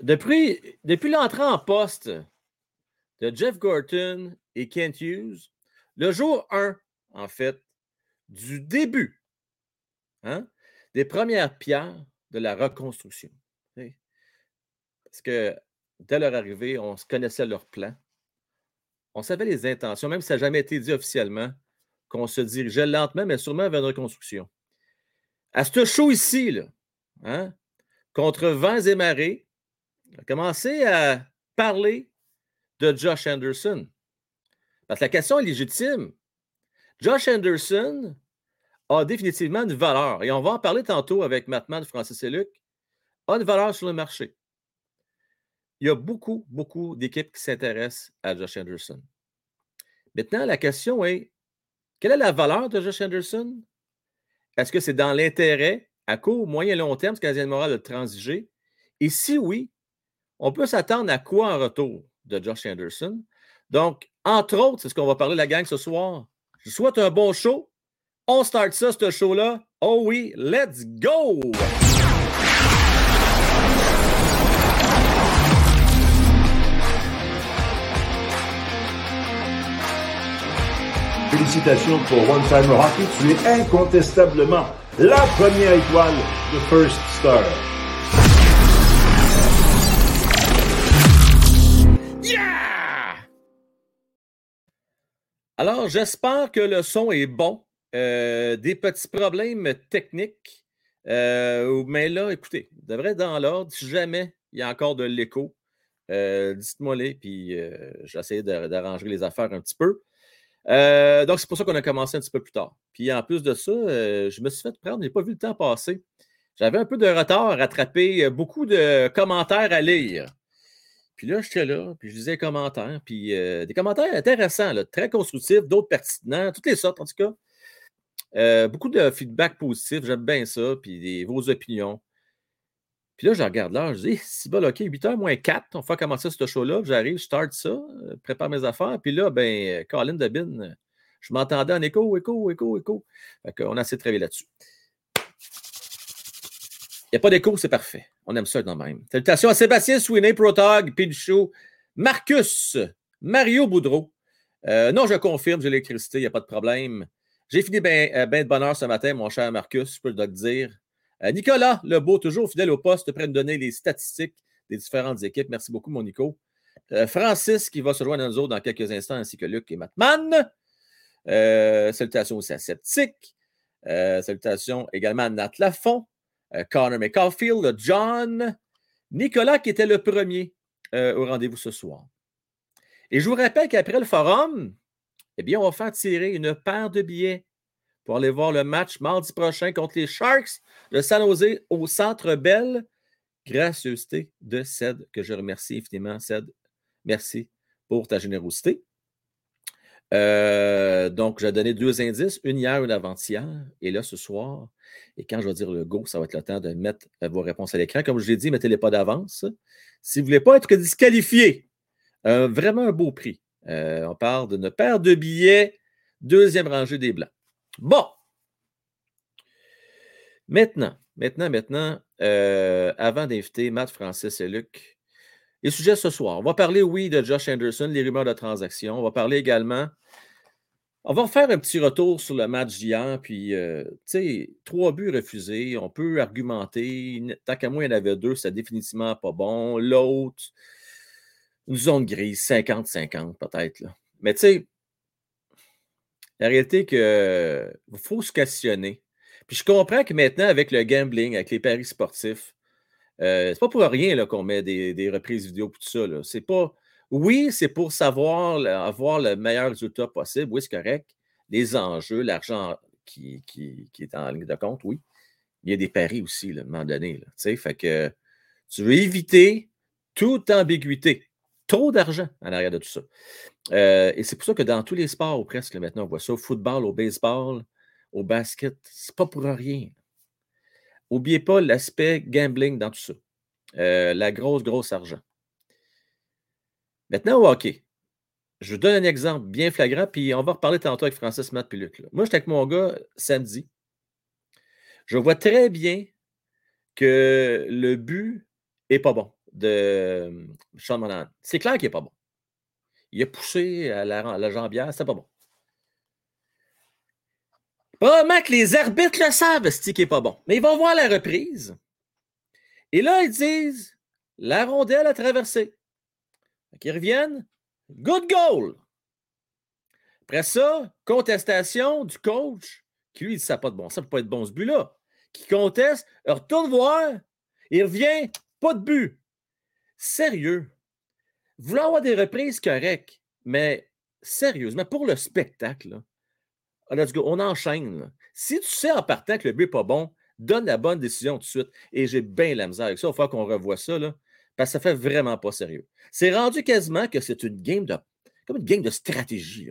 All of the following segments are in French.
depuis, depuis l'entrée en poste de Jeff Gorton et Kent Hughes, le jour 1, en fait, du début hein, des premières pierres de la reconstruction. Parce que dès leur arrivée, on se connaissait leur plan. On savait les intentions, même si ça n'a jamais été dit officiellement, qu'on se dirigeait lentement, mais sûrement vers une reconstruction. À ce show ici, là, hein, contre vents et marées, a à parler de Josh Anderson. Parce que la question est légitime. Josh Anderson a définitivement une valeur, et on va en parler tantôt avec Mattman, Francis et Luc, a une valeur sur le marché. Il y a beaucoup, beaucoup d'équipes qui s'intéressent à Josh Anderson. Maintenant, la question est quelle est la valeur de Josh Anderson? Est-ce que c'est dans l'intérêt à court, moyen et long terme ce Canadien de Montréal de transiger? Et si oui, on peut s'attendre à quoi en retour de Josh Anderson? Donc, entre autres, c'est ce qu'on va parler de la gang ce soir. Je souhaite un bon show. On start ça, ce show-là. Oh oui, let's go! Félicitations pour One Timer Hockey. Tu es incontestablement la première étoile de First Star. Alors, j'espère que le son est bon. Euh, des petits problèmes techniques. Euh, mais là, écoutez, devrait être dans l'ordre. Si jamais il y a encore de l'écho, euh, dites-moi-les, puis j'essaie d'arranger les affaires un petit peu. donc, c'est pour ça qu'on a commencé un petit peu plus tard. Puis en plus de ça, je me suis fait prendre, je n'ai pas vu le temps passer. J'avais un peu de retard à rattraper, beaucoup de commentaires à lire. Puis là, j'étais là, puis je lisais les commentaires, puis des commentaires intéressants, très constructifs, d'autres pertinents, toutes les sortes en tout cas. Euh, beaucoup de feedback positif, j'aime bien ça, puis vos opinions. Puis là, je regarde là, je dis, si bon, OK, 8h moins 4, on va commencer ce show-là. J'arrive, je start ça, euh, prépare mes affaires. Puis là, ben, Colin Debin, je m'entendais en écho, écho, écho, écho. Fait qu'on a assez de travailler là-dessus. Il n'y a pas d'écho, c'est parfait. On aime ça quand même. Salutations à Sébastien Sweeney, Protog, Show, Marcus, Mario Boudreau. Euh, non, je confirme, j'ai l'électricité, il n'y a pas de problème. J'ai fini bien euh, ben de bonheur ce matin, mon cher Marcus, je peux le dire. Euh, Nicolas Lebeau, toujours fidèle au poste, prêt à nous donner les statistiques des différentes équipes. Merci beaucoup, mon Nico. Francis, qui va se joindre à nous autres dans quelques instants, ainsi que Luc et Matman. salutations aussi à Sceptique. salutations également à Nat Lafont, Connor McCaulfield, John, Nicolas qui était le premier au rendez-vous ce soir. Et je vous rappelle qu'après le forum, eh bien, on va faire tirer une paire de billets pour aller voir le match mardi prochain contre les Sharks de San Jose au Centre Bell. Gracieuseté de Ced, que je remercie infiniment, Ced. Merci pour ta générosité. Euh, donc, j'ai donné deux indices, une hier, une avant-hier, et là, ce soir. Et quand je vais dire le go, ça va être le temps de mettre vos réponses à l'écran. Comme je l'ai dit, mettez-les pas d'avance. Si vous ne voulez pas être disqualifié, vraiment un beau prix. Euh, on parle d'une paire de billets, deuxième rangée des Blancs. Bon. Maintenant, maintenant, maintenant, euh, avant d'inviter Matt, Francis et Luc, les sujets ce soir. On va parler, oui, de Josh Anderson, les rumeurs de transaction. On va parler également. On va faire un petit retour sur le match d'hier. Puis, euh, tu sais, trois buts refusés. On peut argumenter. Tant qu'à moi, il y en avait deux, c'est définitivement pas bon. L'autre, une zone grise, 50-50 peut-être. Mais tu sais, la réalité que faut se questionner. Puis je comprends que maintenant, avec le gambling, avec les paris sportifs, euh, c'est pas pour rien qu'on met des, reprises vidéo et tout ça. C'est pas. Oui, c'est pour savoir avoir le meilleur résultat possible. Oui, c'est correct. Les enjeux, l'argent qui, est en ligne de compte, oui. Il y a des paris aussi, à un moment donné. fait que tu veux éviter toute ambiguïté trop d'argent en arrière de tout ça. Euh, et c'est pour ça que dans tous les sports, presque maintenant, on voit ça, au football, au baseball, au basket, c'est pas pour rien. N'oubliez pas l'aspect gambling dans tout ça. Euh, la grosse, grosse argent. Maintenant, au hockey. Je vous donne un exemple bien flagrant, puis on va reparler tantôt avec Francis Matt Luc. Moi, j'étais avec mon gars samedi. Je vois très bien que le but n'est pas bon de Sean Monahan. C'est clair qu'il n'est pas bon. Il a poussé à la, à la jambière, pas bon. Probablement que les arbitres le savent, ce qui n'est pas bon. Mais ils vont voir la reprise. Et là, ils disent la rondelle a traversé. Ils reviennent. Good goal. Après ça, contestation du coach qui lui dit ça pas de bon. Ça peut pas être bon ce but-là. Qui conteste, retourne voir. Il revient. Pas de but. Sérieux. Vouloir avoir des reprises correctes, mais sérieusement, pour le spectacle, go, on enchaîne. Si tu sais en partant que le but n'est pas bon, donne la bonne décision tout de suite. Et j'ai bien la misère avec ça. Il faut qu'on revoie ça, là, parce que ça fait vraiment pas sérieux. C'est rendu quasiment que c'est une game de, comme une game de stratégie.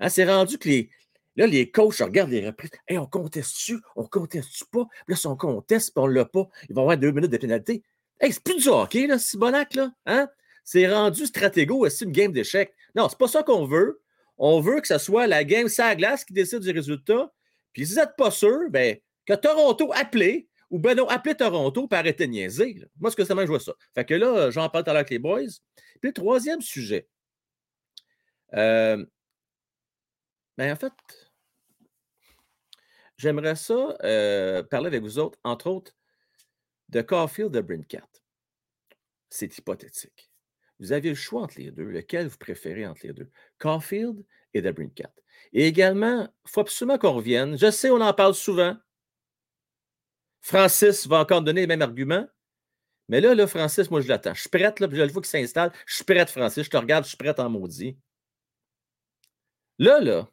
Hein, c'est rendu que les, là, les coachs regardent les reprises. Hey, on conteste-tu? On conteste-tu pas? Là, si on conteste, puis on l'a pas, ils vont avoir deux minutes de pénalité. Hey, c'est plus du hockey, là, Sibonac, là. Hein? C'est rendu stratégo, c'est une game d'échecs. Non, c'est pas ça qu'on veut. On veut que ce soit la game sans glace qui décide du résultat. Puis si vous n'êtes pas sûr, ben, que Toronto appelé ou ben non, appelez Toronto pour arrêter de niaiser. Moi, ce que ça m'a joué ça. Fait que là, j'en parle tout à l'heure avec les boys. Puis le troisième sujet. Euh, ben, en fait, j'aimerais ça euh, parler avec vous autres, entre autres, de Caulfield de Brincat. C'est hypothétique. Vous avez le choix entre les deux. Lequel vous préférez entre les deux? Caulfield et Debrincat. Et également, il faut absolument qu'on revienne. Je sais, on en parle souvent. Francis va encore donner les mêmes arguments. Mais là, là, Francis, moi, je l'attends. Je suis prête, là, je le vois qu'il s'installe. Je suis prête, Francis. Je te regarde, je suis prête en maudit. Là, là,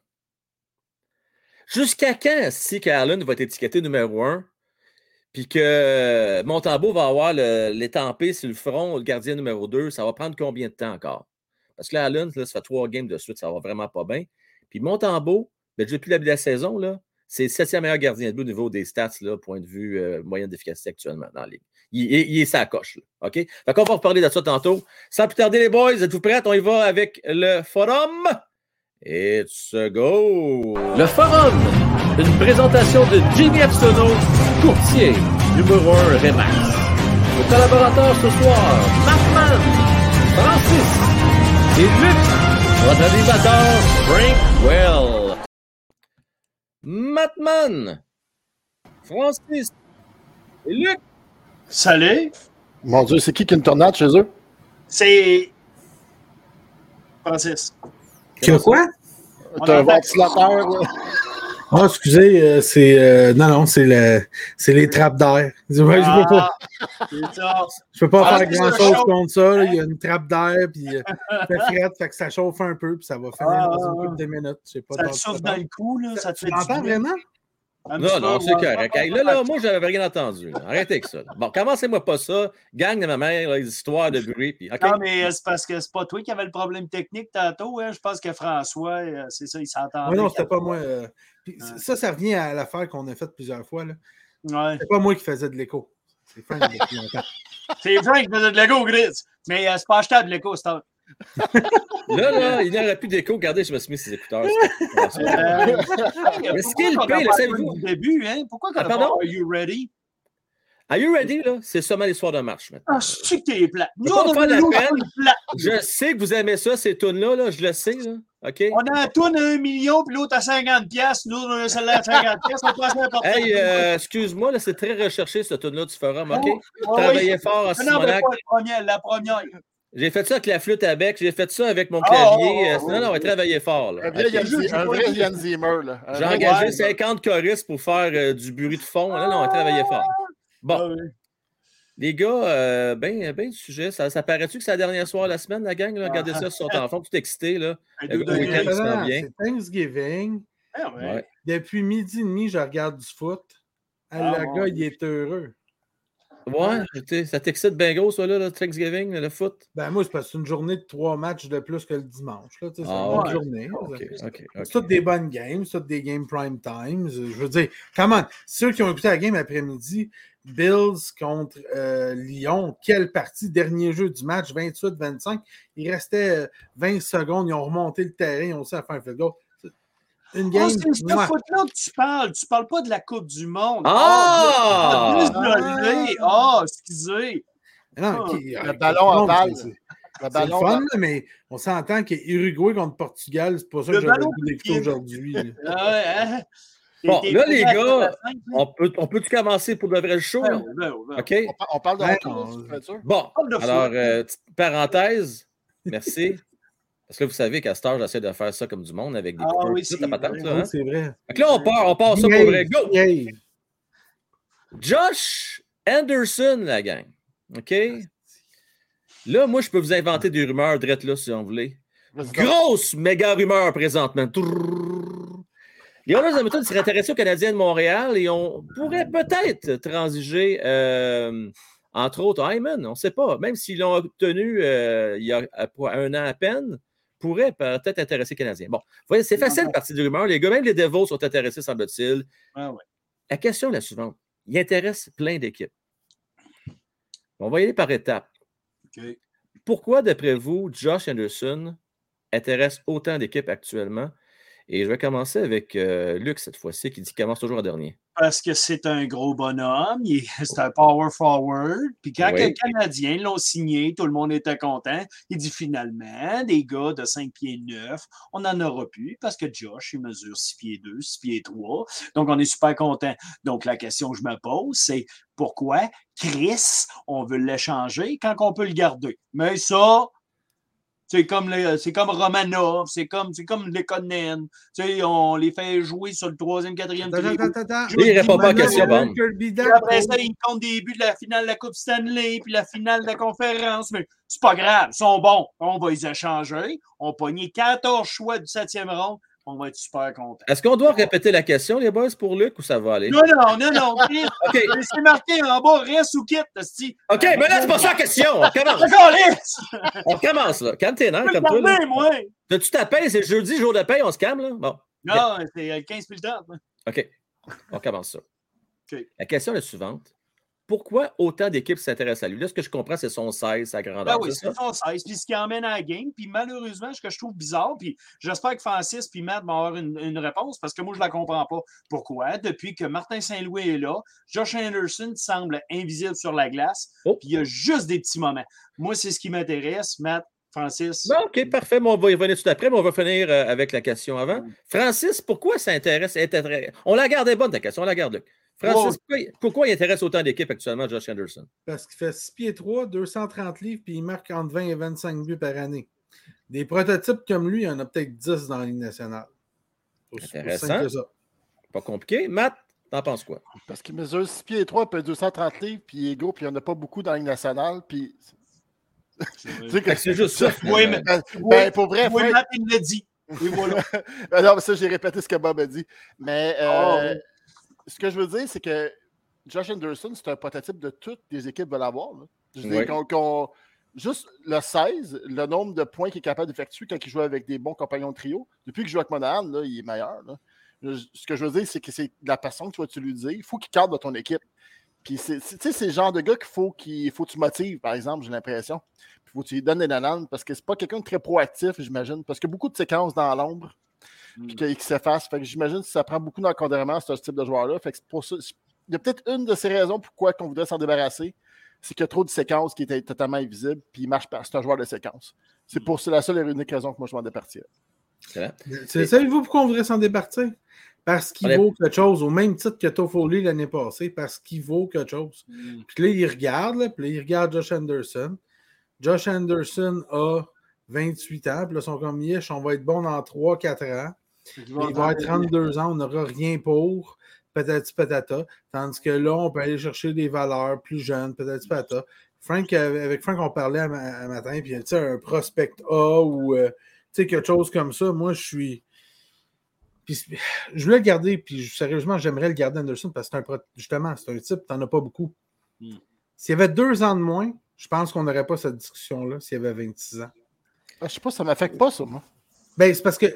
jusqu'à quand, si Carlin va être étiqueté numéro un, puis que Montembeau va avoir l'étampé sur le front, le gardien numéro 2, ça va prendre combien de temps encore? Parce que là, Allen, là, ça fait trois games de suite, ça va vraiment pas bien. Puis Montembeau, ben, depuis de la saison, c'est le septième meilleur gardien de but au niveau des stats, là, point de vue euh, moyen d'efficacité actuellement dans la ligue. Il, est sa coche. Là, OK? Fait qu'on va reparler de ça tantôt. Sans plus tarder, les boys, êtes-vous prêts? On y va avec le forum. It's a go! Le forum! Une présentation de Jimmy Epsono, courtier, numéro 1 Remax. Nos collaborateurs ce soir, Batman, Francis et Luc, votre animateur Frank Well. Matman, Francis et Luc. Salut. Mon Dieu, c'est qui qui a une tornade chez eux? C'est Francis. Tu as quoi? T'as un ventilateur, là. Oh, excusez, euh, c'est. euh, non, non, c'est le, c'est les trappes d'air. Je ne peux pas, Ah, je peux pas Ah, faire c'est grand ça, chose chaud. contre ça. là. Il y a une trappe d'air, puis euh, fait frette, fait que ça chauffe un peu, puis ça va finir Ah, dans une ah, couple de minutes. Je sais pas Ça te souffle dans le cou, là? Ça te fait du bien. vraiment? Un Non, non, c'est correct. Hey, là, là, moi, j'avais rien entendu. là. Arrêtez avec ça. là. Bon, commencez-moi pas ça. Gang de ma mère, là, les histoires de bruit. Puis? Non, mais euh, c'est parce que c'est pas toi qui avais le problème technique tantôt. Hein. Je pense que François, euh, c'est ça, il s'entendait. Non, c'était pas moi. euh, puis Ça, ça revient à l'affaire qu'on a faite plusieurs fois. là. Ouais. C'est pas moi qui faisais de l'écho. C'est Frank. C'est qui faisait de l'ego, Gris. Mais euh, c'est pas achetable, l'ego, c'est un- Là, là, il n'y aurait plus d'écho. Regardez, je me suis mis ces écouteurs. Euh, Mais ce qui est le pire, savez-vous- début, hein? Pourquoi qu'on Ah, a pas pardon? Are you ready? Are you ready, là? C'est seulement les soirs de match maintenant. Ah, c'est que t'es plat. Je on est plat. Je sais que vous aimez ça, ces tunes-là, là, je le sais, là. OK? On a un tourne à 1 million, puis l'autre à 50 piastres. Nous, on a celle-là à 50 piastres. On passe n'importe Hey, euh, excuse-moi, là, c'est très recherché, ce tune-là du forum, OK? Oh, oh, Travaillez oui. fort en Ah Non, mais Simonac. pas la première, la première. J'ai fait ça avec la flûte à bec, j'ai fait ça avec mon Ah, clavier. oh, euh, oh, non, non, on va oh. travailler fort, là. Un vrai? Yann, Zimmer, là. J'ai engagé Ouais. 50 choristes pour faire euh, du bruit de fond. Là, non, on va travailler fort. Bon, Ah, oui. les gars, euh, ben, ben du sujet. Ça, ça paraît-tu que c'est la dernière soir de la semaine, la gang? Là? Regardez ça sur ton enfant, tout excité. Là. Le week-end. bien. C'est Thanksgiving. Ah, ouais. Ouais. Depuis midi et demi, je regarde du foot. Ah, Ah, le gars, il est heureux. Ouais, tu sais, ça t'excite bien gros, ça, là, le Thanksgiving, le foot? Ben moi, c'est parce que c'est une journée de trois matchs de plus que le dimanche. là, tu sais, C'est Ah, une bonne ouais. journée. C'est toutes des bonnes games, c'est toutes des games prime times. Je veux dire, comment? Ceux qui ont écouté la game après-midi, Bills contre euh, Lyon, quelle partie, dernier jeu du match, 28-25. Il restait euh, 20 secondes, ils ont remonté le terrain, ils ont aussi à faire un field goal. Une Ah, game. c'est ce ouais. foot-là que tu parles. Tu parles pas de la Coupe du Monde. Ah! Ah! désolé. Ah, excusez. Non, Ah, qui- le ballon en balle. c'est- Le le fun, là, mais on s'entend que Uruguay contre Portugal, c'est pas ça Le que le goût d'écouter pied. aujourd'hui. Ah hein? Bon, là, les gars? On peut- on peut-tu commencer pour de vrai le show? Ben là? ben ben. OK? On, par- on parle de Ben, sûr? Bon, Parle de alors, euh, petite parenthèse. Merci. Parce que là, vous savez qu'à cette heure, j'essaie de faire ça comme du monde avec des Ah oui, tout, c'est vrai. Oui, hein? c'est vrai. Fait que là, on part, on part ça pour vrai. Go! Josh Anderson, la gang. OK? Là, moi, je peux vous inventer des rumeurs drette là, si on voulait. Vas-y donc. Grosse méga rumeur présentement. Trrrr. Les Oilers d'Edmonton seraient intéressés aux Canadiens de Montréal et on pourrait peut-être transiger, euh, entre autres, Hyman, on ne sait pas. Même s'ils l'ont obtenu euh, il y a pour un an à peine, pourrait peut-être intéresser les Canadiens. Bon, vous voyez, c'est facile, partie des rumeurs. Les gars, même les Devils sont intéressés, semble-t-il. Ah ouais. La question est la suivante. Il intéresse plein d'équipes. On va y aller par étapes. Pourquoi, d'après vous, Josh Anderson intéresse autant d'équipes actuellement? Et je vais commencer avec euh, Luc cette fois-ci, qui dit qu'il commence toujours en dernier. Parce que c'est un gros bonhomme, il c'est un power forward. Puis quand Oui. les Canadiens l'ont signé, tout le monde était content. Il dit finalement, des gars de 5 pieds 9, on n'en aura plus parce que Josh, il mesure 6 pieds 2, 6 pieds 3. Donc on est super content. Donc la question que je me pose, c'est pourquoi Chris, on veut l'échanger quand on peut le garder? Mais ça, c'est comme, les- c'est comme Romanov, c'est comme, c'est comme les Conan. Tu sais, on les fait jouer sur le troisième, quatrième Attends, trio. attends, attends. Lui, il répond pas à question, après ça, ils comptent des buts de la finale de la Coupe Stanley, puis la finale de la conférence. Mais c'est pas grave, ils sont bons. On va les échanger. On pogné 14 choix du 7e ronde. On va être super contents. Est-ce qu'on doit répéter la question, les boys, pour Luc, ou ça va aller? Non, non, non, non. Chris, OK, C'est marqué en bas, reste ou quitte. OK, mais là, c'est pas ça la question. On commence. On commence, là. Calme tes comme toi. là. moi. T'as-tu ta paye? C'est jeudi, jour de paye, on se calme, là? Bon, Non, c'est euh, 15 plus tard. OK. On commence ça. OK. La question est la suivante. Pourquoi autant d'équipes s'intéressent à lui? Là, ce que je comprends, c'est son 16, sa grandeur. Ben oui, c'est son 16, puis ce qui emmène à la game. Puis malheureusement, ce que je trouve bizarre, puis j'espère que Francis puis Matt vont avoir une, une réponse parce que moi, je ne la comprends pas. Pourquoi? Depuis que Martin Saint-Louis est là, Josh Anderson semble invisible sur la glace, Oh. puis il y a juste des petits moments. Moi, c'est ce qui m'intéresse. Matt, Francis? Bon, OK, parfait. Mais on va y revenir tout après, mais on va finir euh, avec la question avant. Mm. Francis, pourquoi ça intéresse? On la garde est bonne, ta question, on la garde, Luc. Francis, pourquoi, il- pourquoi il intéresse autant d'équipes actuellement, Josh Anderson? Parce qu'il fait 6 pieds 3, 230 livres, puis il marque entre 20 et 25 buts par année. Des prototypes comme lui, il y en a peut-être 10 dans la Ligue nationale. Aussi- Intéressant. ça. Pas compliqué. Matt, t'en penses quoi? Parce qu'il mesure 6 pieds et 3, puis 230 livres, puis il est gros, puis il n'y en a pas beaucoup dans la Ligue nationale. Puis... C'est juste ça. Oui, mais- Ben, ben, pour vrai, Oui, Matt, il l'a dit. Et voilà. Ah non, mais ça, j'ai répété ce que Bob a dit. Mais euh, Oh. Ce que je veux dire, c'est que Josh Anderson, c'est un prototype de toutes les équipes veulent avoir. là. Je veux dire Oui. qu'on- qu'on- juste le 16, le nombre de points qu'il est capable d'effectuer quand il joue avec des bons compagnons de trio, depuis qu'il joue avec Monahan, là, il est meilleur. là. Je- Ce que je veux dire, c'est que c'est la façon que tu vas utiliser. Il faut qu'il cadre dans ton équipe. Puis, c'est- c'est- tu sais, c'est le genre de gars qu'il faut, qu'il faut que tu motives, par exemple, j'ai l'impression. Puis, il faut que tu lui donnes des nananes parce que c'est pas quelqu'un de très proactif, j'imagine. Parce qu'il y a beaucoup de séquences dans l'ombre puis qu'il s'efface. Fait que j'imagine que ça prend beaucoup d'encadrement, ce type de joueur-là. Fait que pour ça. Il y a peut-être une de ces raisons pourquoi on voudrait s'en débarrasser. C'est qu'il y a trop de séquences qui étaient totalement invisibles, puis il marche pas. C'est un joueur de séquence. C'est pour c'est la seule et unique raison que moi je m'en départir. Excellent. C'est- Savez-vous pourquoi on voudrait s'en départir? Parce qu'il vaut quelque chose, au même titre que Toffoli l'année passée, parce qu'il vaut quelque chose. Mm. Puis là, il regarde, là, puis là, il regarde Josh Anderson. Josh Anderson a 28 ans, puis là, ils sont comme Yesh, on va être bon dans 3-4 ans. Il va avoir 32 ans, on n'aura rien pour, peut-être patata. Tandis que là, on peut aller chercher des valeurs plus jeunes, peut-être patata. Frank, avec Frank, on parlait un ma- un matin, puis tu sais, un prospect A ou euh, tu sais, quelque chose comme ça. Moi, je suis. Puis, je voulais le garder, puis sérieusement, j'aimerais le garder Anderson parce que c'est un justement, c'est un type, tu n'en as pas beaucoup. Hmm. S'il y avait deux ans de moins, je pense qu'on n'aurait pas cette discussion-là s'il y avait 26 ans. Ah, je sais pas, ça m'affecte pas, ça, moi. Ben, c'est parce que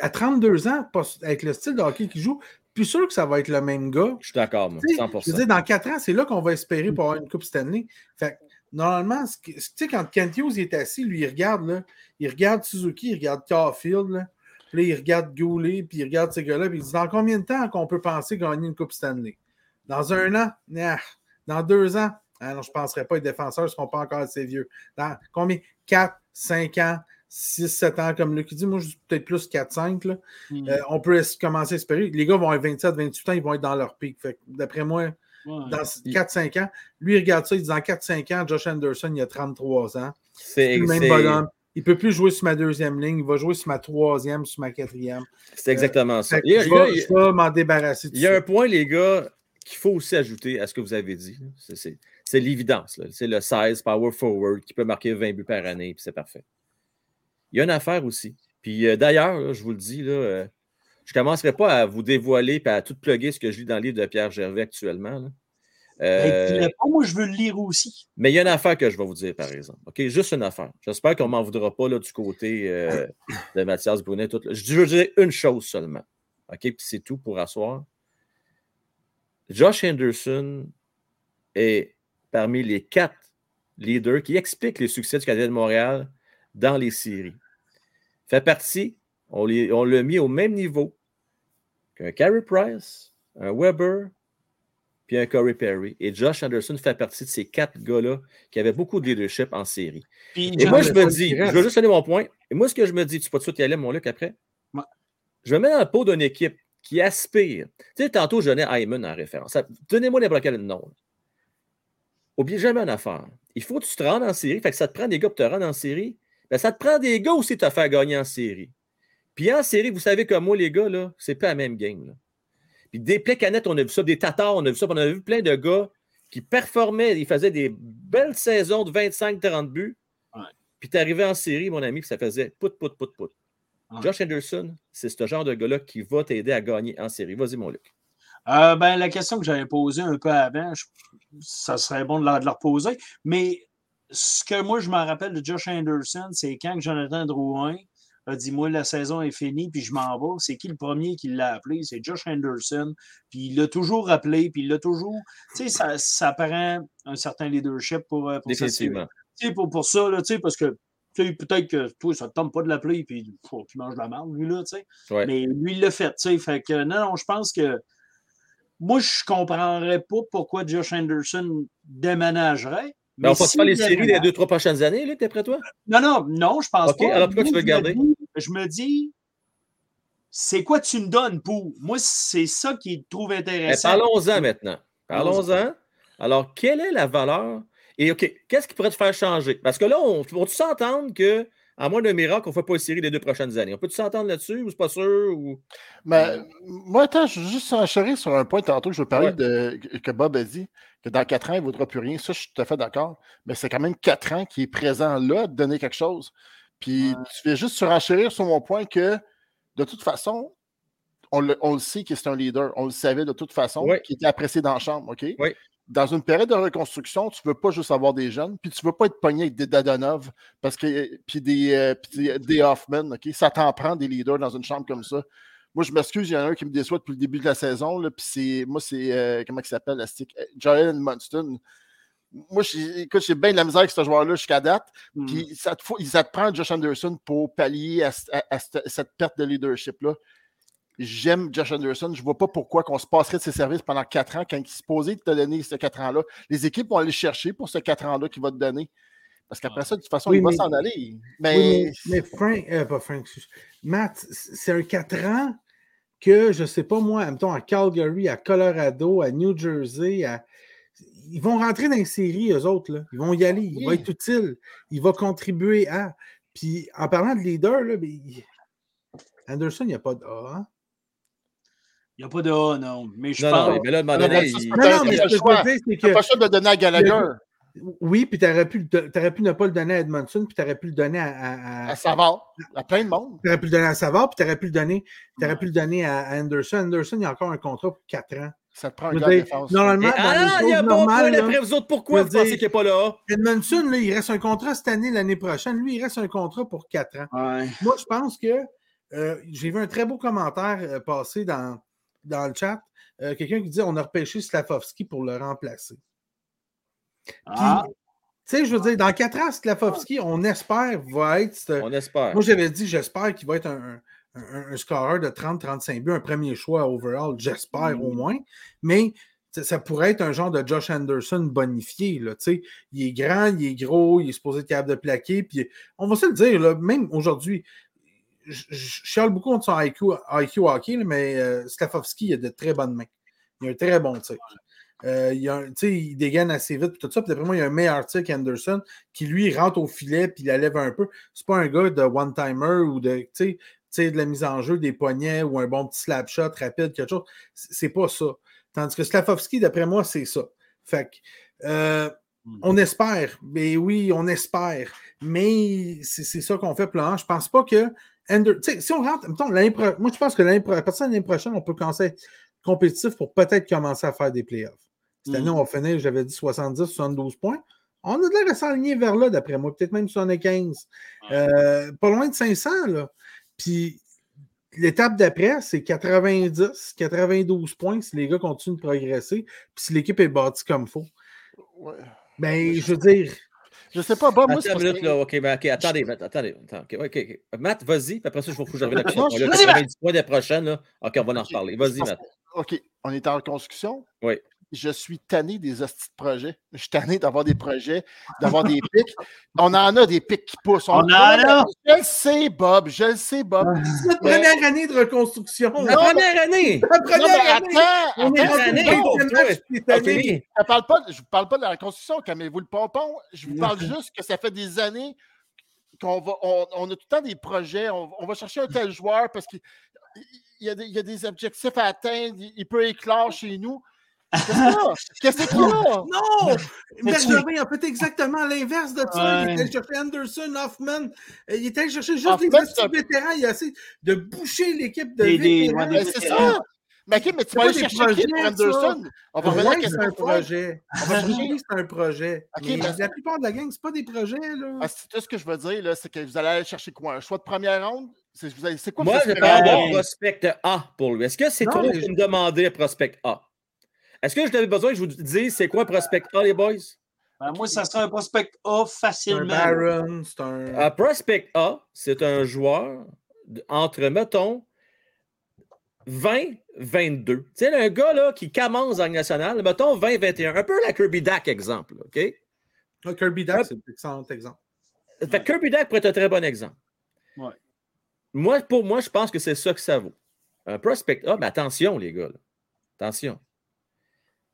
à 32 ans, avec le style de hockey qu'il joue, plus sûr que ça va être le même gars. Je suis d'accord, moi. Tu sais, 100 Je veux dire, dans 4 ans, c'est là qu'on va espérer pour avoir une Coupe Stanley. Fait que, normalement, tu sais, quand Kent Hughes est assis, lui, il regarde, là, il regarde Suzuki, il regarde Caulfield, là, puis là, il regarde Goulet, puis il regarde ces gars-là, puis il dit dans combien de temps qu'on peut penser gagner une Coupe Stanley? Dans un an? Nah. Dans deux ans? Ah non, je ne penserais pas. Les défenseurs ne seront pas encore assez vieux. Dans combien? 4, 5 ans, 6, 7 ans, comme Luc dit. Moi, je dis peut-être plus 4, 5. Là. Hmm. Euh, on peut commencer à espérer. Les gars vont avoir 27, 28 ans, ils vont être dans leur pic. D'après moi, Ouais. dans 4-5 ans, lui, il regarde ça, il dit dans 4-5 ans, Josh Anderson, il a 33 ans. C'est le même bonhomme. Il ne peut plus jouer sur ma deuxième ligne, il va jouer sur ma troisième, sur ma quatrième. c'est exactement ça. Que Il y a- je il y a- vais, m'en débarrasser. Il y a un point, les gars, qu'il faut aussi ajouter à ce que vous avez dit. C'est- l'évidence. C'est le 16 power forward qui peut marquer 20 buts par année, puis c'est parfait. Il y a une affaire aussi. Puis euh, d'ailleurs, je vous le dis, là, euh, je ne commencerai pas à vous dévoiler et à tout plugger ce que je lis dans le livre de Pierre Gervais actuellement. là. Ben, Euh, pas, moi, je veux le lire aussi. mais il y a une affaire que je vais vous dire, par exemple. OK? Juste une affaire. J'espère qu'on ne m'en voudra pas là, du côté euh, de Mathias Brunet. Tout. Je veux dire une chose seulement. OK? Puis c'est tout pour asseoir. Josh Henderson est parmi les quatre leaders qui expliquent les succès du Canadien de Montréal dans les séries. Fait partie, on les- l'a mis au même niveau qu'un Carey Price, un Weber, puis un Corey Perry. Et Josh Anderson fait partie de ces quatre gars-là qui avaient beaucoup de leadership en série. Puis, Et moi, je me dis, je veux juste donner mon point. Et moi, ce que je me dis, tu peux pas tout de suite y aller, mon Luc, après? Ouais. Je me mets dans le pot d'une équipe qui aspire. Tu sais, tantôt, je donnais Hyman en référence. Donnez-moi n'importe quel nom. Oubliez jamais une affaire. Il faut que tu te rendes en série. Fait que ça te prend des gars pour te rendre en série. Ben, ça te prend des gars aussi pour te faire gagner en série. Puis en série, vous savez comme moi, les gars, là, c'est pas la même game. là. Puis des Pécanettes, on a vu ça, des Tatars, on a vu ça, on a vu plein de gars qui performaient, ils faisaient des belles saisons de 25-30 buts. Ouais. Puis tu arrivé en série, mon ami, puis ça faisait pout, pout, pout, pout. Ouais. Josh Henderson, c'est ce genre de gars-là qui va t'aider à gagner en série. Vas-y, mon Luc. Euh, ben, la question que j'avais posée un peu avant, je- ça serait bon de la, de la reposer. Mais ce que moi, je me rappelle de Josh Anderson, c'est quand Jonathan Drouin a dit Moi, la saison est finie, puis je m'en vais. C'est qui le premier qui l'a appelé? C'est Josh Anderson. Puis il l'a toujours appelé, puis il l'a toujours. Tu sais, ça, ça prend un certain leadership pour, euh, pour. Définitivement. Tu sais, pour, pour ça, là, tu sais, parce que tu sais, peut-être que toi, ça ne te tente pas de l'appeler, puis il faut qu'il mange de la merde, lui, là, tu sais. Ouais. Mais lui, il l'a fait, tu sais. Fait que non, non, je pense que moi, je ne comprendrais pas pourquoi Josh Anderson déménagerait. Mais on va s'il faire les séries des deux, trois prochaines années, Luc, d'après toi? Non, non, non, je pense OK, pas. alors pourquoi tu veux je me le garder? dis- Je me dis, c'est quoi tu me donnes pour? Moi, c'est ça qui trouve intéressant. Parlons-en maintenant. Parlons-en. Alors, quelle est la valeur? Et OK, qu'est-ce qui pourrait te faire changer? Parce que là, on peut s'entendre que, à moins d'un miracle, on ne fait pas une série les deux prochaines années? On peut s'entendre là-dessus ou c'est pas sûr? Ou... Mais moi, attends, je veux juste enchérir sur un point tantôt que je veux parler Ouais. de que Bob a dit, que dans quatre ans, il ne vaudra plus rien. Ça, je suis tout à fait d'accord. Mais c'est quand même quatre ans qui est présent là de donner quelque chose. Puis tu fais juste surenchérir sur mon point que, de toute façon, on le, on le sait que c'est un leader. On le savait de toute façon, Ouais. qui était apprécié dans la chambre. OK? Ouais. Dans une période de reconstruction, tu ne veux pas juste avoir des jeunes, puis tu ne veux pas être pogné avec des Dadonov, parce que, puis des, euh, puis des, des Hoffman. OK? Ça t'en prend des leaders dans une chambre comme ça. Moi, je m'excuse, il y en a un qui me déçoit depuis le début de la saison. Là, puis c'est, moi, c'est, euh, comment il s'appelle, la stick? Joel Munston. Moi, j'ai- écoute, j'ai bien de la misère avec ce joueur-là jusqu'à date. Hmm. Puis ça te, faut- ça te prend Josh Anderson pour pallier à, à- à cette, cette perte de leadership-là. J'aime Josh Anderson. Je ne vois pas pourquoi qu'on se passerait de ses services pendant quatre ans quand il se posait de te donner ces quatre ans-là. Les équipes vont aller chercher pour ces quatre ans-là qu'il va te donner. Parce qu'après ça, de toute façon, Oui, il va s'en aller. Mais, Oui, mais, mais Frank, euh, pas Frank. Matt, c'est un 4 ans que, je ne sais pas moi, mettons à Calgary, à Colorado, à New Jersey, à- ils vont rentrer dans les séries, eux autres. Là. Ils vont y aller. Il va être utile. Il va contribuer à. Puis en parlant de leader, là, ben, Anderson, il n'y a pas de A. hein? Il n'y a pas de A, non. Mais je Non, pense. non, mais là, à un moment Non, donné, mais ça, il- Non, non, mais ce a que je veux dire, c'est que. pas de donner à Gallagher, Oui, puis tu aurais, pu, le- t'aurais pu ne pas le donner à Edmondson, puis tu aurais pu le donner à, à- à- à Savard, à plein de monde. t'aurais pu le donner à Savard, puis tu aurais pu le donner, t'aurais pu le donner à à Anderson. Anderson, il a encore un contrat pour 4 ans. Ça te prend un gars de défense. Normalement, Et- dans les ah, il y a bon point d'après vous autres. Pourquoi vous pensez qu'il n'est pas là? Edmondson, là, il reste un contrat cette année, l'année prochaine. Lui, il reste un contrat pour 4 ans. Ouais. Moi, je pense que euh, j'ai vu un très beau commentaire euh, passer dans, dans le chat. Euh, Quelqu'un qui dit on a repêché Slavovski pour le remplacer. Ah, Tu sais, je veux dire, dans 4 ans, Slavovski, on espère, va être. On espère. Moi, j'avais dit, j'espère qu'il va être un, un, un scoreur de 30-35 buts, un premier choix overall, j'espère au moins. Mais, ça, pourrait être un genre de Josh Anderson bonifié. Là, tu sais. il est grand, il est gros, il est supposé être capable de plaquer. Puis on va se le dire, là, même aujourd'hui, je je chiale beaucoup contre son IQ, IQ hockey, là, mais euh, Slavovski a de très bonnes mains. Il a un très bon tir. Euh, il, a dégaine assez vite, tout ça. Puis d'après moi, il y a un meilleur tir qu'Anderson qui, lui, rentre au filet puis il la lève un peu. C'est pas un gars de one-timer ou de, de la mise en jeu des poignets ou un bon petit slap shot rapide, quelque chose. C'est pas ça. Tandis que Slavovski, d'après moi, c'est ça. Fait que, euh, on espère. Mais oui, on espère. Mais c'est ça qu'on fait moment. Je pense pas que. Si on rentre, mettons, moi je pense que à partir de l'année prochaine, on peut commencer à être compétitif pour peut-être commencer à faire des playoffs. Cette année, Mhm. on va finir, j'avais dit 70, 72 points. On a de l'air de s'aligner vers là, d'après moi, peut-être même 75. Euh, pas loin de 500, là. Puis l'étape d'après, c'est 90, 92 points si les gars continuent de progresser, puis si l'équipe est bâtie comme il faut. Ouais. Ben, je veux dire, Je sais pas, Bob, moi, c'est Attends minute, que- là. OK, ben, OK, attendez, Matt, attendez. attends, OK, OK, OK. Matt, vas-y, puis après ça, je vais vous j'arrive tu Vas-y, avais dit points de prochaine, là. OK, on va en reparler. Vas-y, Matt. OK, on est en construction? Oui. Je suis tanné des hosties de projets. Je suis tanné d'avoir des projets, d'avoir des pics. On en a des pics qui poussent. On en a. Je le sais, Bob. Je le sais, Bob. c'est notre première année de reconstruction. La première année! La Non, première année! attends, On est attends, rendu année. OK. Je ne parle, pas- je parle pas de la reconstruction, calmez-vous le pompon. Je vous parle juste que ça fait des années qu'on va, on, on a tout le temps des projets. On, on va chercher un tel joueur parce qu'il il y, a des- il y a des objectifs à atteindre. Il, il peut éclore chez nous. Qu'est-ce qu'il y a? Non! Bergevin a fait exactement l'inverse de ça. Il Ouais. est allé chercher Anderson, Hoffman. Il est allé chercher juste En les fait, petits vétérans. Il a essayé de boucher l'équipe de Des- des- vétérans. ouais, des c'est ça. Mais, ok, mais tu vas aller chercher qui ça? Anderson? On va revenir à c'est ce un projet. On va Pour chercher- lui, c'est un projet. Ben- la plupart de la gang, c'est pas des projets. Là. Ah, c'est tout ce que je veux dire, c'est que vous allez aller chercher quoi? Un choix de première ronde? C'est quoi Moi, je parle d'un prospect A pour lui. Est-ce que c'est mais- de me demander un prospect A? Est-ce que je avais besoin que je vous dise c'est quoi un prospect A, les boys? Ben, moi, ça serait un prospect A un facilement. Baron, c'est un. Un prospect A, c'est un joueur entre, mettons, 20, 22. Tu sais, un gars là, qui commence en Ligue nationale, mettons 20, 21. Un peu la Kirby Dack, exemple. OK? Ah, Kirby Duck, c'est un excellent exemple. Fait Kirby Dack pourrait être un très bon exemple. Ouais. Moi, pour moi, je pense que c'est ça que ça vaut. Un prospect A, mais attention, les gars. là. Attention.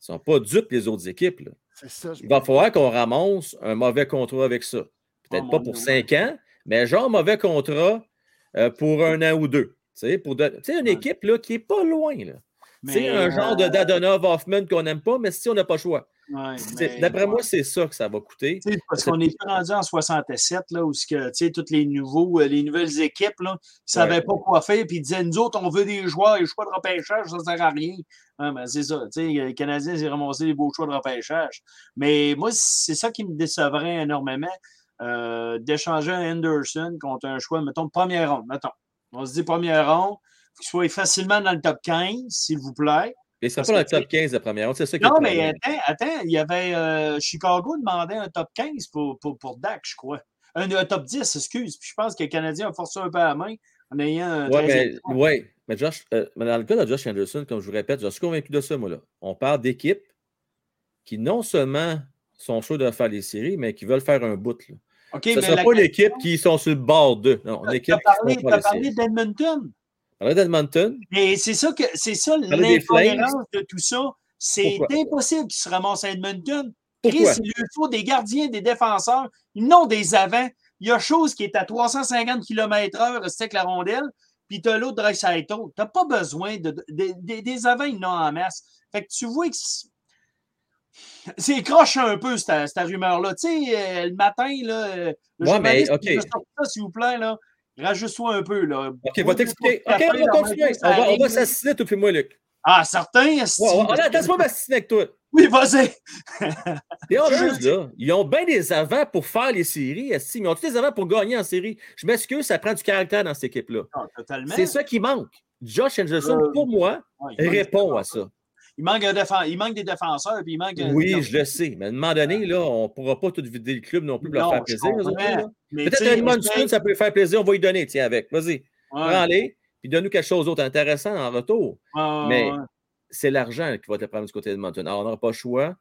Ils ne sont pas dupes, les autres équipes. là. Ça. Il va falloir qu'on ramasse un mauvais contrat avec ça. Peut-être Oh, pas pour cinq ans, mais genre mauvais contrat euh, pour un an ou deux. Tu sais, pour de- sais, une équipe là, qui n'est pas loin. C'est un genre de euh, Dadonov Hoffman qu'on n'aime pas, mais si on n'a pas le choix. Ouais, D'après moi, c'est ça que ça va coûter. Parce qu'on est rendu en 67, là, où ce que, tu sais, toutes les, nouveaux, euh, les nouvelles équipes là, ne savaient Ouais. pas quoi faire, puis ils disaient Nous autres, on veut des joueurs, les choix de repêchage, ça ne sert à rien. Ah, ben, c'est ça. tu sais, Les Canadiens, ils ramassé des beaux choix de repêchage. Mais moi, c'est ça qui me décevrait énormément, euh, d'échanger un Anderson contre un choix, mettons, de première ronde. Mettons. On se dit première ronde, qu'il soit facilement dans le top 15, s'il vous plaît. Et c'est pas dans le top 15 de première ronde, c'est ça qui Non, mais attends, attends, il y avait euh, Chicago demandait un top 15 pour, pour, pour Dak, je crois. Un, un top 10, excuse. Puis je pense que le Canadien a forcé un peu à la main en ayant 13e mais, ouais, mais Josh, euh, mais dans le cas de Josh Anderson, comme je vous répète, je suis convaincu de ça, moi. Là. On parle d'équipes qui non seulement sont sûres de faire les séries, mais qui veulent faire un bout. Là. Ce ne sera pas l'équipe qui sont sur le bord d'eux. Non, Tu as parlé, d'Edmonton. Parlait d'Edmonton. Mais c'est ça que c'est ça l'incohérence de tout ça. C'est Pourquoi? impossible qu'ils se ramassent à Edmonton. Chris, il lui faut des gardiens, des défenseurs, non des avants. Il y a chose qui est à 350 km/h, c'est avec la rondelle, puis tu as l'autre Dreisaitl. Tu n'as pas besoin de, de- de- des avants, ils n'ont en masse. Fait que tu vois que c'est- croche un peu, cette, cette rumeur-là. Tu sais, euh, le matin, là, euh, le Ouais, mais, ça, s'il vous plaît, là, rajuste-toi un peu. Là. OK, va t'expliquer. OK, on va continuer. On va, on va s'assassiner, tout puis moi, Luc. Ah, certain. esti. Ouais, ouais, on a- Laisse-moi m'assiner avec toi. Oui, vas-y. Les Oilers, là, ils ont bien des avants pour faire les séries. esti, mais Ils ont tous des avants pour gagner en série. Je m'excuse, ça prend du caractère dans cette équipe-là. Totalement. C'est ça qui manque. Josh Anderson, Euh, pour moi, Ouais, répond à ça. Il manque, un défen- il manque des défenseurs, puis il manque. un- Oui, je le sais. Mais à un moment donné, là, on ne pourra pas tout vider le club non plus pour leur Non, faire je plaisir. Peut-être Edmondson, ça peut lui faire plaisir. On va lui donner, tiens, avec. Vas-y, prends-les, puis donne-nous quelque chose d'autre intéressant en retour. mais- ouais. c'est l'argent qui va te prendre du côté de Edmonton. Alors, on n'aura pas le choix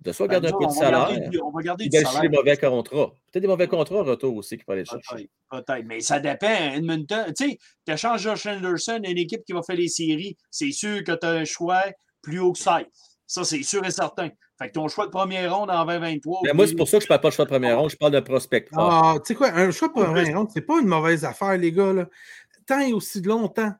de soit Ben, garder nous, un peu de salaire, du- on va garder du salaire. des mauvais contrats. Peut-être des mauvais contrats en retour aussi qu'il faut aller chercher. Peut-être. Mais ça dépend. Edmonton, tu sais, tu échanges Josh Anderson une équipe qui va faire les séries. C'est sûr que tu as un choix plus haut que 16. Ça, c'est sûr et certain. Fait que ton choix de première ronde en 2023. Mais moi, c'est pour ça que je ne parle pas de choix de première ronde, je parle de prospect. Ah, tu sais quoi, un choix pour un ronde, c'est pas une mauvaise affaire, les gars. Là. Tant et aussi longtemps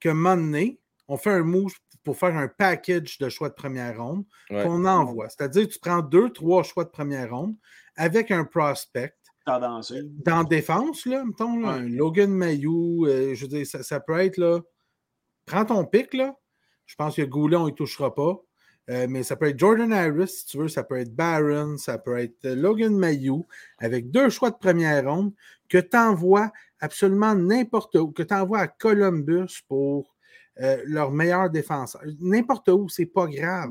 que Monday, on fait un move pour faire un package de choix de première ronde Ouais. qu'on envoie. C'est-à-dire, tu prends deux, trois choix de première ronde avec un prospect dans la défense, là, mettons, là, Ouais. un Logan Mayou, euh, je veux dire, ça, ça peut être là. Prends ton pic, là. Je pense que Goulet, on ne touchera pas. Euh, mais ça peut être Jordan Harris, si tu veux, ça peut être Barron, ça peut être Logan Mayou, avec deux choix de première ronde, que tu envoies absolument n'importe où, que tu envoies à Columbus pour euh, leur meilleur défenseur. N'importe où, c'est pas grave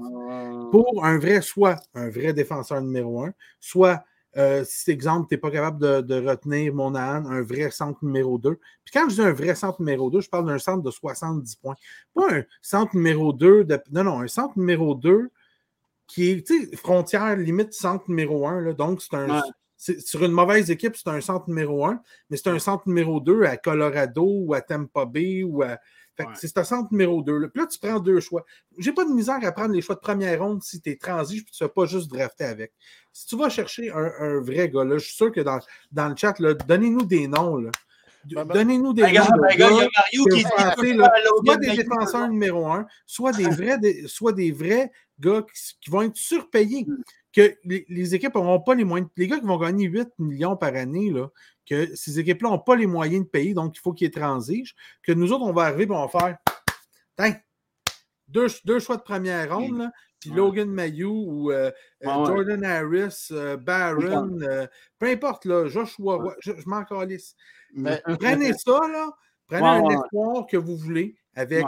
pour un vrai, soit un vrai défenseur numéro un, soit, euh, si exemple, tu n'es pas capable de, de retenir Monahan, un vrai centre numéro 2. Puis quand je dis un vrai centre numéro 2, je parle d'un centre de 70 points. Pas un centre numéro 2, de, non, non, un centre numéro 2 qui est, frontière limite centre numéro 1. Là, donc, c'est un. Ouais. Sur une mauvaise équipe, c'est un centre numéro 1, mais c'est un centre numéro 2 à Colorado ou à Tampa Bay ou à. Ouais. c'est un centre numéro 2. Là. Puis là, tu prends deux choix. J'ai pas de misère à prendre les choix de première ronde si tu es transi puis tu ne fais pas juste drafter avec. Si tu vas chercher un, un vrai gars, là, je suis sûr que dans, dans le chat, là, donnez-nous des noms. là. Ben, ben- Donnez-nous des Regarde, noms. il y a Mario qui dit soit des défenseurs numéro un, soit des vrais, soit des vrais gars qui, qui vont être surpayés. Que les, les équipes n'auront pas les moyens. Les gars qui vont gagner 8 millions par année, là, que ces équipes-là n'ont pas les moyens de payer, donc il faut qu'ils transigent. Que nous autres, on va arriver et on va faire deux, deux choix de première ronde, là, puis Ouais. Logan Mayou ou euh, euh, Ouais. Jordan Harris, euh, Barron, euh, peu importe, là, Joshua, je, je m'en calisse. Mais Prenez ça, là. Prenez un espoir que vous voulez avec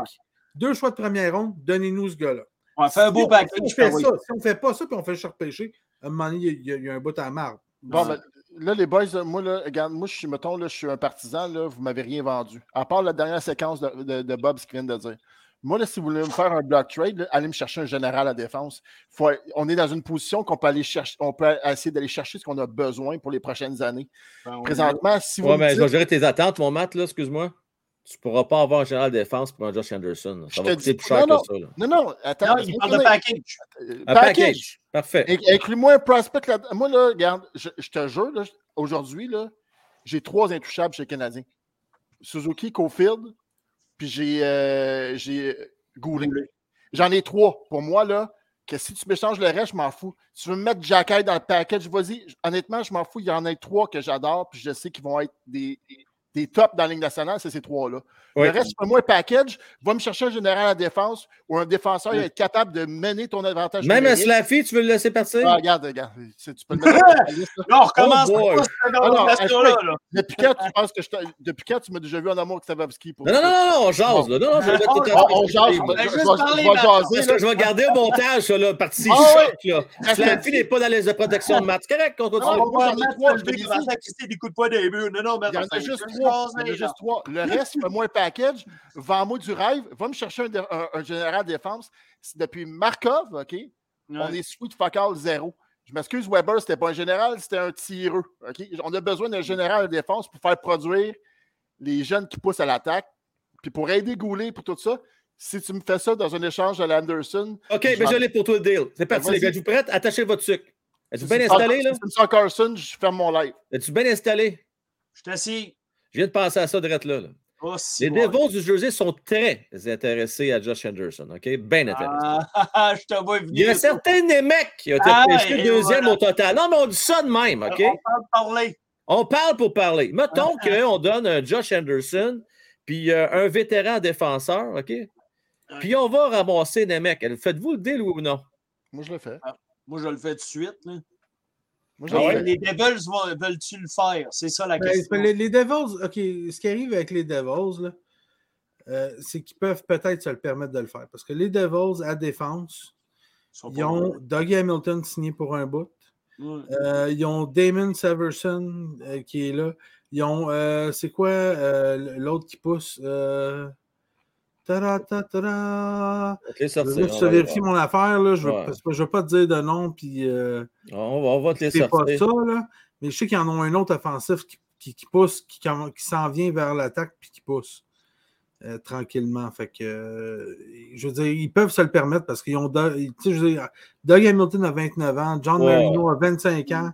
deux choix de première ronde. Donnez-nous ce gars-là. On fait un beau Si on- package. Si on je fait t'envoie. ça, si on fait pas ça, puis on fait le repêcher, à un moment donné, il y, a- il y a un bout à marde. Bon, ben, là, les boys, là, moi, là, regarde, moi, je suis, mettons, là, je suis un partisan, là, vous m'avez rien vendu. À part la dernière séquence de, de, de Bob, ce qu'il vient de dire. Moi, là, si vous voulez me faire un block trade, là, allez me chercher un général à défense. Faut- on est dans une position qu'on peut aller chercher, on peut essayer d'aller chercher ce qu'on a besoin pour les prochaines années. Ben, Présentement, si vous Ouais, mais je vais gérer tes attentes, mon Matt, là, excuse-moi. Tu ne pourras pas avoir un général de défense pour un Josh Anderson. Je va dis- coûter plus cher non, que ça. là. Non, non, attends. Non, il parle de package. Euh, Un package. Parfait. In- Inclus-moi un prospect là Moi, là, regarde, je, je te jure, là, aujourd'hui, là, j'ai trois intouchables chez les Canadiens. Suzuki, Cofield, puis j'ai euh, j'ai Goulet. J'en ai trois. Pour moi, là, que si tu m'échanges le reste, je m'en fous. Si tu veux me mettre Jacky dans le package, vas-y. Honnêtement, je m'en fous. Il y en a trois que j'adore, puis je sais qu'ils vont être des, des, des tops dans la Ligue nationale, c'est ces trois-là. Le reste, fais-moi un package, va me chercher un général à défense ou un défenseur, être capable de mener ton avantage. Même à. Slaffy, tu veux le laisser partir? Ah, regarde, regarde. Tu, peux le mettre dans liste. Là, on recommence Oh pas là. Depuis quand tu penses que je t'ai- Depuis quand tu m'as déjà vu en amour avec Stavovski pour Non, non, ça? non, non, on jase. Là. Non, non, je vais mettre tout On, on jase, je je vais garder au montage, ça, là, partie Ah choc, là. Slaffy n'est pas dans les de protection de Matt. C'est correct qu'on Non, continue. Ah, on va mettre des coups de poing des murs. Non, non, mais Il y en a attends, juste trois. jase, Il y en a là. juste trois. Le reste, fais-moi un package. Vends-moi du rêve. Va me chercher un, un- un général de défense. C'est Depuis Markov, OK? On est sweet fuck all zéro. Je m'excuse, Weber, c'était pas un général, c'était un tireux. OK? On a besoin d'un général de défense pour faire produire les jeunes qui poussent à l'attaque. Puis pour aider Goulet pour tout ça, si tu me fais ça dans un échange à l'Anderson. OK, mais je l'ai pour toi le deal. C'est parti, Ben, les gars. Êtes-vous prêts? Attachez votre sucre. Êtes-vous bien installé, tu là? Si tu me Carson, je ferme mon live. Êtes-vous bien installé? Je t'assieds. Je viens de penser à ça direct là. là. Oh, si Les bon. Devils du Jersey sont très intéressés à Josh Anderson, OK? Bien intéressés. Ah, je te vois Il y a venir. certains Nemec qui ont été Ah, pêchés deuxième voilà. au total. Non, mais on dit ça de même, OK? On parle de parler. On parle pour parler. Mettons Ah, qu'on donne un Josh Anderson puis euh, un vétéran défenseur, OK? Puis on va ramasser Nemec. Faites-vous le deal ou non? Moi, je le fais. Moi, je le fais tout de suite. là. Moi, fais. les Devils veulent-tu le faire? C'est ça la Ben, question. les, les Devils, OK, ce qui arrive avec les Devils, euh, c'est qu'ils peuvent peut-être se le permettre de le faire. Parce que les Devils, à défense, Ils ont. Dougie Hamilton signé pour un bout. Ouais. Euh, ils ont Damon Severson euh, qui est là. Ils ont, euh, c'est quoi euh, l'autre qui pousse? Ta, te les Je sortir. mon affaire. Là. Je ne Ouais. veux, pas te dire de nom. Puis, euh, On va, on va te les c'est pas sortir. ça. Là. Mais je sais qu'il y en a un autre offensif qui, qui, qui pousse, qui, qui s'en vient vers l'attaque puis qui pousse euh, tranquillement. Fait que, euh, je veux dire, ils peuvent se le permettre parce qu'ils ont. Doug- tu sais, je veux dire, Doug Hamilton a 29 ans, John Ouais. Marino a 25 ans,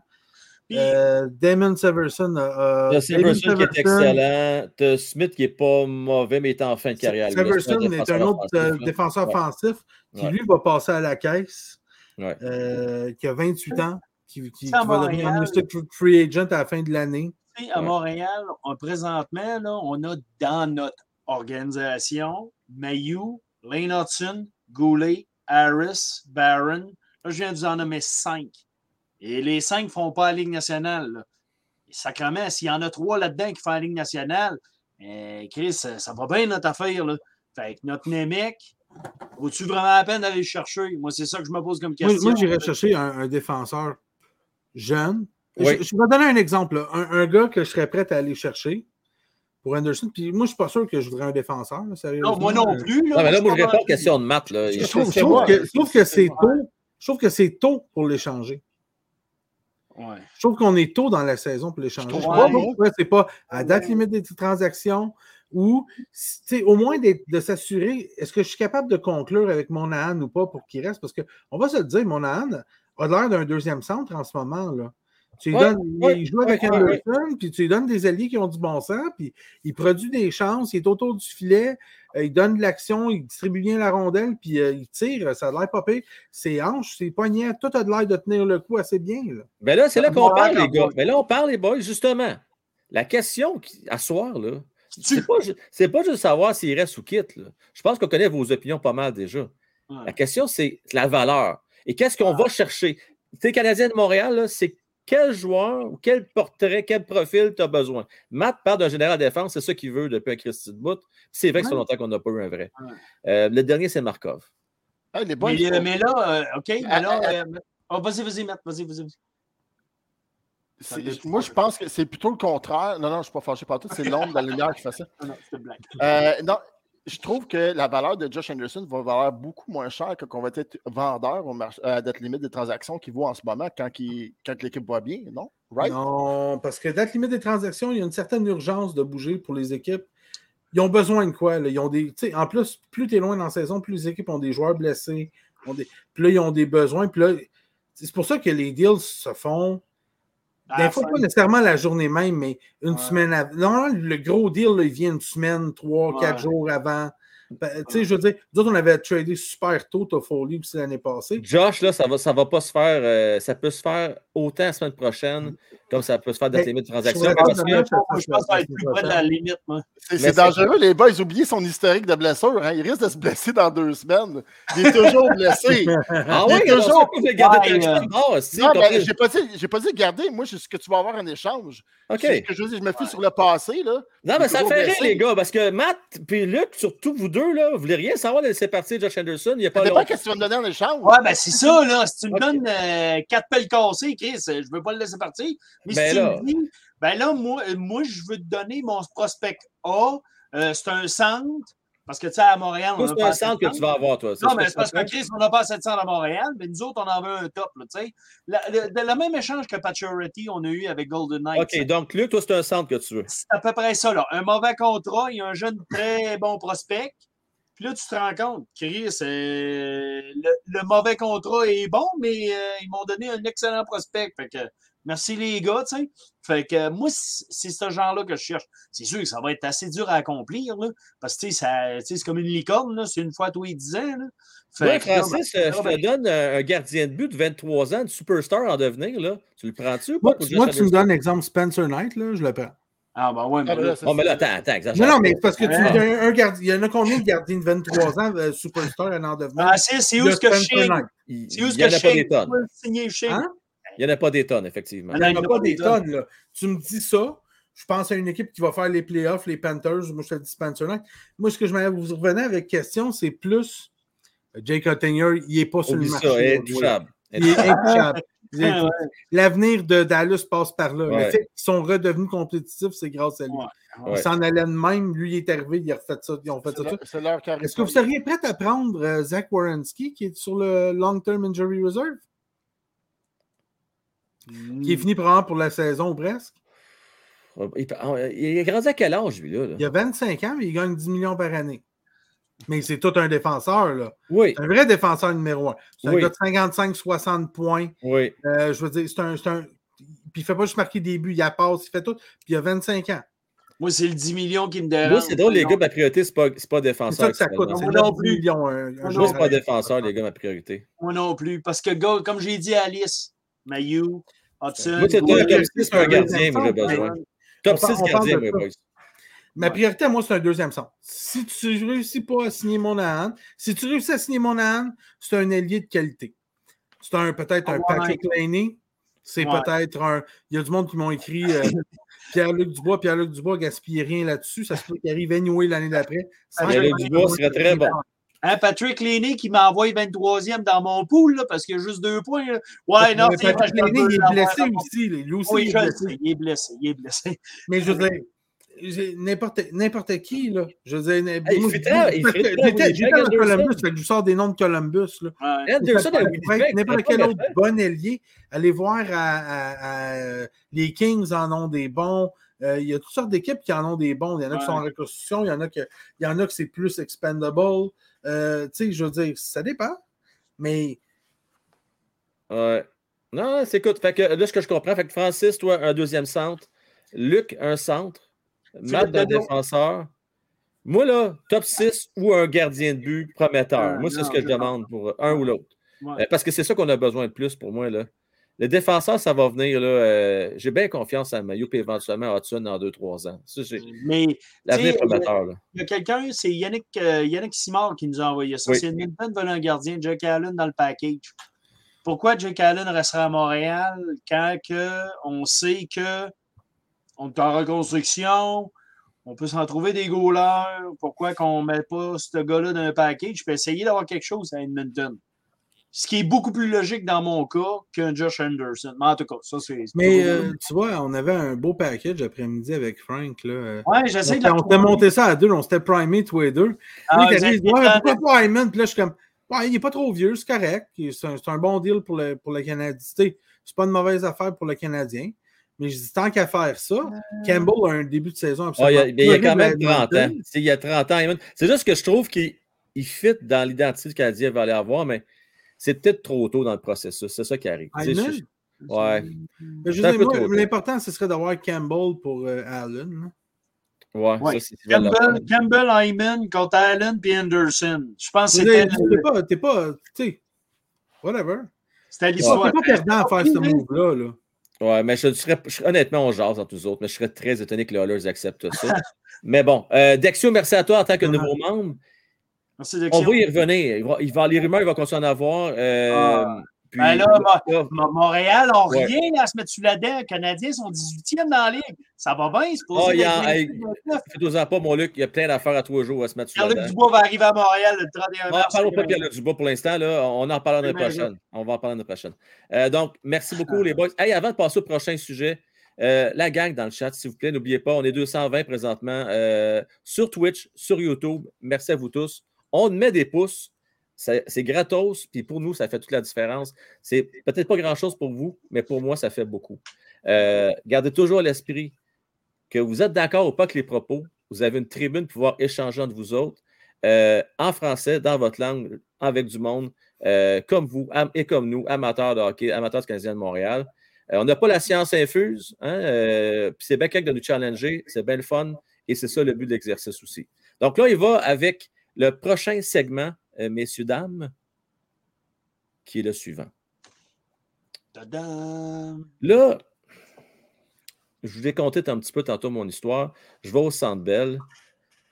euh, Damon Severson a. a- T'as Damon Severson qui est excellent. T'as Smith qui est pas mauvais, mais il est en fin de carrière. Severson est un autre euh, offensif, défenseur Ouais. offensif qui, Ouais. lui, va passer à la caisse, Ouais. euh, qui a 28 ans, qui, va devenir un Free Agent à la fin de l'année. à Ouais. Montréal, on- présentement, là, on a dans notre organisation Mayu, Lane Hudson, Goulet, Harris, Barron. Là, je viens de vous en nommer cinq. Et les cinq ne font pas la Ligue nationale. là. Et sacrément, s'il y en a trois là-dedans qui font la Ligue nationale, eh, Chris, ça, ça va bien notre affaire. Là. Fait que notre Nemec, vaut-tu vraiment la peine d'aller le chercher? Moi, c'est ça que je me pose comme question. moi, j'irais chercher un, un défenseur jeune. Oui. Je, je vais donner un exemple. Un, un gars que je serais prêt à aller chercher pour Anderson. Puis moi, je ne suis pas sûr que je voudrais un défenseur. là, sérieusement. Non, moi non Euh, plus. Là, Non, mais là, moi, je réponds aux questions de maths. Là. Je Il- trouve, je c'est trouve moi. que, je trouve que c'est C'est tôt. Je trouve que c'est tôt pour l'échanger. Ouais. Je trouve qu'on est tôt dans la saison pour l'échanger. Je trouve ne pas, sais pas pourquoi c'est pas à date Ouais. limite des transactions ou au moins de s'assurer est-ce que je suis capable de conclure avec Monahan ou pas pour qu'il reste? Parce qu'on va se le dire, Monahan a l'air d'un deuxième centre en ce moment. Là. Tu lui Ouais, donnes- ouais, il joue avec ouais, Anderson, puis tu lui donnes des alliés qui ont du bon sens, puis il produit des chances, il est autour du filet, euh, il donne de l'action, il distribue bien la rondelle, puis euh, il tire, ça a l'air pire. Ses hanches, ses poignets, tout a de l'air de tenir le coup assez bien. Là. Ben là, c'est là qu'on parle, les gars. Mais là, on parle, les boys, justement. La question qui- à soir, là, Tu- c'est pas, pas juste savoir s'il reste ou quitte. là. Je pense qu'on connaît vos opinions pas mal déjà. Ouais. La question, c'est la valeur. Et qu'est-ce qu'on va chercher? Tu sais, Canadien de Montréal, là, c'est quel joueur ou quel portrait, quel profil tu as besoin? Matt parle d'un général défense, c'est ça qu'il veut depuis un Christy de bout. C'est vrai que ça fait longtemps qu'on n'a pas eu un vrai. Ouais. Euh, le dernier, c'est Markov. Hey, les boys, Mais, euh, mais là, euh, OK, mais Ah, là. ah, euh, oh, vas-y, vas-y, Matt, vas-y, vas-y. c'est- moi, je pense que c'est plutôt le contraire. Non, non, je ne suis pas fâché par tout. C'est l'ombre de la lumière qui fait ça. Non, non, c'était une blague. Euh, non, je trouve que la valeur de Josh Anderson va valoir beaucoup moins cher que qu'on va être vendeur au marché, à date limite des transactions qu'il vaut en ce moment quand, l'équipe va bien, non? Right? Non, parce que date limite des transactions, il y a une certaine urgence de bouger pour les équipes. Ils ont besoin de quoi? Ils ont des, en plus, plus tu es loin dans la saison, plus les équipes ont des joueurs blessés. ont puis là, ils ont des besoins. C'est pour ça que les deals se font. À Des fois, pas nécessairement la journée même, mais une Ouais. semaine avant. Non, le gros deal, là, il vient une semaine, trois, Ouais. quatre jours avant. Ben, tu sais, je veux dire, nous autres, on avait tradé super tôt Toffoli aussi l'année passée. Josh, là, ça va, ça va pas se faire. euh, ça peut se faire autant la semaine prochaine, comme ça peut se faire dans Mais les limites de transaction. je pense être plus près de la limite, moi. C'est c'est c'est- dangereux, les boys. Oubliez son historique de blessure. hein. Il risque de se blesser dans deux semaines. Il est toujours blessé. Ah Il oui, est alors ça, toujours- Jackson? euh, t'as ben, pas- j'ai pas dit, j'ai pas dit garder. Moi, je- ce que tu vas avoir en échange. OK. C'est ce que je veux dire, je me fie sur le passé, là. Non, Il est mais ça fait rire, les gars, parce que Matt puis Luc, surtout vous deux, là, vous voulez rien savoir de laisser partir Josh Anderson? Il n'y a pas longtemps. qu'est-ce que tu vas me donner en échange. Ouais, ben c'est ça, là. Si tu me donnes euh, quatre pelles cassées, Chris, je veux pas le laisser partir. Mais Ben si tu me dis, ben là, moi, euh, moi, je veux te donner mon prospect A. euh, c'est un centre. Parce que, tu sais, à Montréal, on a c'est pas un centre que tu vas avoir, toi. Non, mais c'est parce que. Chris, on n'a pas assez de centre à Montréal, mais nous autres, on en veut un top, tu sais. Le, même échange que Paturity, on a eu avec Golden Knights. OK, donc Luc, toi, c'est un centre que tu veux. C'est à peu près ça, là. Un mauvais contrat, il y a un jeune très bon prospect. Puis là, tu te rends compte, Chris, euh, le, le mauvais contrat est bon, mais euh, ils m'ont donné un excellent prospect. Fait que merci les gars, tu sais. Fait que moi, c'est ce genre-là que je cherche. C'est sûr que ça va être assez dur à accomplir, là, parce que tu sais, c'est comme une licorne, là, c'est une fois tous les 10 ans. Là. Fait Oui, que là, Francis, ben, euh, je ben, te donne un gardien de but de 23 ans, de superstar en devenir. Là. Tu le prends-tu ou pas Moi, moi, tu me donnes l'exemple Spencer Knight, là, je le prends. Ah, ben ouais, mais Ah, là, ça, Oh, mais là, attends, attends, exagère. Non, non, mais parce que tu Ouais. il y a un gardien, il y en a combien de gardiens de 23 ans, euh, superstar, à en devenir? ah, c'est c'est où ce que Shane? C'est où ce n'y en que a pas des Shane tonnes. peut signer Shane? Hein? Il n'y en a pas des tonnes, effectivement. Il n'y en a il y en a pas pas des tonnes. Là. Tu me dis ça, je pense à une équipe qui va faire les playoffs, les Panthers. Moi, je te dis Spencer Knight. Moi, ce que je vous revenez avec question, c'est plus euh, Jake Ottinger, il n'est pas sur le ça, marché. intouchable. Il est intouchable. Ah, ouais, L'avenir de Dallas passe par là. Le Ouais. fait qu'ils sont redevenus compétitifs, c'est grâce à lui. Ouais. s'en allait de même. Lui, il est arrivé, il a refait ça. Ils ont fait C'est ça. leur- C'est leur carrière. Est-ce que vous seriez prêt à prendre euh, Zach Wierenski, qui est sur le Long-Term Injury Reserve, qui est fini probablement pour la saison ou presque? Il, il est grandi à quel âge, lui, là? là? Il a 25 ans, mais il gagne 10 millions par année. Mais c'est tout un défenseur, là. Oui, C'est un vrai défenseur numéro un. C'est un Oui. gars de 55-60 points. oui. Euh, je veux dire, c'est un, c'est un- Puis il fait pas juste marquer des buts, il a passe, il fait tout. Puis il a 25 ans. Moi, c'est le 10 millions qui me dérange. Moi, c'est drôle, les gars, ma priorité, c'est pas, c'est pas C'est défenseur. ça que ça coûte. C'est Moi non plus. millions, un- un Moi c'est pas défenseur, les gars, ma priorité. Moi non plus. Parce que, gars, comme j'ai dit à Alice, Mayu, Hudson. Moi, c'est un top 6 un un gardien, moi, j'ai besoin. Top On parle- 6 on parle gardiens, de moi, boys. Ma priorité à moi, c'est un deuxième centre. Si tu ne réussis pas à signer Monahan, si tu réussis à signer Monahan, c'est un ailier de qualité. C'est un peut-être un Ouais. Patrick Laney. C'est Ouais. peut-être un. Il y a du monde qui m'ont écrit euh, Pierre-Luc Dubois. Pierre-Luc Dubois gaspille rien là-dessus. Ça se peut qu'il arrive anyway l'année d'après. Pierre-Luc Dubois serait très bon. Hein, Patrick Laney qui m'a envoyé 23e dans mon pool, là, parce qu'il y a juste deux points. là. Ouais, non, Patrick peux il est blessé mon- aussi. Lui aussi, Oui, il est blessé. sais, il est blessé, il est blessé. Mais je veux dire, n'importe qui, là. Je veux dire, Hey, il moi, il fait j'étais Winnipeg, j'étais dans Anderson. Columbus, fait que je vous sors des noms de Columbus, là. Ouais. N'importe quel pas autre bon ailier. Allez voir à, à- à- les Kings en ont des bons. Euh, il y a toutes sortes d'équipes qui en ont des bons. Il y en a qui sont en reconstruction, il y en a que, il y en a que c'est plus expendable. Euh, tu sais, je veux dire, ça dépend. Mais Ouais. Non, c'est écoute, fait que là, ce que je comprends, fait que Francis, toi, un deuxième centre. Luc, un centre. Matt, cadeau. défenseur. Moi, là, top 6 ou un gardien de but prometteur. Ah, moi, c'est ce que je demande pour un ou l'autre. Ouais. Euh, parce que c'est ça qu'on a besoin de plus pour moi. Là. Le défenseur, ça va venir. là. euh, J'ai bien confiance en Mayo et éventuellement Hudson dans 2-3 ans. Ça, Mais L'avenir prometteur. Là. il y a quelqu'un, c'est Yannick, euh, Yannick Simard qui nous a envoyé ça. Oui. C'est Edmonton veut un gardien, Jack Allen dans le package. Pourquoi Jack Allen restera à Montréal quand que on sait que on est en reconstruction, on peut s'en trouver des goalers. Pourquoi qu'on ne met pas ce gars-là dans un package? Je peux essayer d'avoir quelque chose à Edmonton. Ce qui est beaucoup plus logique dans mon cas qu'un Josh Anderson. Mais en tout cas, ça, c'est. Mais euh, tu vois, on avait un beau package après-midi avec Frank. Là. Ouais, j'essaie On de. s'était- on s'était monté ça à deux, on s'était primé tous les deux. Ah, ouais, pourquoi pas Hyman? Puis là, je suis comme, ouais, il est pas trop vieux, c'est correct. C'est un, bon deal pour le, pour le Canadien. C'est pas une mauvaise affaire pour le Canadien. Mais je dis, tant qu'à faire ça, Campbell a un début de saison Ah, il, y absolument. a, mais il y a quand même horrible à 30 ans. Il y a 30 ans. C'est juste que je trouve qu'il il fit dans l'identité du Canadien va aller avoir, mais c'est peut-être trop tôt dans le processus. C'est ça qui arrive. Tu sais, Hyman? je- Ouais. L'important, ce serait d'avoir Campbell pour euh, Allen. là. Ouais, Ouais. ça, c'est c'est valable. Campbell, Campbell, Hyman contre Allen puis Anderson. Je pense que c'était T'es pas, t'es pas, tu sais, whatever. c'était l'histoire. t'es pas perdant à faire ce move-là. Là. Ouais, mais je serais, je- honnêtement, on jase entre nous autres, mais je serais très étonné que les Oilers acceptent ça. mais bon, euh, Dexio, merci à toi en tant que nouveau membre. Merci, On Dexio. va y revenir. Il va, il va- les rumeurs, il va continuer à en avoir. euh, Ah. Puis- Ben là, là, Mo- Montréal n'a Ouais. rien à se mettre sous la dent. Les Canadiens sont 18e dans la ligue. Ça va bien, c'est Ah, pas il y a- hey, Faites-en pas, mon Luc, il y a plein d'affaires à trois jours à se mettre sur la Pierre-Luc dent. Dubois va arriver à Montréal le 31 On mars. parlera pas de Pierre-Luc Dubois pour l'instant. On en parlera l'année prochaine. On va en parler l'année prochaine. Euh, donc, merci beaucoup, les boys. Hey, avant de passer au prochain sujet, euh, la gang dans le chat, s'il vous plaît, n'oubliez pas, on est 220 présentement euh, sur Twitch, sur YouTube. Merci à vous tous. On met des pouces. C'est gratos, puis pour nous, ça fait toute la différence. C'est peut-être pas grand-chose pour vous, mais pour moi, ça fait beaucoup. Euh, gardez toujours à l'esprit que vous êtes d'accord ou pas avec les propos. Vous avez une tribune pour pouvoir échanger entre vous autres euh, en français, dans votre langue, avec du monde, euh, comme vous et comme nous, amateurs de hockey, amateurs du Canadien de Montréal. On n'a pas la science infuse, hein, puis c'est bien quelque de nous challenger, c'est bien le fun, et c'est ça le but de l'exercice aussi. Donc là, il va avec le prochain segment, messieurs, dames, qui est le suivant. Là, je vous ai conté un petit peu tantôt mon histoire. Je vais au Centre Bell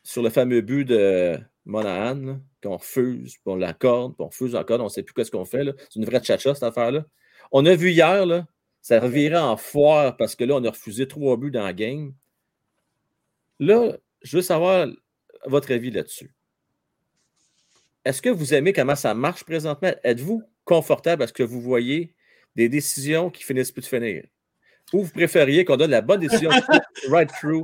sur le fameux but de Monahan, qu'on refuse, puis on l'accorde, puis on refuse encore, on ne sait plus qu'est-ce qu'on fait. C'est une vraie tchatcha, cette affaire-là. On a vu hier, là, ça revirait en foire parce que là, on a refusé trois buts dans la game. Là, je veux savoir votre avis là-dessus. Est-ce que vous aimez comment ça marche présentement? Êtes-vous confortable à ce que vous voyez des décisions qui finissent plus de finir? Ou vous préfériez qu'on donne la bonne décision right through?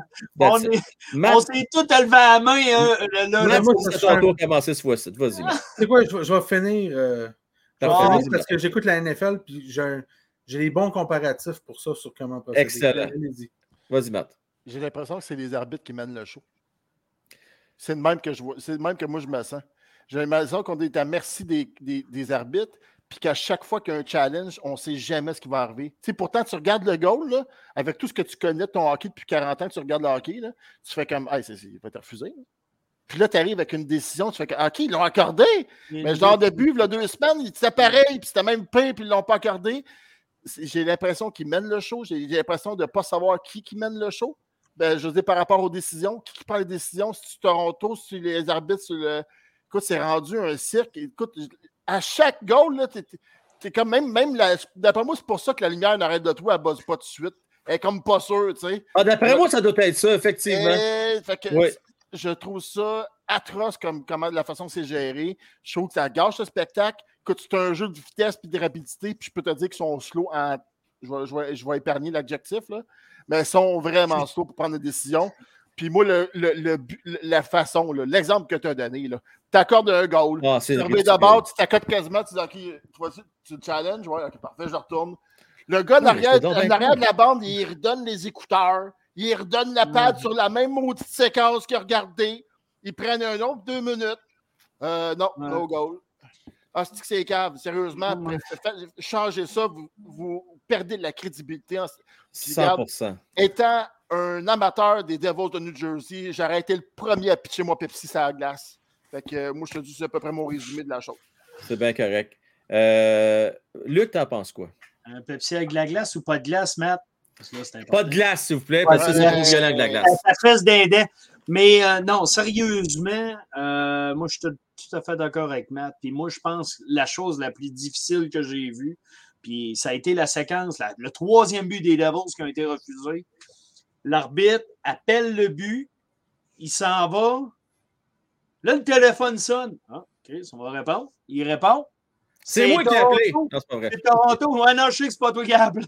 On s'est tous levé à la main. hein, le- le- Ouais, le- moi, c'est ton tour commencer ce fois-ci. Vas-y. C'est quoi, je vais, je vais finir. euh, je vais finir vas-y, parce que j'écoute la NFL puis j'ai les bons comparatifs pour ça sur comment procéder. Excellent. Vas-y, Matt. J'ai l'impression que c'est les arbitres qui mènent le show. C'est le même que je vois. C'est le même que moi je me sens. J'ai l'impression qu'on est à merci des, des- des arbitres, puis qu'à chaque fois qu'il y a un challenge, on ne sait jamais ce qui va arriver. Pourtant, tu regardes le goal, là, avec tout ce que tu connais de ton hockey depuis 40 ans, tu regardes le hockey, là, tu fais comme, hey, c'est, il va te refuser. là. Puis là, tu arrives avec une décision, tu fais comme, OK, ils l'ont accordé. Mais genre de but, il deux semaines, il était pareil, puis c'était même pire, puis ils ne l'ont pas accordé. J'ai l'impression qu'ils mènent le show. J'ai j'ai l'impression de ne pas savoir qui, qui mène le show. Ben, je veux dire, par rapport aux décisions, qui, qui prend les décisions, si tu Toronto, si les arbitres, sur le. Écoute, c'est rendu un cirque. Écoute, à chaque goal, là, t'es, t'es- comme même, même la- d'après moi, c'est pour ça que la lumière n'arrête de toi, elle buzz pas tout de suite. Elle est comme pas sûre, tu sais. Ah, D'après moi, ça doit être ça, effectivement. Eh, fait que Oui. Je trouve ça atroce comme, comment la façon que c'est géré. Je trouve que ça gâche le spectacle. Écoute, c'est un jeu de vitesse et de rapidité, puis je peux te dire qu'ils sont slow en. Je vais, je vais- je vais épargner l'adjectif, là. Mais ils sont vraiment slow pour prendre des décisions. Puis moi, le, le- le la façon, l'exemple que tu as donné, tu accordes un goal. Ah, c'est Tu ridicule. d'abord, tu t'accotes quasiment, tu dis, OK, tu, vois-tu, tu te challenges, ouais, OK, parfait, je retourne. Le gars en arrière, de la bande, il redonne les écouteurs, il redonne la pad sur la même maudite séquence qu'il a regardé. Ils prennent un autre deux minutes. Euh, non, Ouais. no goal. Ah, c'est que c'est cave? Sérieusement, Ouais. changez ça, vous, vous perdez de la crédibilité. en- Puis regarde, 100 Étant un amateur des Devils de New Jersey, j'aurais été le premier à pitcher moi Pepsi sur la glace. Fait que euh, moi, je te dis, c'est à peu près mon résumé de la chose. C'est bien correct. Euh, Luc, t'en penses quoi? Un Pepsi avec de la glace ou pas de glace, Matt? Parce que là. Pas de glace, s'il vous plaît, parce que Ouais, c'est trop violent de la ouais. glace. Ça fesse d'aider. Mais euh, non, sérieusement, euh, moi, je suis tout, tout à fait d'accord avec Matt. Puis moi, je pense que la chose la plus difficile que j'ai vue, puis ça a été la séquence, la- le troisième but des Devils qui ont été refusés. L'arbitre appelle le but, il s'en va. Là, le téléphone sonne. Ah, OK, on va répondre. Il répond. C'est moi qui ai appelé. Non, c'est pas vrai. C'est Toronto. Ouais, non, je sais que c'est pas toi qui as appelé.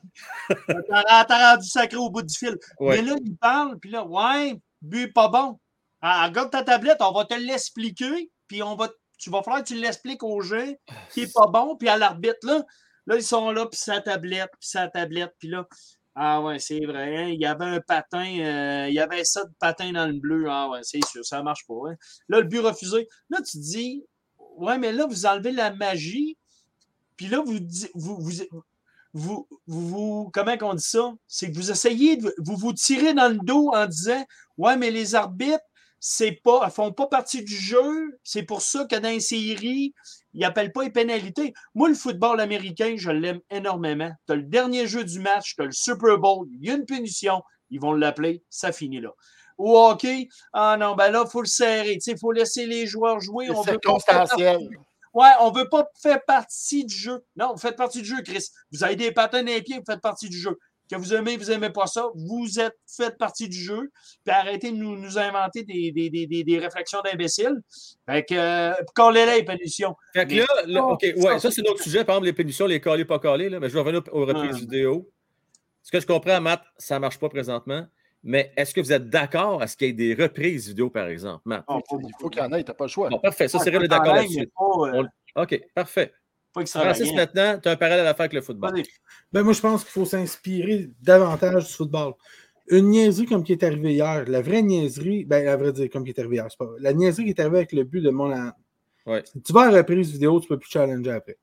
T'as rendu sacré au bout du fil. Ouais. Mais là, il parle, puis là, ouais, but pas bon. Ah, regarde ta tablette, on va te l'expliquer, puis on va, tu vas falloir que tu l'expliques aux gens qui est pas bon, puis à l'arbitre, là, là, ils sont là, puis sa tablette, puis sa tablette, puis là, ah ouais, c'est vrai, il y avait un patin, euh, il y avait ça de patin dans le bleu, ah ouais, c'est sûr, ça marche pas. hein. Là, le but refusé. Là, tu te dis, ouais, mais là, vous enlevez la magie, puis là, vous, vous, vous, vous, vous- comment qu'on dit ça? C'est que vous essayez de vous vous tirez dans le dos en disant Ouais, mais les arbitres, c'est pas, elles font pas partie du jeu. C'est pour ça que dans les séries, ils n'appellent pas les pénalités. Moi, le football américain, je l'aime énormément. Tu as le dernier jeu du match, tu as le Super Bowl, il y a une punition, ils vont l'appeler, ça finit là. Au hockey, ah non, ben là, il faut le serrer. Il faut laisser les joueurs jouer. C'est On veut pas. Ouais, on veut pas faire partie du jeu. Non, vous faites partie du jeu, Chris. Vous avez des patins dans les pieds, vous faites partie du jeu. Que vous aimez, vous aimez pas ça, vous êtes faites partie du jeu. Puis arrêtez de nous, nous inventer des, des, des, des, des réflexions d'imbéciles. Fait que, euh, collez les pénitions. Fait que là, OK, ouais, ça, c'est un autre sujet. Par exemple, les pénitions, les calés, pas calés, là, mais je vais revenir aux reprises Ouais. vidéo. Ce que je comprends, Matt, ça ne marche pas présentement. Mais est-ce que vous êtes d'accord à ce qu'il y ait des reprises vidéo, par exemple, Matt? Oh, Il faut qu'il y en ait, t'as pas le choix. Bon, parfait. Ça, Ah, c'est est d'accord là-dessus. euh, OK, parfait. Pas Francis, maintenant, tu as un parallèle à faire avec le football. Ben, moi, je pense qu'il faut s'inspirer davantage du football. Une niaiserie comme qui est arrivée hier, la vraie niaiserie, ben, à vrai dire, comme qui est arrivée hier, c'est pas vrai. La niaiserie qui est arrivée avec le but de mon. Ouais. Si tu vas à la reprise vidéo, tu peux plus challenger après.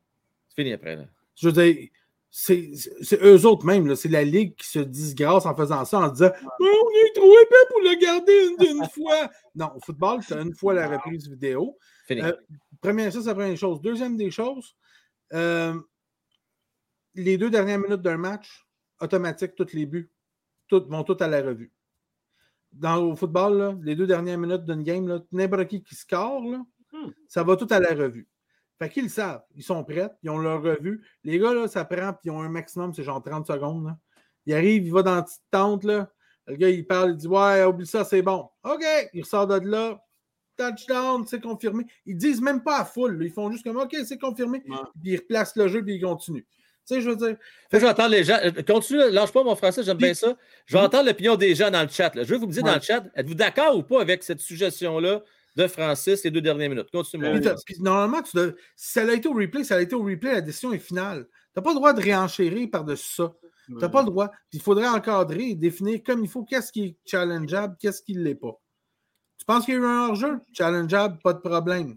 C'est fini après. Là. Je veux dire, c'est eux autres même, c'est la Ligue qui se disgrâce en faisant ça, en disant Oh, On est trop épais pour le garder une, une fois. Non, au football, tu as une fois la reprise vidéo. Fini. Euh, Première, ça, c'est la première chose. Deuxième des choses, euh, les deux dernières minutes d'un match, automatique, tous les buts, vont tous à la revue. Dans au football, là, les deux dernières minutes d'une game, n'importe qui qui score, là, Hmm. ça va tout à la revue. Fait qu'ils le savent. Ils sont prêts, ils ont leur revue. Les gars, là, ça prend, puis ils ont un maximum, c'est genre 30 secondes. là. Il arrive, il va dans la petite tente, là. Le gars, il parle, il dit Ouais, oublie ça, c'est bon. OK, il ressort de là. Touchdown, c'est confirmé. Ils disent même pas à full. là. Ils font juste comme OK, c'est confirmé. Ouais. Puis ils replacent le jeu, puis ils continuent. Tu sais, je veux dire. Faut que j'entende les gens. Euh, Continue, lâche pas mon français, j'aime bien ça. Je vais entendre l'opinion des gens dans le chat. là. Je vais vous dire dans le chat, êtes-vous d'accord ou pas avec cette suggestion-là de Francis les deux dernières minutes? Continue. mon Puis, normalement, tu dois- si ça a été au replay, ça a été au replay, la décision est finale. Tu n'as pas le droit de réenchérir par-dessus ça. Tu n'as pas le droit. Puis il faudrait encadrer et définir comme il faut qu'est-ce qui est challengeable, qu'est-ce qui ne l'est pas. Tu penses qu'il y a eu un hors-jeu? Challengeable, pas de problème.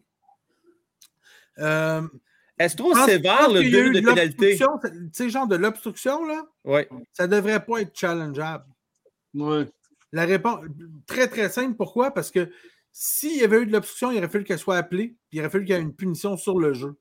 Euh, Est-ce trop sévère le eu de pénalité? Tu sais, genre de l'obstruction, là, Oui. ça ne devrait pas être challengeable. Ouais. La réponse, très très simple. Pourquoi? Parce que s'il y avait eu de l'obstruction, il aurait fallu qu'elle soit appelée, puis il aurait fallu qu'il y ait une punition sur le jeu.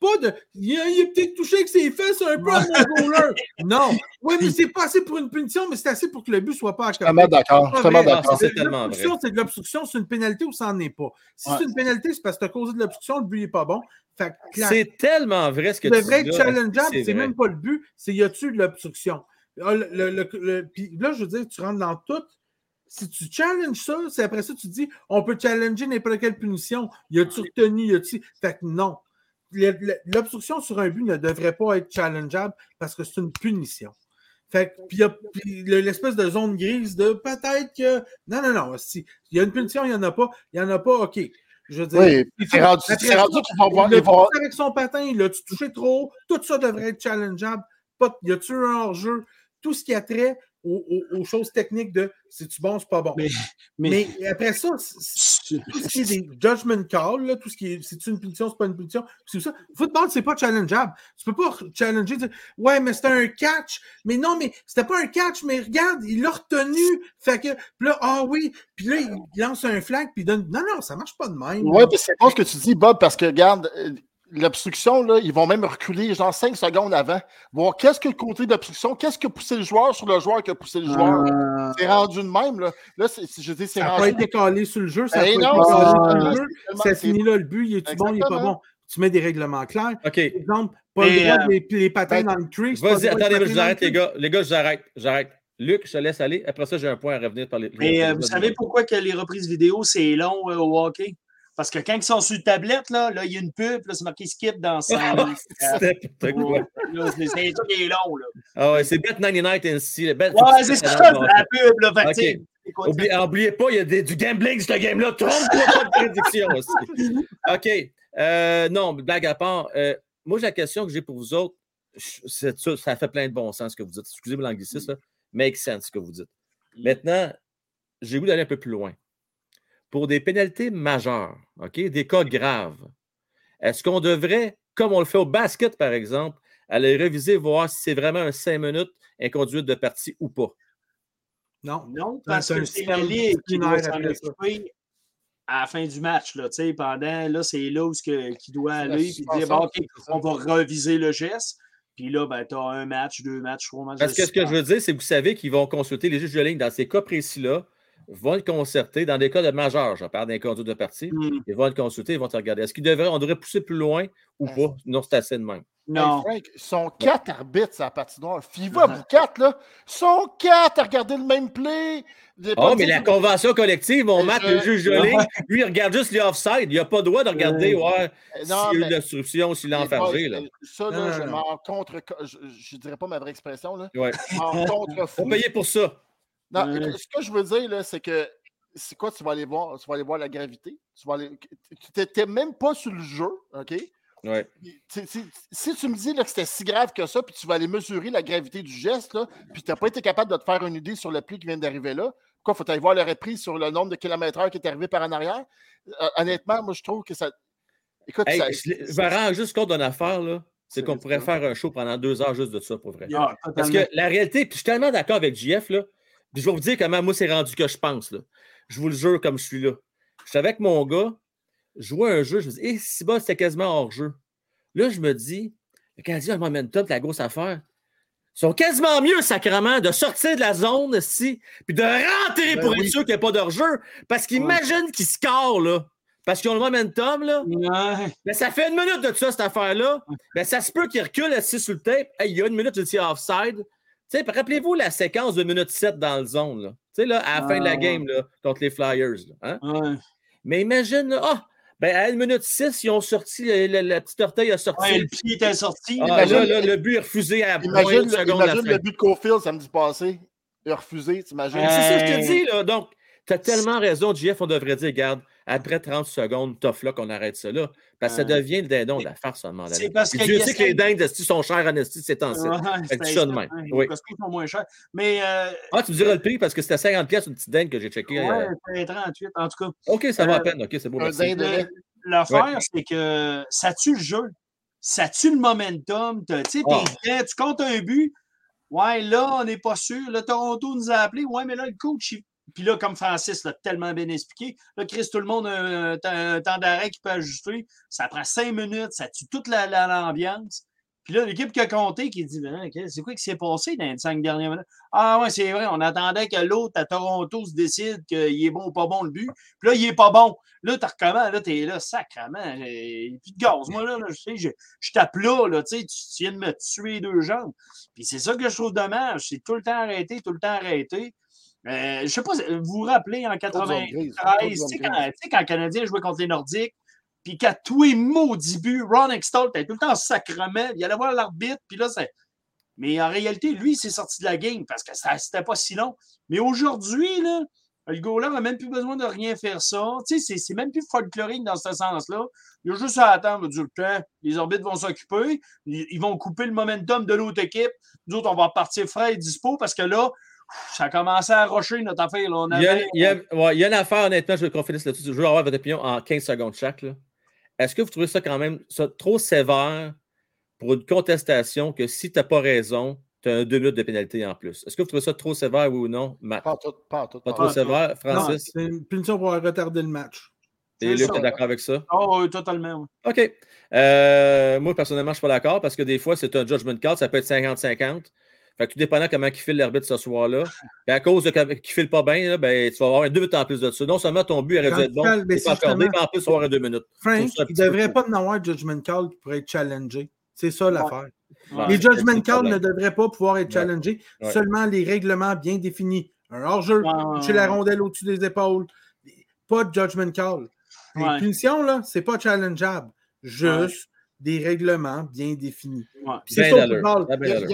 Pas de. Il a, il a peut-être touché avec ses fesses un peu à mon goaler. Non. Oui, mais c'est pas assez pour une punition, mais c'est assez pour que le but soit pas accordé. Totalement d'accord. Totalement vrai. d'accord. C'est tellement vrai. C'est de l'obstruction, c'est une pénalité ou ça n'en est pas. Si Ouais. c'est une pénalité, c'est parce que tu as causé de l'obstruction, le but n'est pas bon. Que, C'est tellement vrai ce que tu devrait dis. être là. challengeable, c'est vrai. même pas le but, c'est y a-tu de l'obstruction? Ah, le- le- le- le- puis là, je veux dire, tu rentres dans tout. Si tu challenges ça, c'est après ça, tu dis on peut challenger n'importe quelle punition. Y a-tu retenu, y a-tu. Fait que non. L'obstruction sur un but ne devrait pas être challengeable parce que c'est une punition. Fait que, puis y a l'espèce de zone grise de peut-être que. Non, non, non. Si il y a une punition, il n'y en a pas. Il n'y en a pas, OK. Je veux dire. Oui, il c'est rendu, rendu voir. il avec son patin, il l'a touché trop haut? Tout ça devrait être challengeable. Pas, y a-tu un hors-jeu? Tout ce qui a trait aux, aux- aux choses techniques de c'est-tu bon, c'est pas bon. Mais- Mais, mais- après ça, tout ce qui est des judgment calls, là, tout ce qui est c'est-tu une punition, c'est pas une punition, c'est ça. Football, c'est pas challengeable. Tu peux pas challenger, dire Ouais, mais c'était un catch. Mais non, mais c'était pas un catch, mais regarde, il l'a retenu. Fait que, puis là, ah oui, puis là, il lance un flag, puis il donne. Non, non, ça marche pas de même. Oui, puis c'est pas ce que tu dis, Bob, parce que regarde, euh, l'obstruction, là, ils vont même reculer genre 5 secondes avant. Voir qu'est-ce que le côté d'obstruction, qu'est-ce qui a poussé le joueur sur le joueur qui a poussé le joueur. Euh, C'est rendu de même, là. Là, c'est, c'est- je dis, c'est Ça n'a rendu. pas été calé sur le jeu, ça Eh non, sur le c'est jeu. Ça finit là, le but, il est-tu bon, il est pas bon. Tu mets des règlements clairs. OK. Par exemple, pas le droit euh, des les patins ben, dans le tree. Vas-y, le attendez, je patins vous dans arrête, le les gars. Les gars, j'arrête. J'arrête. Luc, je te laisse aller. Après ça, j'ai un point à revenir par les. Mais euh, vous savez pourquoi que les reprises vidéo, c'est long euh, au hockey? Parce que quand ils sont sur le tablette, là, là, il y a une pub, là, c'est marqué skip dans ça. C'est quoi. c'est c'est long, là. Ah ouais, c'est Bet99 ainsi. Bet, Ouais, c'est ça, c'est la pub, là. Fait écoute, Oubliez, pas, il y a des- du gambling, ce game-là. Trompe-toi pas de prédiction aussi. OK. Euh, non, blague à part. euh, moi, j'ai la question que j'ai pour vous autres, ça, ça fait plein de bon sens ce que vous dites. Excusez-moi l'anglicisme, là. Make sense ce que vous dites. Maintenant, j'ai le goût d'aller un peu plus loin. Pour des pénalités majeures, OK, des cas graves, est-ce qu'on devrait, comme on le fait au basket, par exemple, aller réviser, voir si c'est vraiment un 5 minutes inconduite de partie ou pas? Non. Non, parce que c'est la ligue qui doit s'en occuper à la fin du match. Là, pendant, là, c'est là où ce que, qui doit aller et dire bon, OK, on va reviser le geste. Puis là, ben, tu as un match, deux matchs, trois matchs. Parce que ce que je veux dire, c'est que vous savez qu'ils vont consulter les juges de ligne dans ces cas précis-là, vont le concerter dans des cas de majeurs. Je parle d'un conduite de partie. Hmm, Ils vont le consulter, ils vont te regarder. Est-ce qu'ils devraient, on devrait pousser plus loin ou pas? Non, c'est assez de même. Non. Hey, Frank, ils sont quatre arbitres sur la patinoire. FIVA, vous quatre, là, sont quatre à regarder le même play. Oh, dit mais la convention collective, on marque je- le juge de ligne. Lui, il regarde juste les offside. Il n'a pas le droit de regarder ouais, Non, s'il y a eu de l'obstruction, s'il boys, enfargé. Là. Ça, Non, là, non, je m'en contre. Je, je dirais pas ma vraie expression, là. Ouais. M'en contre Faut payer pour ça. Non, Ouais. ce que je veux dire, là, c'est que c'est quoi, tu vas aller voir? Tu vas aller voir la gravité. Tu vas aller. N'étais même pas sur le jeu, OK? Ouais. Si tu me dis là, que c'était si grave que ça, puis tu vas aller mesurer la gravité du geste, là, puis tu n'as pas été capable de te faire une idée sur le pli qui vient d'arriver là, pourquoi faut aller voir le reprise sur le nombre de kilomètres heure qui est arrivé par en arrière? Euh, honnêtement, moi, je trouve que ça. Écoute, Hey, ça- je me rends juste compte d'une affaire, là. C'est C'est qu'on pourrait faire un show pendant deux heures juste de ça, pour vrai. Ah, Parce que la réalité, puis je suis tellement d'accord avec JF, là, je vais vous dire comment moi c'est rendu que je pense. Là. Je vous le jure comme je suis là. Je suis avec mon gars, je jouais un jeu, je me dis, eh, si bas, c'était quasiment hors jeu. Là, je me dis, le Canadien a le momentum, la grosse affaire. Ils sont quasiment mieux, sacrement, de sortir de la zone, si, puis de rentrer Ben pour oui. être sûr qu'il n'y a pas d'hors-jeu. Parce qu'imagine qu'ils scorent, là. Parce qu'ils ont le momentum, là. Ouais. Mais ça fait une minute de ça, cette affaire-là. Mais ça se peut qu'il recule assis sur le tape. Hey, il y a une minute de tir offside. Rappelez-vous la séquence de minute 7 dans le zone. Là. À la fin de Ah, la ouais. game là, contre les Flyers. hein? Ouais. Mais imagine, ah, Ben, à 1 minute 6, ils ont sorti, la petite orteil a sorti. Ouais, le pied était sorti. Ah, Imagine- là, le but est refusé à Imagine, le- seconde de la imagine le but de Cofield samedi passé. Il a refusé, t'imagines? Mais C'est ça que je te Hey. dis, là. Donc, tu as tellement raison, JF, on devrait dire, regarde, après 30 secondes, tough là qu'on arrête ça là. Parce que ça Ouais. devient le dindon de la farce à un moment donné. C'est parce que Dieu sait que les dindes sont chères en esti ces temps-ci. Ouais, Fait que c'est dis ça de même. hein, Oui. Sont moins chers. Mais euh, Ah, tu me diras le prix parce que c'était 50 pièces une petite dinde que j'ai checké. ouais, euh, c'est 38, en tout cas. OK, ça va à Euh, peine. OK, c'est beau. Le- L'affaire, c'est que ça tue le jeu. Ça tue le momentum. Tu sais, Ah. tu comptes un but. Ouais, là, on n'est pas sûr. Là, Toronto nous a appelé. Ouais, mais là, le coach, il- puis là, comme Francis l'a tellement bien expliqué, là, Chris, tout le monde a un, temps- d'arrêt qui peut ajuster. Ça prend cinq minutes, ça tue toute la- la- l'ambiance. Puis là, l'équipe qui a compté, qui dit Ben, c'est quoi qui s'est passé dans les cinq dernières minutes? Ah ouais, c'est vrai, on attendait que l'autre à Toronto se décide qu'il est bon ou pas bon le but. Puis là, il est pas bon. Là, tu recommences, là, t'es là, sacrement. J'ai plus de gaz. Moi, là, je sais, je, je tape là, là, tu sais, tu viens de me tuer deux jambes. Puis c'est ça que je trouve dommage. C'est tout le temps arrêté, tout le temps arrêté. Euh, je sais pas, vous vous rappelez en Trop de zone grise, 93, trop de tu sais, quand, le Canadien jouait contre les Nordiques, puis qu'à tous les maudits buts, Ron Extall était tout le temps sacrement, il allait voir l'arbitre, puis là, c'est. Mais en réalité, lui, il s'est sorti de la game parce que ça c'était pas si long. Mais aujourd'hui, là, le goaler n'a même plus besoin de rien faire ça. Tu sais, c'est- même plus folklorique dans ce sens-là. Il a juste à attendre du temps. Les arbitres vont s'occuper. Ils, ils vont couper le momentum de l'autre équipe. Nous autres, on va partir frais et dispo parce que là, ça a commencé à rocher notre affaire. là. On Il y, a, avait- il y a- ouais, il y a une affaire, honnêtement, je veux qu'on finisse là-dessus. Je veux avoir votre opinion en 15 secondes chaque. Est-ce que vous trouvez ça quand même ça, trop sévère pour une contestation que si tu n'as pas raison, tu as un deux minutes de pénalité en plus? Est-ce que vous trouvez ça trop sévère, oui ou non, Matt? Pas en tout, pas en tout. Pas pas en trop tout. sévère, Francis? c'est une punition pour retardé le match. Et Luc, ça. tu es d'accord avec ça? Oh, oui, totalement. oui. OK. Euh, moi, personnellement, je ne suis pas d'accord parce que des fois, c'est un judgment call, ça peut être 50-50. Fait que tout dépendant comment il file l'arbitre ce soir-là. À cause de qu'il ne file pas bien, là, ben, tu vas avoir un deux minutes en plus de ça. Non seulement ton but aurait dû être bon, c'est pas accordé, mais en plus, tu avoir deux minutes. Frank, il ne devrait pas en avoir de judgment call pour être challengé. C'est ça l'affaire. Ouais, les judgment calls ne devraient pas pouvoir être challengés. Ouais. Seulement les règlements bien définis. Un hors-jeu, Ouais, la rondelle au-dessus des épaules. Pas de judgment call. Les Ouais. punitions, là, c'est pas challengeable. Juste des règlements bien définis. Ouais. C'est ça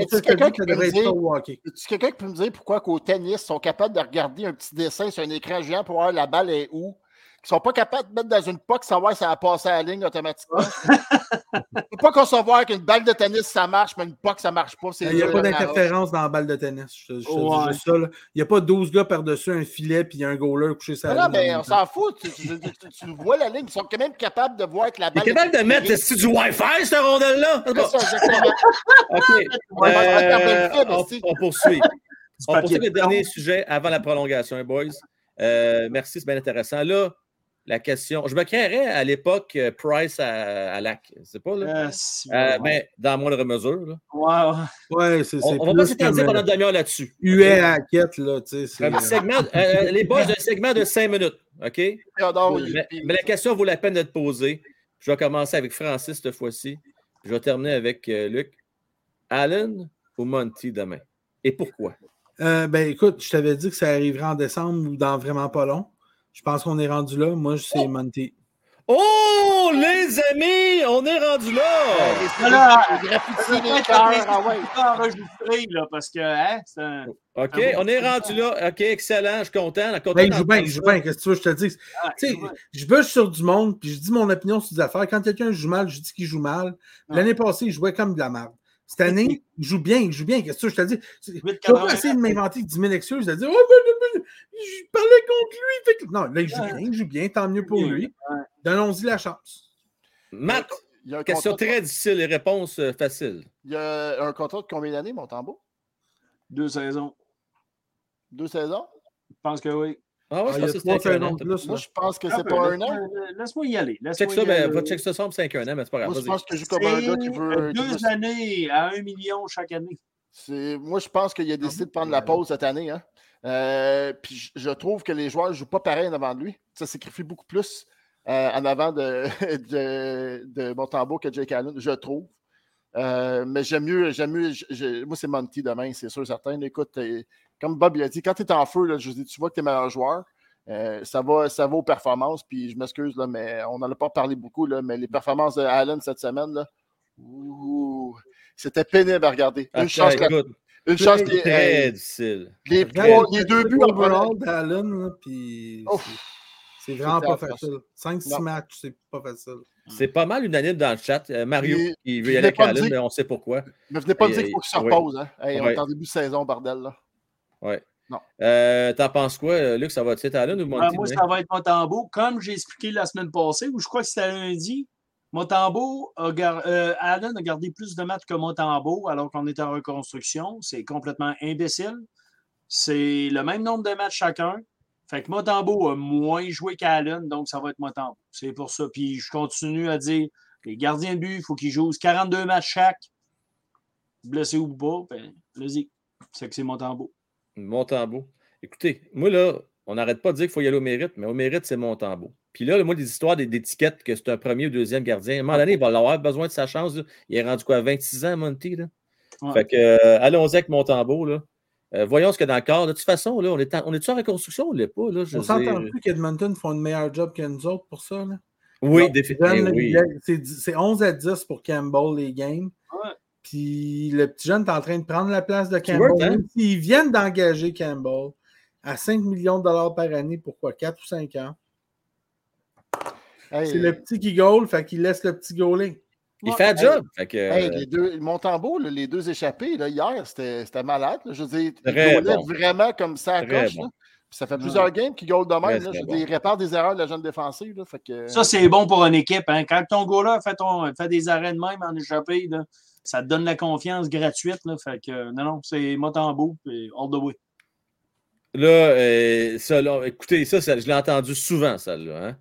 C'est quelqu'un qui devrait être au hockey. Quelqu'un qui peut me dire pourquoi qu'au tennis, ils sont capables de regarder un petit dessin sur un écran géant pour voir la balle est où? Ils sont pas capables de mettre dans une puck, savoir si ça a passé à la ligne automatiquement. Je peux pas concevoir qu'une balle de tennis, ça marche, mais une puck, ça marche pas. Il n'y a pas d'interférence dans la balle de tennis. Je Ouais. juste ça. Il n'y a pas 12 gars par-dessus un filet puis il y a un goaler couché sur Non, la non, ligne mais on s'en fout. Tu, tu- tu- tu vois la ligne. Ils sont quand même capables de voir que la balle. capable de est mettre tirée. esti, du Wi-Fi, cette rondelle-là? C'est ça, exactement. OK. Ouais, Euh, on, on poursuit. On poursuit le de dernier sujet avant la prolongation, hein, boys. Euh, merci, c'est bien intéressant. Là, la question. Je me créerais à l'époque euh, Price à, à Lac. C'est pas là? Euh, si- Euh, mais dans moindre mesure. là. Ouais, c'est On, on va pas comme pendant euh, une demi-heure là-dessus. huet à la quête, là, tu sais. Un euh, segment, euh, les boys, un segment de cinq minutes. OK? Mais, mais la question vaut la peine d'être posée. Je vais commencer avec Francis cette fois-ci. Je vais terminer avec euh, Luc. Allen ou Monty demain? Et pourquoi? Euh, ben écoute, je t'avais dit que ça arriverait en décembre ou dans vraiment pas long. Je pense qu'on est rendu là. Moi, c'est Monty. Oh, les amis, on est rendu là! Voilà. ah enregistré, parce que, hein, c'est un. OK, on est rendu là. OK, excellent, je suis content. content Ben, il joue bien, il joue bien. Qu'est-ce que tu veux que je te dise? Ah, Tu sais, ouais. je bûche sur du monde, puis je dis mon opinion sur des affaires. Quand quelqu'un joue mal, je dis qu'il joue mal. Ah. L'année passée, il jouait comme de la merde. Cette année, il joue bien, il joue bien. Qu'est-ce que je te dis? Je vais pas essayer de m'inventer 10 000 excuses, de dire Oh, ben, ben, ben, je parlais contre lui. Fait que- Non, là, il joue Ouais. bien, il joue bien, tant mieux pour lui. ouais. Donnons-y la chance. Matt, Il y a un question contrat, très difficile et réponse euh, facile. il y a un contrat de combien d'années, mon tambour? Deux saisons. Deux saisons? Je pense que oui. Ah ouais, Ah, je que un an. plus. Moi, je pense que Un c'est pas un an. Laisse-moi y aller. Check Laisse-moi ça, y ben, aller. va check ça ensemble, c'est un an, mais c'est pas grave. Moi, je pense que je joue comme un gars qui veut. deux années à un million chaque année. Moi, je pense qu'il a décidé de prendre la pause cette année. Hein. Euh, puis je- je trouve que les joueurs ne jouent pas pareil en avant de lui. Ça sacrifie beaucoup plus euh, en avant de, de, de Montembeau que Jake Allen, je trouve. Euh, mais j'aime mieux, j'aime mieux. moi, c'est Monty demain, c'est sûr, certain. Écoute, comme Bob il a dit, quand tu es en feu, là, je dis, tu vois que tu es meilleur joueur. Euh, ça, va, ça va aux performances, puis je m'excuse, là, mais on n'en a pas parlé beaucoup, là, mais les performances de Allen cette semaine, là, ouh, c'était pénible à regarder. Une chance, une chance très, difficile. les, Regarde, trois- les deux buts en d'Allen, là, puis c'est- vraiment pas facile. 5-6 Non. matchs, c'est pas facile. C'est pas mal unanime dans le chat. Euh, Mario, Il- qui veut y aller avec Allen, mais on sait pourquoi. Mais venez pas me dire qu'il faut qu'il se repose. Hein. Hey, On est en début de saison, bordel. Là. Ouais. Non. Euh, T'en penses quoi, euh, Luc? Ça va être Allen ou Monty? Ah, moi, ça va être Montembeau. Comme j'ai expliqué la semaine passée, ou je crois que c'était lundi, Montembeau a gar- euh, Allen a gardé plus de matchs que Montembeau alors qu'on est en reconstruction. C'est complètement imbécile. C'est le même nombre de matchs chacun. Fait que Montembeau a moins joué qu'Allen, donc ça va être Montembeau. C'est pour ça. Puis je continue à dire les gardiens de but, il faut qu'ils jouent 42 matchs chaque. Blessé ou pas, ben, vas-y. C'est que c'est Montembeau. Montembeau. Écoutez, moi, là, on n'arrête pas de dire qu'il faut y aller au mérite, mais au mérite, c'est Montembeau. Puis là, moi, des histoires d'étiquettes que c'est un premier ou deuxième gardien, à un moment donné, il va avoir besoin de sa chance. là. Il est rendu quoi, 26 ans, Monty? Là? Ouais. Fait que, euh, allons-y avec Montembeau. Là. Euh, voyons ce qu'il y a dans le corps. De toute façon, là, on est, en- on est-tu en reconstruction ou on l'est pas? Là, je On s'entend plus qu'Edmonton font un meilleur job que nous autres pour ça. Là. Oui, définitivement. oui. a- C'est dix- c'est 11 à 10 pour Campbell, les games. Ouais. Puis le petit jeune est en train de prendre la place de Campbell. hein? Même s'ils viennent d'engager Campbell à 5 millions de dollars par année, pourquoi 4 ou 5 ans? Hey, C'est le petit qui goal, fait qu'il laisse le petit goaler. Il fait un job. Fait que, hey, euh, les deux, Montembeau, là, les deux échappés, là, hier, c'était c'était malade. là. Je veux dire, il bon. vraiment comme ça à Très coche. bon. ça fait plusieurs games qu'il goal de même. là. très Je veux bon. dire, il répare des erreurs de la jeune défensive. Là, fait que... Ça, c'est bon pour une équipe. Hein. Quand ton gars-là fait, ton- fait des arrêts de même en échappé, là, ça te donne la confiance gratuite. Là. Fait que, non, non, c'est Motambo et all the way. Là, euh, ça, là, écoutez, ça, ça, je l'ai entendu souvent, celle-là. Hein?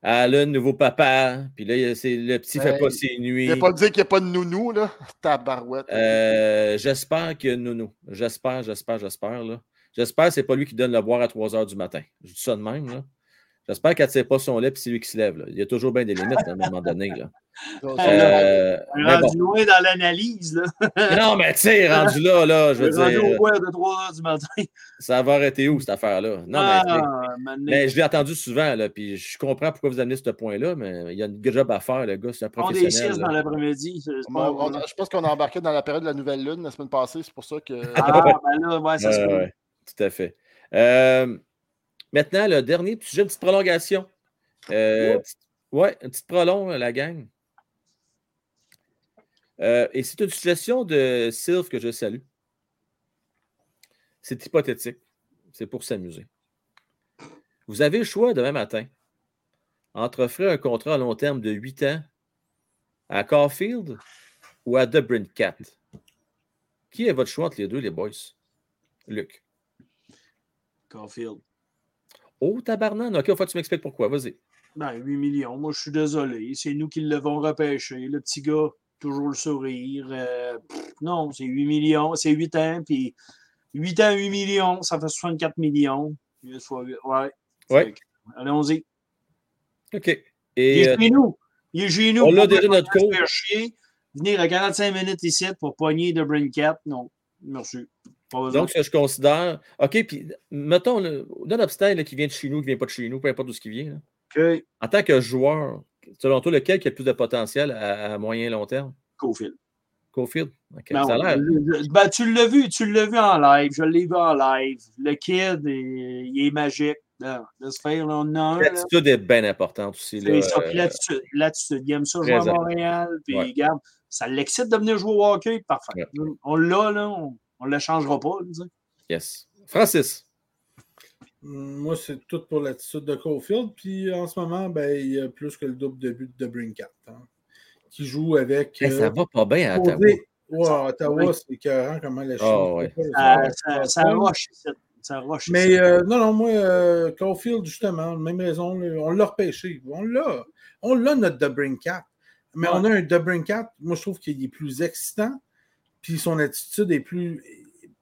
Allen, nouveau papa, puis là, il- c'est- le petit fait Hey, pas ses Il nuits. ne pas dire qu'il n'y a pas de nounou, là. Tabarouette. Euh, j'espère que Nounou. J'espère, j'espère, j'espère. là. J'espère que c'est pas lui qui donne le boire à 3 h du matin. Je dis ça de même. là. J'espère qu'elle ne tire pas son lait puis c'est lui qui se lève. là. Il y a toujours bien des limites à un moment donné. Là. Euh, On est mais bon. rendu loin dans l'analyse. Non, mais tu sais, rendu là, là, je On est veux rendu au dire, boire de 3 heures du matin. ça va arrêter où cette affaire-là? Non, mais, tu sais, ah, maintenant. mais je l'ai entendu souvent, là, puis je comprends pourquoi vous amenez ce point-là, mais il y a une job à faire, le gars, c'est un on professionnel. 6 là. dans l'après-midi. On- on- je pense qu'on a embarqué dans la période de la nouvelle lune la semaine passée. C'est pour ça que. Ah, ben là, ouais, ça se Ouais, peut. ouais, tout à fait. Euh, maintenant, le dernier petit sujet, une petite prolongation. Euh, petite- ouais, une petite prolong, la gang. Euh, et c'est une suggestion de Sylve que je salue. C'est hypothétique. C'est pour s'amuser. Vous avez le choix demain matin entre offrir un contrat à long terme de 8 ans à Caulfield ou à Cat. Qui est votre choix entre les deux, les boys? Luc. Caulfield. Oh, tabarnan. OK, il que tu m'expliques pourquoi. Vas-y. Ben, 8 millions. Moi, je suis désolé. C'est nous qui l'avons repêché. Le petit gars, toujours le sourire. Euh, pff, non, c'est 8 millions. C'est 8 ans. Puis 8 ans, 8 millions, ça fait 64 millions. Une fois huit, Ouais. Ouais. Allons-y. OK. Il Et est euh, chez nous. Il est chez nous. on l'a déjà, notre chier, Venir à 45 minutes ici pour pogner de Brincat. Non. Merci. Donc, ce que je considère. OK, puis mettons, nonobstant qui vient de chez nous, qui ne vient pas de chez nous, peu importe d'où ce qui vient. là. En tant que joueur, selon toi, lequel qui a le plus de potentiel à, à moyen et long terme? Caulfield. Cofield. OK. Ben ça a le- ben, tu l'as vu, tu l'as vu en live. Je l'ai vu en live. Le kid, il est magique. Non, laisse faire, là, on en a un. là. L'attitude est bien importante aussi. Là, ça, euh, l'attitude. L'attitude. Il aime ça jouer à. Montréal. Puis, Ouais. regarde, ça l'excite de venir jouer au hockey. Parfait. Ouais. On l'a, là. On ne le changera pas. tu sais. yes. Francis. Moi, c'est tout pour l'attitude de Caulfield. Puis en ce moment, ben, il y a plus que le double de but de Brinkat. hein, qui joue avec. Hey, ça euh, va pas bien à Ottawa. Ouais, Ottawa, c'est écœurant comment la Chine. Ah, ouais. fait Ça, ça. roche ici. Ça roche. Mais euh, non, non, moi, euh, Caulfield, justement, même raison, là, on l'a repêché. On l'a. On l'a, notre Debrincat. Mais Ouais. on a un Debrincat, moi, je trouve qu'il est plus excitant. Puis son attitude est plus,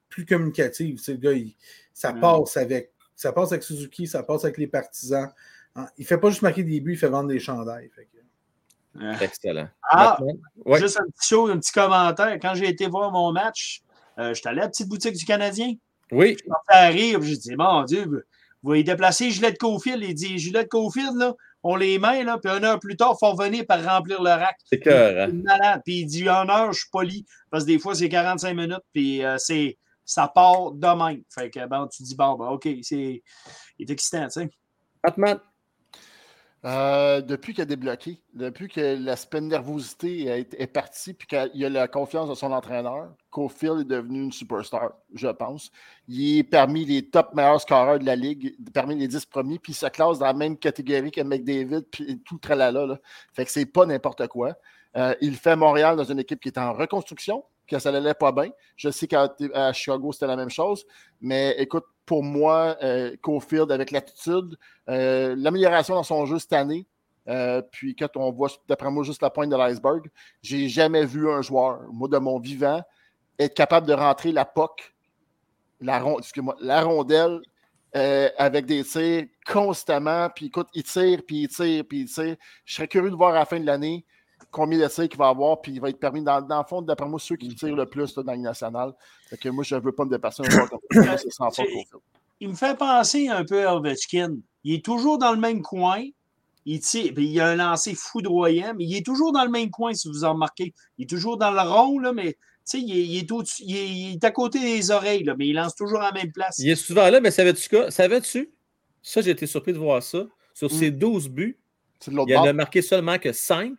plus communicative. C'est le gars, il- ça, Ouais. passe avec, ça passe avec Suzuki, ça passe avec les partisans. Hein, Il fait pas juste marquer des buts, il fait vendre des chandails. Fait que- Excellent. Ah? Ouais. Juste un petit show, un petit commentaire. Quand j'ai été voir mon match, euh, j'étais allé à la petite boutique du Canadien. Oui. Je à rire, j'ai dit, mon Dieu, vous y déplacer Gillette Cofield. Il dit Gillette Cofield, là, on les met, là, puis une heure plus tard, il faut revenir par remplir le rack. C'est cœur, hein? malade. Puis il dit une heure, je suis poli. Parce que des fois, c'est 45 minutes, puis euh, c'est, ça part de même. Fait que bon, tu dis, bon, ben, OK, c'est. Il est excitant, tu sais. Batman. Euh, depuis qu'il a débloqué, depuis que l'aspect de nervosité est, est parti, puis qu'il a la confiance de son entraîneur, Cofield est devenu une superstar, je pense. Il est parmi les top meilleurs scoreurs de la ligue, parmi les 10 premiers, puis il se classe dans la même catégorie que McDavid, puis tout tralala. Là. Fait que c'est pas n'importe quoi. Euh, il fait Montréal dans une équipe qui est en reconstruction, que ça n'allait pas bien. Je sais qu'à Chicago, c'était la même chose. Mais écoute, pour moi, euh, Cofield, avec l'attitude, euh, l'amélioration dans son jeu cette année, euh, puis quand on voit, d'après moi, juste la pointe de l'iceberg, j'ai jamais vu un joueur, moi, de mon vivant, être capable de rentrer la POC, la, ron- excuse-moi, la rondelle, euh, avec des tirs constamment. Puis écoute, il tire, puis il tire, puis il tire. Je serais curieux de voir à la fin de l'année combien de tirs qu'il va avoir, puis il va être permis, dans, dans le fond, d'après moi, ceux qui tirent le plus là, dans Ligue nationale. Fait que moi, je ne veux pas me dépasser un joueur comme ça, c'est sans faute. Il me fait penser un peu à Ovechkin. Il est toujours dans le même coin. Il tire, puis il a un lancer foudroyant, mais il est toujours dans le même coin, si vous en remarquez. Il est toujours dans le rond, là, mais tu sais, il est, il est au-dessus- il est- il est à côté des oreilles, là, mais il lance toujours à la même place. Il est souvent là, mais savais-tu quoi? Savais-tu? Ça, j'ai été surpris de voir ça. Sur Mm. ses 12 buts, il en a marqué seulement que 5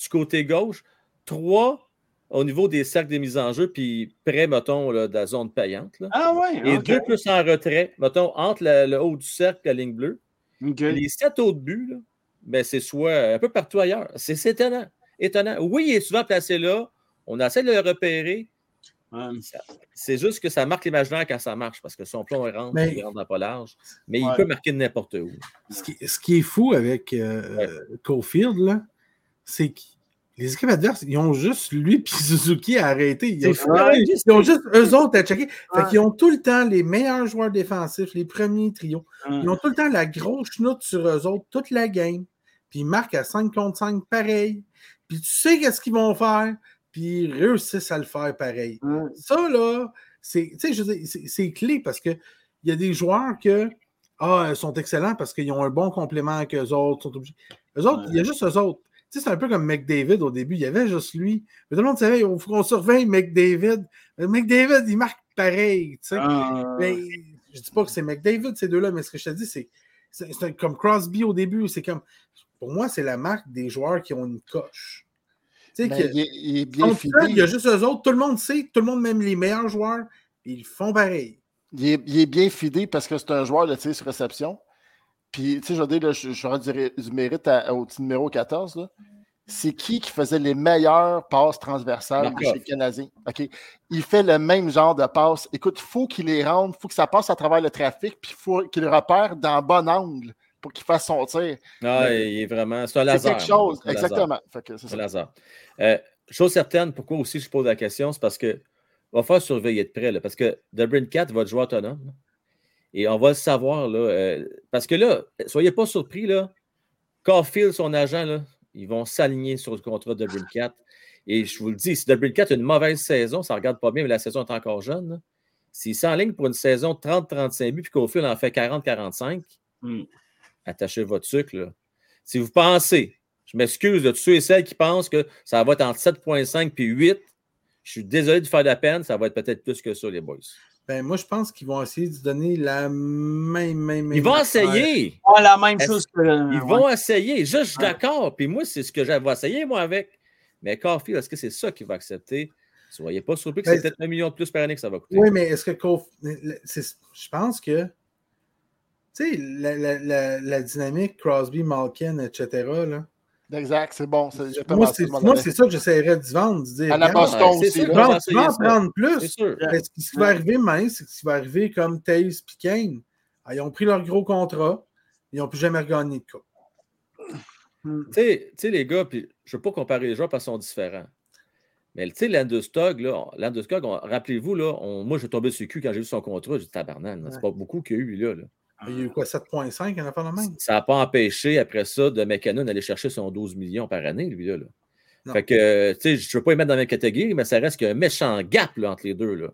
du côté gauche, 3 au niveau des cercles de mise en jeu, puis près, mettons, là, de la zone payante. là. Ah ouais, Et deux plus en retrait, mettons, entre la- le haut du cercle et la ligne bleue. Les sept autres buts, ben, c'est soit un peu partout ailleurs. C'est étonnant. étonnant. Oui, il est souvent placé là. On essaie de le repérer. C'est juste que ça marque l'imaginaire quand ça marche, parce que son plomb rentre, Mais- il rentre dans pas large. Mais Ouais. il peut marquer de n'importe où. Ce qui, ce qui est fou avec euh, Ouais. Cofield, là, c'est que les équipes adverses, ils ont juste lui et Suzuki à arrêter. Ils ont, hein? ils ont juste eux autres à checker. Fait Ouais. qu'ils ont tout le temps les meilleurs joueurs défensifs, les premiers trios. Ouais. Ils ont tout le temps la grosse chenoute sur eux autres, toute la game. Puis ils marquent à 5 contre 5 pareil. Puis tu sais qu'est-ce qu'ils vont faire? Puis ils réussissent à le faire pareil. Ouais. Ça, là, c'est, tu sais, je veux dire, c'est- clé parce qu'il y a des joueurs que ah, sont excellents parce qu'ils ont un bon complément avec eux autres. Sont obligés. Eux autres, il y a juste eux autres. Tu sais, c'est un peu comme McDavid au début. Il y avait juste lui. Mais tout le monde savait, il faut qu'on surveille McDavid. Mais McDavid, il marque pareil. tu sais. Ah, Mais je dis pas que c'est McDavid, ces deux-là, mais ce que je te dis, c'est, c'est, c'est comme Crosby au début. C'est comme, pour moi, c'est la marque des joueurs qui ont une coche. Tu sais, Mais que- il, est, il est bien ça, il y a juste eux autres. Tout le monde sait, tout le monde, même les meilleurs joueurs, ils font pareil. Il est, il est bien fidé parce que c'est un joueur de tir sur réception. Puis, tu sais, je veux dire, là, je, je rends du, mérite à- au petit numéro 14. là. C'est qui qui faisait les meilleures passes transversales chez les Canadiens? OK. Il fait le même genre de passes. Écoute, il faut qu'il les rende, il faut que ça passe à travers le trafic, puis il faut qu'il le repère dans le bon angle pour qu'il fasse son tir. Ah, Mais- il est vraiment. C'est un C'est quelque chose. Un. Exactement. C'est un laser. Euh, chose certaine, pourquoi aussi je pose la question, c'est parce que on va faire surveiller de près, là, parce que The 4 va être joueur autonome. Et on va le savoir, là, euh, parce que là, soyez pas surpris, là, Caulfield, son agent, là, ils vont s'aligner sur le contrat de 4 Et je vous le dis, si The 4 a une mauvaise saison, ça ne regarde pas bien, mais la saison est encore jeune. S'il s'enligne pour une saison de 30-35 buts, puis Caulfield en fait 40-45, Hmm. attachez votre sucre. Là. Si vous pensez, je m'excuse de tous ceux et celles qui pensent que ça va être entre 7,5 et 8, je suis désolé de faire de la peine, ça va être peut-être plus que ça, les boys. Ben, moi, je pense qu'ils vont essayer de donner la même, même, même Ils vont essayer. Ouais, la même chose que. Ils ouais. vont essayer? Je, je suis Ouais. d'accord. Puis moi, c'est ce que j'avais essayé, moi, avec. Mais Carfield, est-ce que c'est ça qu'il va accepter? Soyez pas surpris que Ben, c'est peut-être un million de plus par année que ça va coûter. Oui, mais est-ce que Caulf- le- c'est- je pense que tu sais, la, la, la, la dynamique Crosby, Malkin, etc. Là, Exact, c'est bon. Moi, c'est, ça que j'essaierais de vendre, de dire. À la Boston Ouais, c'est aussi. sûr tu là. vas, va tu vas en prendre C'est plus. sûr. Mais ce qui va arriver, mais c'est que ce qui va arriver comme Taze et Kane. Ah, Ils ont pris leur gros contrat. Ils n'ont plus jamais regagné de coupe. Hmm. Tu sais, tu sais, les gars, puis je ne veux pas comparer les joueurs parce qu'ils sont différents. Mais tu sais, on- rappelez-vous, moi, je suis tombé sur le cul quand j'ai vu son contrat. J'ai dit tabarnak, là, c'est Ouais. pas beaucoup qu'il y a eu, là. là. Il y a eu quoi, 7,5 en affaire de même? Ça n'a pas empêché, après ça, de McKinnon d'aller chercher son 12 millions par année, lui, là. Non. Fait que, tu sais, je ne veux pas les mettre dans la même catégorie, mais ça reste qu'il y a un méchant gap là, entre les deux, là.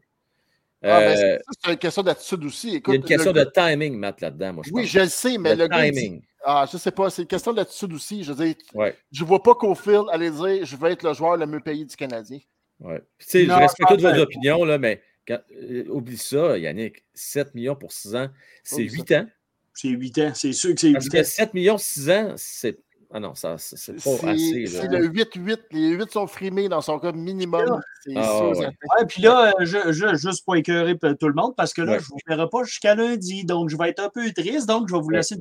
Ah, ben, Euh, c'est- ça, c'est une question d'attitude aussi. il y Écoute, a une question le de timing, Matt, là-dedans, moi, je Oui, pense. je le sais, mais le, le gars, il dit- timing. ah, je sais pas, c'est une question d'attitude aussi. Je veux dire, Ouais, je vois pas qu'au fil, allez dire, je vais être le joueur le mieux payé du Canadien. ouais. Tu sais, je respecte toutes vos opinions, là, mais quand- euh, oublie ça, Yannick. 7 millions pour 6 ans, c'est Oublie ça. 8 ans. C'est 8 ans. C'est sûr que c'est Parce 8 que ans. 7 millions, 6 ans, c'est. Ah non, ça, c'est c'est pas assez. là. le 8-8, les 8 sont frimés dans son cas minimum, c'est Ah, sûr. ouais. Ouais, puis là, euh, je, je- juste pour écœurer tout le monde, parce que là, Ouais. je ne vous verrai pas jusqu'à lundi, donc je vais être un peu triste, donc je vais vous Ouais. laisser.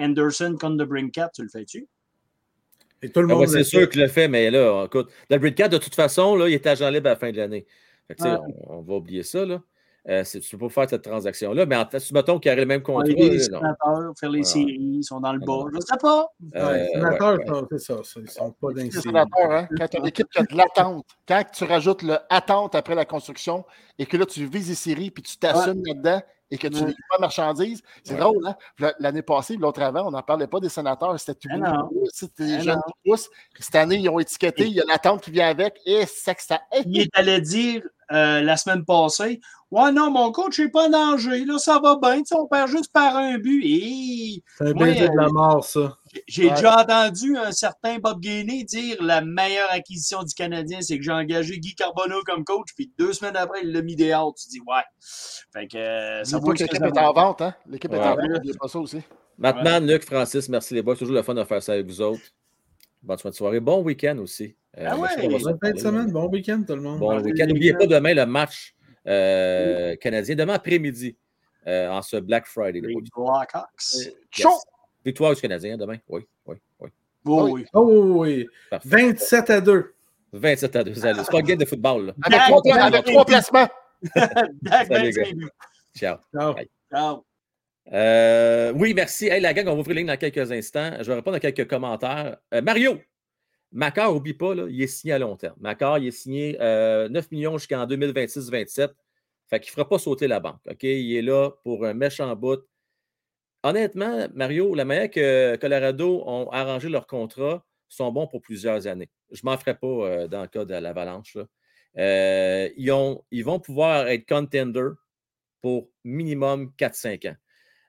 Anderson contre The Brinkat, tu le fais-tu? Et tout le Ah monde. ouais, le c'est sûr que je le fait, mais là, écoute, le Breedcat, de toute façon, là, il est agent libre à la fin de l'année. Fait que, Ah. on, on va oublier ça. Là. Euh, c'est- tu ne peux pas faire cette transaction-là, mais en fait, mettons qu'il y aurait le même contrat. Les sénateurs, faire les Ouais. séries, ils sont dans le Ah, bas. Je ne sais pas. Euh, les sénateurs, ouais, sont- c'est ça, ça, ils sont pas dans les sénateurs, hein, quand tu as une équipe qui a de l'attente, quand tu rajoutes le attente après la construction et que là, tu vises les séries puis tu t'assumes là-dedans et que tu Ouais. n'es pas marchandise, c'est Ouais. drôle, hein? L'année passée, l'autre avant, on n'en parlait pas des sénateurs, c'était tout Ah non. c'était des Ah jeunes poussent. Cette année, ils ont étiqueté, il y a l'attente qui vient avec et c'est que ça. Il est allé dire euh, la semaine passée Ouais, non, mon coach n'est pas en danger. Là, ça va bien. Tu sais, on perd juste par un but. Et C'est un Moi, baiser de euh, la mort, ça. J'ai Ouais. déjà entendu un certain Bob Gainey dire la meilleure acquisition du Canadien, c'est que j'ai engagé Guy Carbonneau comme coach, puis deux semaines après, il l'a mis dehors. Tu dis Ouais. Fait que euh, ça que l'équipe est en vente, hein? L'équipe est en vente, n'oubliez pas ça aussi. Mattman, Luc, Francis, merci les boys. C'est toujours le fun de faire ça avec vous autres. Bonne soirée. Bon week-end aussi. Euh, Ah ouais. Bonne fin de semaine, bon week-end, tout le monde. Bon Bon week-end. N'oubliez pas demain le match euh, canadien. Demain après-midi, euh, en ce Black Friday. les. Blackhawks. Yes. Chaud! Victoire du Canadien demain. Oui, oui, oui. Oh, Oui. oui. Oh oui, oui. Parfait. 27 à 2. 27 à 2. C'est pas une game de football. Là. Avec, trois, avec placements. Salut, gars. Ciao. Ciao. Bye. Ciao. Euh, oui, merci. Hey, la gang, on va ouvrir les lignes dans quelques instants. Je vais répondre à quelques commentaires. Euh, Mario, Macar, oublie pas, là, il est signé à long terme. Macar, il est signé euh, 9 millions jusqu'en 2026-27. Fait qu'il ne fera pas sauter la banque. OK? Il est là pour un méchant bout. Honnêtement, Mario, la manière que Colorado ont arrangé leur contrat sont bons pour plusieurs années. Je ne m'en ferai pas euh, dans le cas de l'Avalanche. Euh, ils, ont, ils vont pouvoir être contender pour minimum 4-5 ans.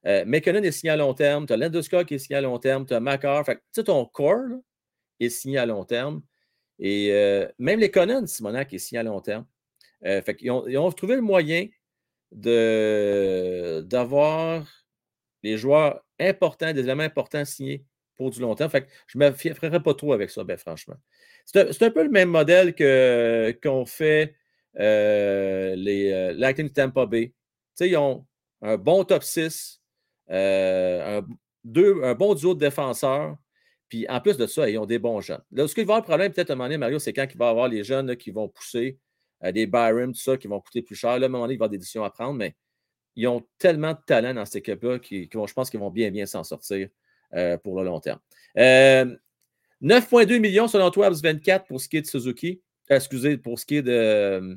Euh, McKinnon est signé à long terme, tu as Landeskog qui est signé à long terme, tu as Macar. Fait que, ton là, est signé à long terme. Et euh, même les Conan, Simonac est signé à long terme. Qu'ils ont, ils ont trouvé le moyen d'avoir les joueurs importants, des éléments importants signés pour du long terme. Fait je ne me pas trop avec ça, ben, franchement. C'est un, peu le même modèle que, qu'ont fait euh, les euh, Lightning Tampa Bay. Ils ont un bon top 6, euh, un, deux, un bon duo de défenseurs. Puis en plus de ça, ils ont des bons jeunes. Là, ce qu'il va avoir le problème, peut-être à un moment donné, Mario, c'est quand il va avoir les jeunes qui vont pousser, euh, des Byron, tout ça, qui vont coûter plus cher. Là, à un moment donné, il va y avoir des décisions à prendre, mais ils ont tellement de talent dans cette équipe-là vont, je pense qu'ils vont bien, bien s'en sortir euh, pour le long terme. Euh, 9,2 millions selon toi, 24 pour ce qui est de Suzuki. Euh, excusez, pour ce qui est de. euh,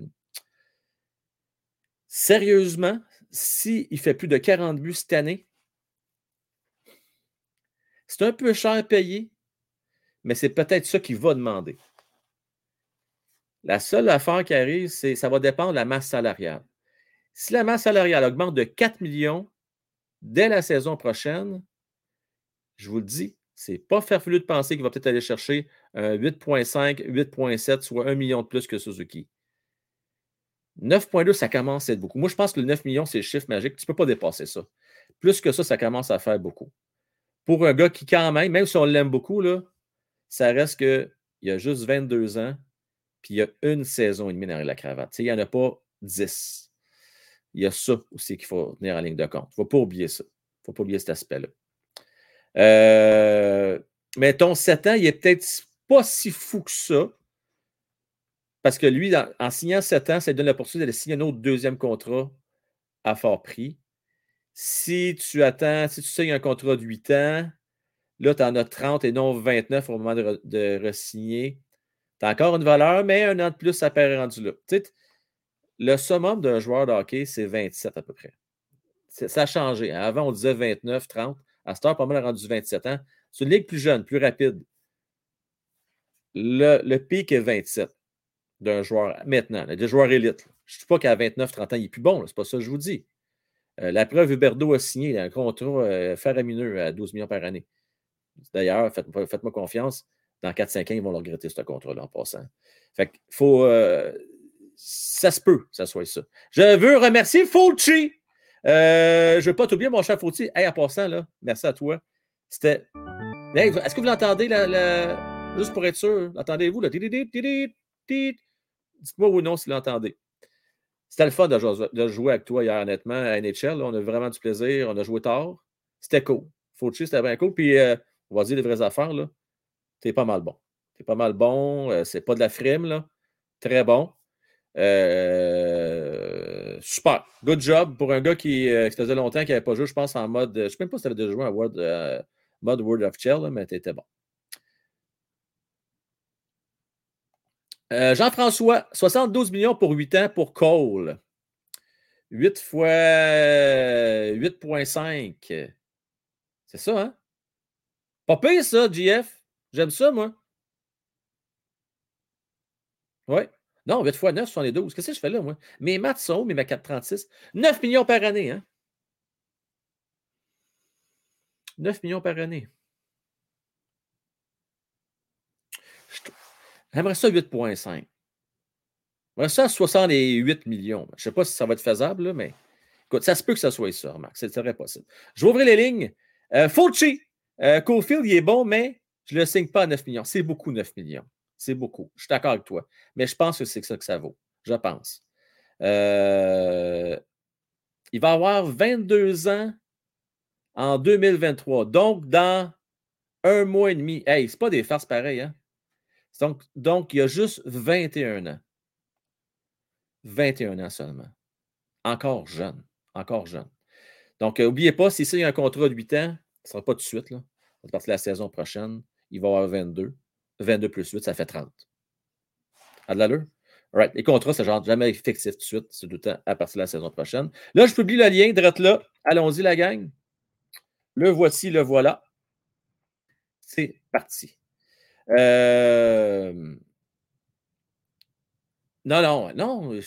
Sérieusement, s'il fait plus de 40 buts cette année, c'est un peu cher payé, mais c'est peut-être ça qu'il va demander. La seule affaire qui arrive, c'est ça va dépendre de la masse salariale. Si la masse salariale augmente de 4 millions dès la saison prochaine, je vous le dis, c'est pas farfelu de penser qu'il va peut-être aller chercher un 8,5, 8,7, soit 1 million de plus que Suzuki. 9,2, ça commence à être beaucoup. Moi, je pense que le 9 millions, c'est le chiffre magique. Tu ne peux pas dépasser ça. Plus que ça, ça commence à faire beaucoup. Pour un gars qui, quand même, même si on l'aime beaucoup, là, ça reste qu'il a juste 22 ans, puis il a une saison et demie derrière la cravate. Il n'y en a pas 10. Il y a ça aussi qu'il faut tenir en ligne de compte. Il ne faut pas oublier ça. Il ne faut pas oublier cet aspect-là. Euh, mettons, 7 ans, il est peut-être pas si fou que ça. Parce que lui, en signant 7 ans, ça lui donne l'opportunité de signer un autre deuxième contrat à fort prix. Si tu attends, si tu signes un contrat de 8 ans, là, tu en as 30 et non 29 au moment de, re- de re-signer. Tu as encore une valeur, mais un an de plus, ça perd rendu là. Tu sais, le summum d'un joueur de hockey, c'est 27 à peu près. Ça a changé. hein. Avant, on disait 29, 30. À cette heure, pas mal rendu 27 ans. C'est une ligue plus jeune, plus rapide. Le, pic est 27 d'un joueur maintenant, des joueurs élites. Je ne dis pas qu'à 29-30 ans, il est plus bon. C'est pas ça que je vous dis. Euh, la preuve, Huberdo a signé un contrat euh, faramineux à 12 millions par année. D'ailleurs, faites-moi confiance. Dans 4-5 ans, ils vont le regretter, ce contrat-là, en passant. Fait faut. Euh, ça se peut ça soit ça. Je veux remercier Fauci. je ne veux pas t'oublier, mon cher Fauci. Hey, en passant, là, merci à toi. C'était. Est-ce que vous l'entendez, juste pour être sûr? Entendez-vous? Dites-moi ou non si vous l'entendez. C'était le fun de jouer, avec toi hier, honnêtement, à NHL. on a vraiment du plaisir. On a joué tard. C'était cool. Fauci, c'était bien cool. Puis, on va dire les vraies affaires. là. T'es pas mal bon. T'es pas mal bon. Euh, c'est pas de la frime, là. Très bon. Euh, super. Good job pour un gars qui, euh, faisait longtemps qu'il n'avait pas joué, je pense, en mode. Je ne sais même pas si tu avais déjà joué en mode World of Chill, mais tu étais bon. Jean-François, 72 millions pour 8 ans pour Cole. 8 fois 8,5. C'est ça, hein? Pas pire, ça, GF. J'aime ça, moi. Oui. Non, 8 fois 9, 72. Qu'est-ce que je fais là, moi? Mes maths sont mes 436. 9 millions par année, hein? 9 millions par année. J'aimerais ça 8,5. J'aimerais ça 68 millions. Je ne sais pas si ça va être faisable, mais écoute, ça se peut que ça soit ça, Marc. C'est très possible. Je vais ouvrir les lignes. Euh, Fulci, euh, Cofield, il est bon, mais je ne le signe pas à 9 millions. C'est beaucoup, 9 millions. C'est beaucoup. Je suis d'accord avec toi. Mais je pense que c'est ça que ça vaut. Je pense. Euh, il va avoir 22 ans en 2023. Donc, dans un mois et demi. Hey, c'est pas des farces pareilles, hein? Donc, il y a juste 21 ans. 21 ans seulement. Encore jeune. Encore jeune. Donc, n'oubliez pas, si c'est un contrat de 8 ans, ce ne sera pas tout de suite. À la saison prochaine, il va avoir 22. 22 plus 8, ça fait 30. À de l'allure? Right. Les contrats, c'est genre jamais effectif tout de suite. C'est tout le temps à partir de la saison prochaine. Là, je publie le lien, direct là. Allons-y, la gang. Le voici, le voilà. C'est parti. Euh... Non, non, non.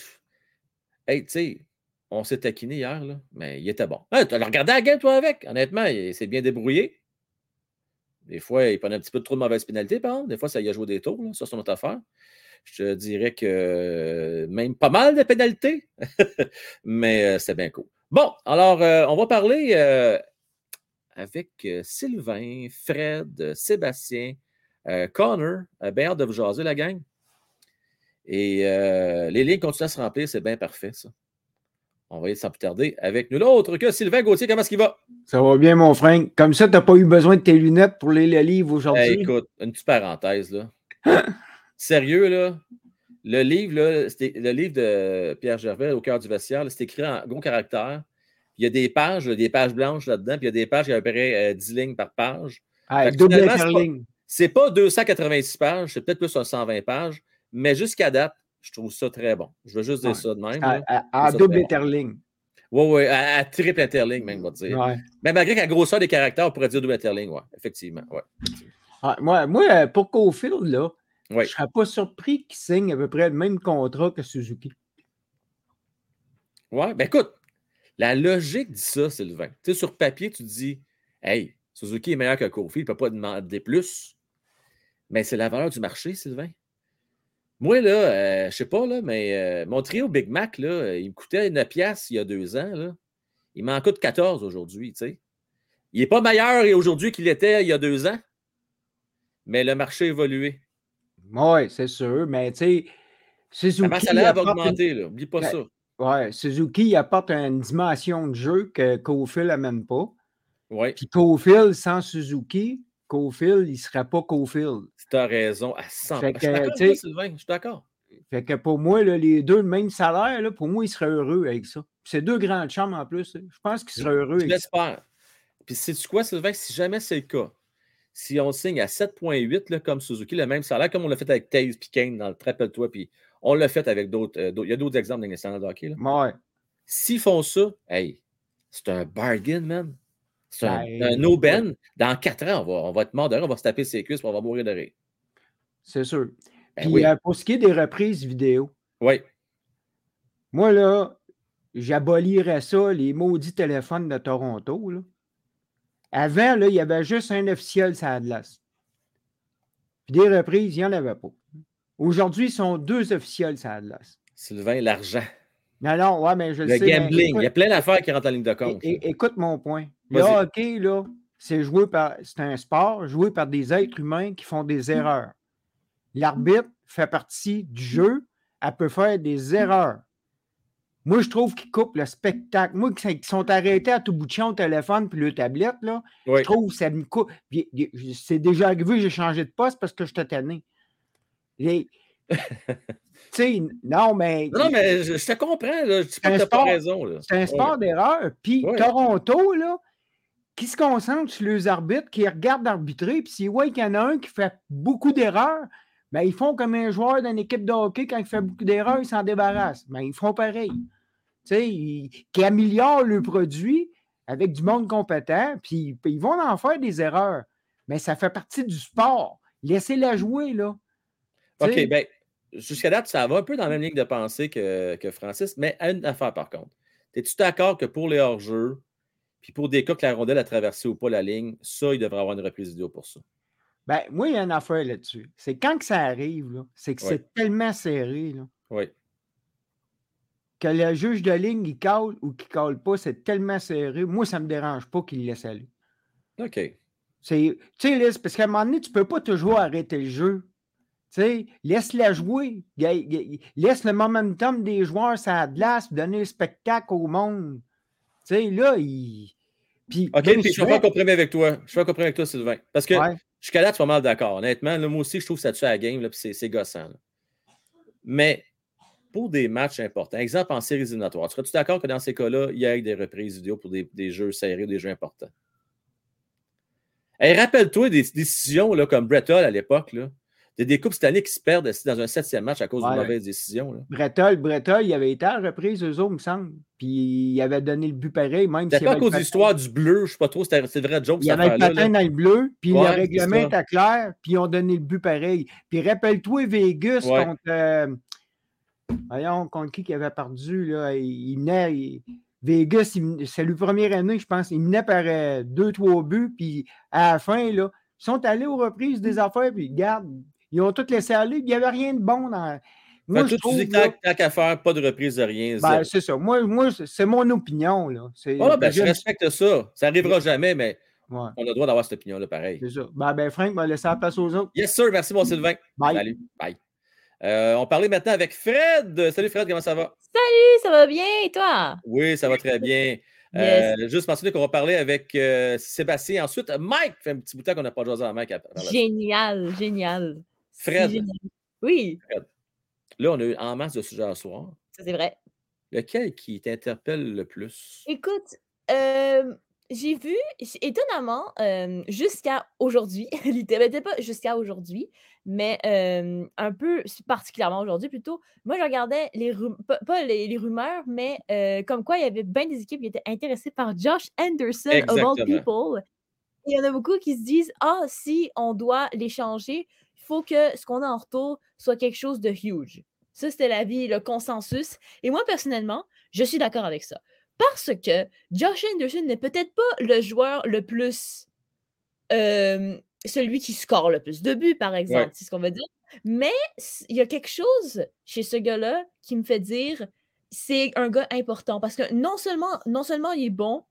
Hey, tu sais, on s'est taquiné hier, là, mais il était bon. tu as regardé la game, toi, avec? Honnêtement, il s'est bien débrouillé. Des fois, il prenait un petit peu trop de mauvaises pénalités, par exemple. Des fois, ça y a joué des tours, ça, c'est notre affaire. Je te dirais que même pas mal de pénalités, mais euh, c'est bien cool. Bon, alors, euh, on va parler euh, avec Sylvain, Fred, Sébastien, Connor. bien hâte de vous jaser, la gang. Et les lignes continuent à se remplir, c'est bien parfait, ça. On va y sans plus tarder avec nul autre que Sylvain Gauthier. Comment est-ce qu'il va? Ça va bien, mon frère. Comme ça, tu n'as pas eu besoin de tes lunettes pour lire le livre aujourd'hui? écoute, une petite parenthèse, là. Sérieux, là. Le livre, là, le livre de Pierre Gervais, Au cœur du vestiaire, c'est écrit en gros caractère. Il y a des pages, des pages blanches là-dedans, puis il y a des pages qui apparaissent 10 lignes par page. Ah, double C'est pas, pas 286 pages, c'est peut-être plus 120 pages, mais jusqu'à date, je trouve ça très bon. Je veux juste dire ça de même. À, double interligne. Oui, oui, à, triple interligne, même, on va dire. Mais malgré qu'à grosseur des caractères, on pourrait dire double interligne, oui, effectivement. Ouais. Ah, moi, moi, pour Cofield, là, je ne serais pas surpris qu'il signe à peu près le même contrat que Suzuki. Oui, ben écoute, la logique dit ça, Sylvain. Tu sais, sur papier, tu dis, hey, Suzuki est meilleur que Cofield, il ne peut pas demander plus. Mais c'est la valeur du marché, Sylvain. Moi, là, euh, je ne sais pas, là, mais euh, mon trio Big Mac, là, il me coûtait 9 piastres il y a deux ans. Là. Il m'en coûte 14 aujourd'hui, tu sais. Il n'est pas meilleur aujourd'hui qu'il était il y a deux ans, mais le marché a évolué. Oui, c'est sûr, mais tu sais, Suzuki... La salaire va augmenter, là. N'oublie pas ça. Oui, Suzuki apporte une dimension de jeu que Cofield n'amène pas. Oui. Puis Cofield, sans Suzuki, Cofield, il ne serait pas Cofield. Tu as raison à 100 fait que, Je suis d'accord. Fait que pour moi, les deux, le même salaire, là, pour moi, il serait heureux avec ça. C'est deux grandes chambres en plus. Je pense qu'il serait heureux. Je l'espère. Puis c'est quoi, Sylvain, si jamais c'est le cas, si on signe à 7,8 comme Suzuki, le même salaire, comme on l'a fait avec Taze et Kane dans le Rappelle-toi, puis on l'a fait avec d'autres. Euh, il y a d'autres exemples dans les standards de hockey. Là. Ouais. S'ils font ça, hey, c'est un bargain, man. C'est un, ben, no ben. Dans quatre ans, on va, on va être mort de rire, on va se taper ses cuisses, on va mourir de rire. C'est sûr. Ben Puis euh, pour ce qui est des reprises vidéo, oui. Moi, là, j'abolirais ça, les maudits téléphones de Toronto. Là. Avant, là, il y avait juste un officiel sur la glace. Puis des reprises, il n'y en avait pas. Aujourd'hui, ils sont deux officiels sur la glace. Sylvain, l'argent. Non, non, ouais, mais je le, Le sais. mais gambling. écoute- Il y a plein d'affaires qui rentrent en ligne de é- compte. é- écoute mon point. Le hockey, là, c'est joué par. C'est un sport joué par des êtres humains qui font des erreurs. L'arbitre fait partie du jeu, elle peut faire des erreurs. Moi, je trouve qu'ils coupent le spectacle. Moi, qui sont arrêtés à tout bout de champ au téléphone puis le tablette, là, Oui. je trouve que ça me coupe. C'est déjà arrivé, j'ai changé de poste parce que je tanné. Les- tu sais, non, mais. Non, non, mais je, je te comprends. Là. Tu pas raison. C'est un Ouais. sport d'erreur. Puis Ouais. Toronto, là, qui se concentre sur les arbitres, qui regardent arbitrer, puis s'ils voient qu'il y en a un qui fait beaucoup d'erreurs, ben, ils font comme un joueur d'une équipe de hockey, quand il fait beaucoup d'erreurs, ils s'en débarrassent. Ben, ils font pareil. Tu sais, ils- qui améliorent le produit avec du monde compétent, puis ils vont en faire des erreurs. Mais ça fait partie du sport. Laissez-la jouer, là. OK, bien, jusqu'à date, ça va un peu dans la même ligne de pensée que, que Francis, mais à une affaire par contre. Es-tu d'accord que pour les hors-jeux, puis pour des cas que la rondelle a traversé ou pas la ligne, ça, il devrait avoir une reprise vidéo pour ça? Ben, moi, il y a une affaire là-dessus. C'est quand que ça arrive, c'est que c'est tellement serré, là, Oui. que le juge de ligne, il cale ou qu'il cale pas, c'est tellement serré. Moi, ça ne me dérange pas qu'il laisse aller. OK. Tu sais, parce qu'à un moment donné, tu ne peux pas toujours arrêter le jeu. Tu sais, laisse-la jouer. Laisse le momentum des joueurs sur la glace, donner le spectacle au monde. Tu sais, là, il. Puis, OK, puis je suis pas compromis avec toi. Je suis pas compromis avec toi, Sylvain. Parce que Ouais. jusqu'à date, tu es pas mal d'accord. Honnêtement, là, moi aussi, je trouve que ça tue à la game, là, puis c'est, gossant. là. Mais pour des matchs importants, exemple en séries éliminatoires, serais-tu d'accord que dans ces cas-là, il y ait des reprises vidéo pour des, des jeux serrés, des jeux importants? Hey, rappelle-toi des décisions là, comme Brett Hull à l'époque. Des, des coupes cette année qui se perdent dans un septième match à cause Ouais. mauvaises décisions. là. Bretol, Bretol, il avait été à la reprise, eux autres, il me semble. Puis il avait donné le but pareil, même y pas à cause de l'histoire du bleu, je sais pas trop, c'était c'est vrai joke Il y avait le patin dans le bleu, puis Ouais, le règlement était clair, puis ils ont donné le but pareil. Puis rappelle-toi, Vegas Ouais. contre. euh, voyons, contre qui qui avait perdu, là. Il, menait. il- Vegas, c'est le première année, je pense. Il menait par euh, deux, trois buts, puis à la fin, là, ils sont allés aux reprises des affaires, puis regarde, ils ont tout laissé aller, puis il n'y avait rien de bon dans. Moi, Fait je toi, tu dis que tant- qu'à faire, pas de reprise de rien. ben, c'est ça. Moi, moi c'est- mon opinion, là. Ouais, ben, je respecte ça. Ça n'arrivera jamais, mais ouais, on a le droit d'avoir cette opinion-là pareil. c'est ça. Ben, ben, Frank va laisser la place aux autres. Yes, sir. Merci, mon Sylvain. Bye. Salut. Bye. Euh, on parlait maintenant avec Fred. Salut, Fred. Comment ça va? Salut, ça va bien et toi? Oui, ça va très bien. Yes. Euh, juste mentionner qu'on va parler avec euh, Sébastien. Ensuite, Mike. fait un petit bout de temps qu'on n'a pas joué à Mike. à- la- Génial, génial. Fred. Oui, Là, on a eu en masse de sujets à soir. ça c'est vrai. Lequel qui t'interpelle le plus? Écoute, euh, j'ai vu, étonnamment, euh, jusqu'à aujourd'hui, littéralement, peut-être pas jusqu'à aujourd'hui, mais euh, un peu particulièrement aujourd'hui plutôt, moi je regardais les pas, pas les, les rumeurs, mais euh, comme quoi il y avait bien des équipes qui étaient intéressées par Josh Anderson of all Exactement. people. Il y en a beaucoup qui se disent Ah, si on doit l'échanger, faut que ce qu'on a en retour soit quelque chose de huge. Ça, c'était l'avis, le consensus. Et moi, personnellement, je suis d'accord avec ça. Parce que Josh Anderson n'est peut-être pas le joueur le plus. euh, celui qui score le plus de buts, par exemple, Ouais. c'est ce qu'on va dire? Mais il y a quelque chose chez ce gars-là qui me fait dire c'est un gars important. Parce que non seulement, non seulement il est bon,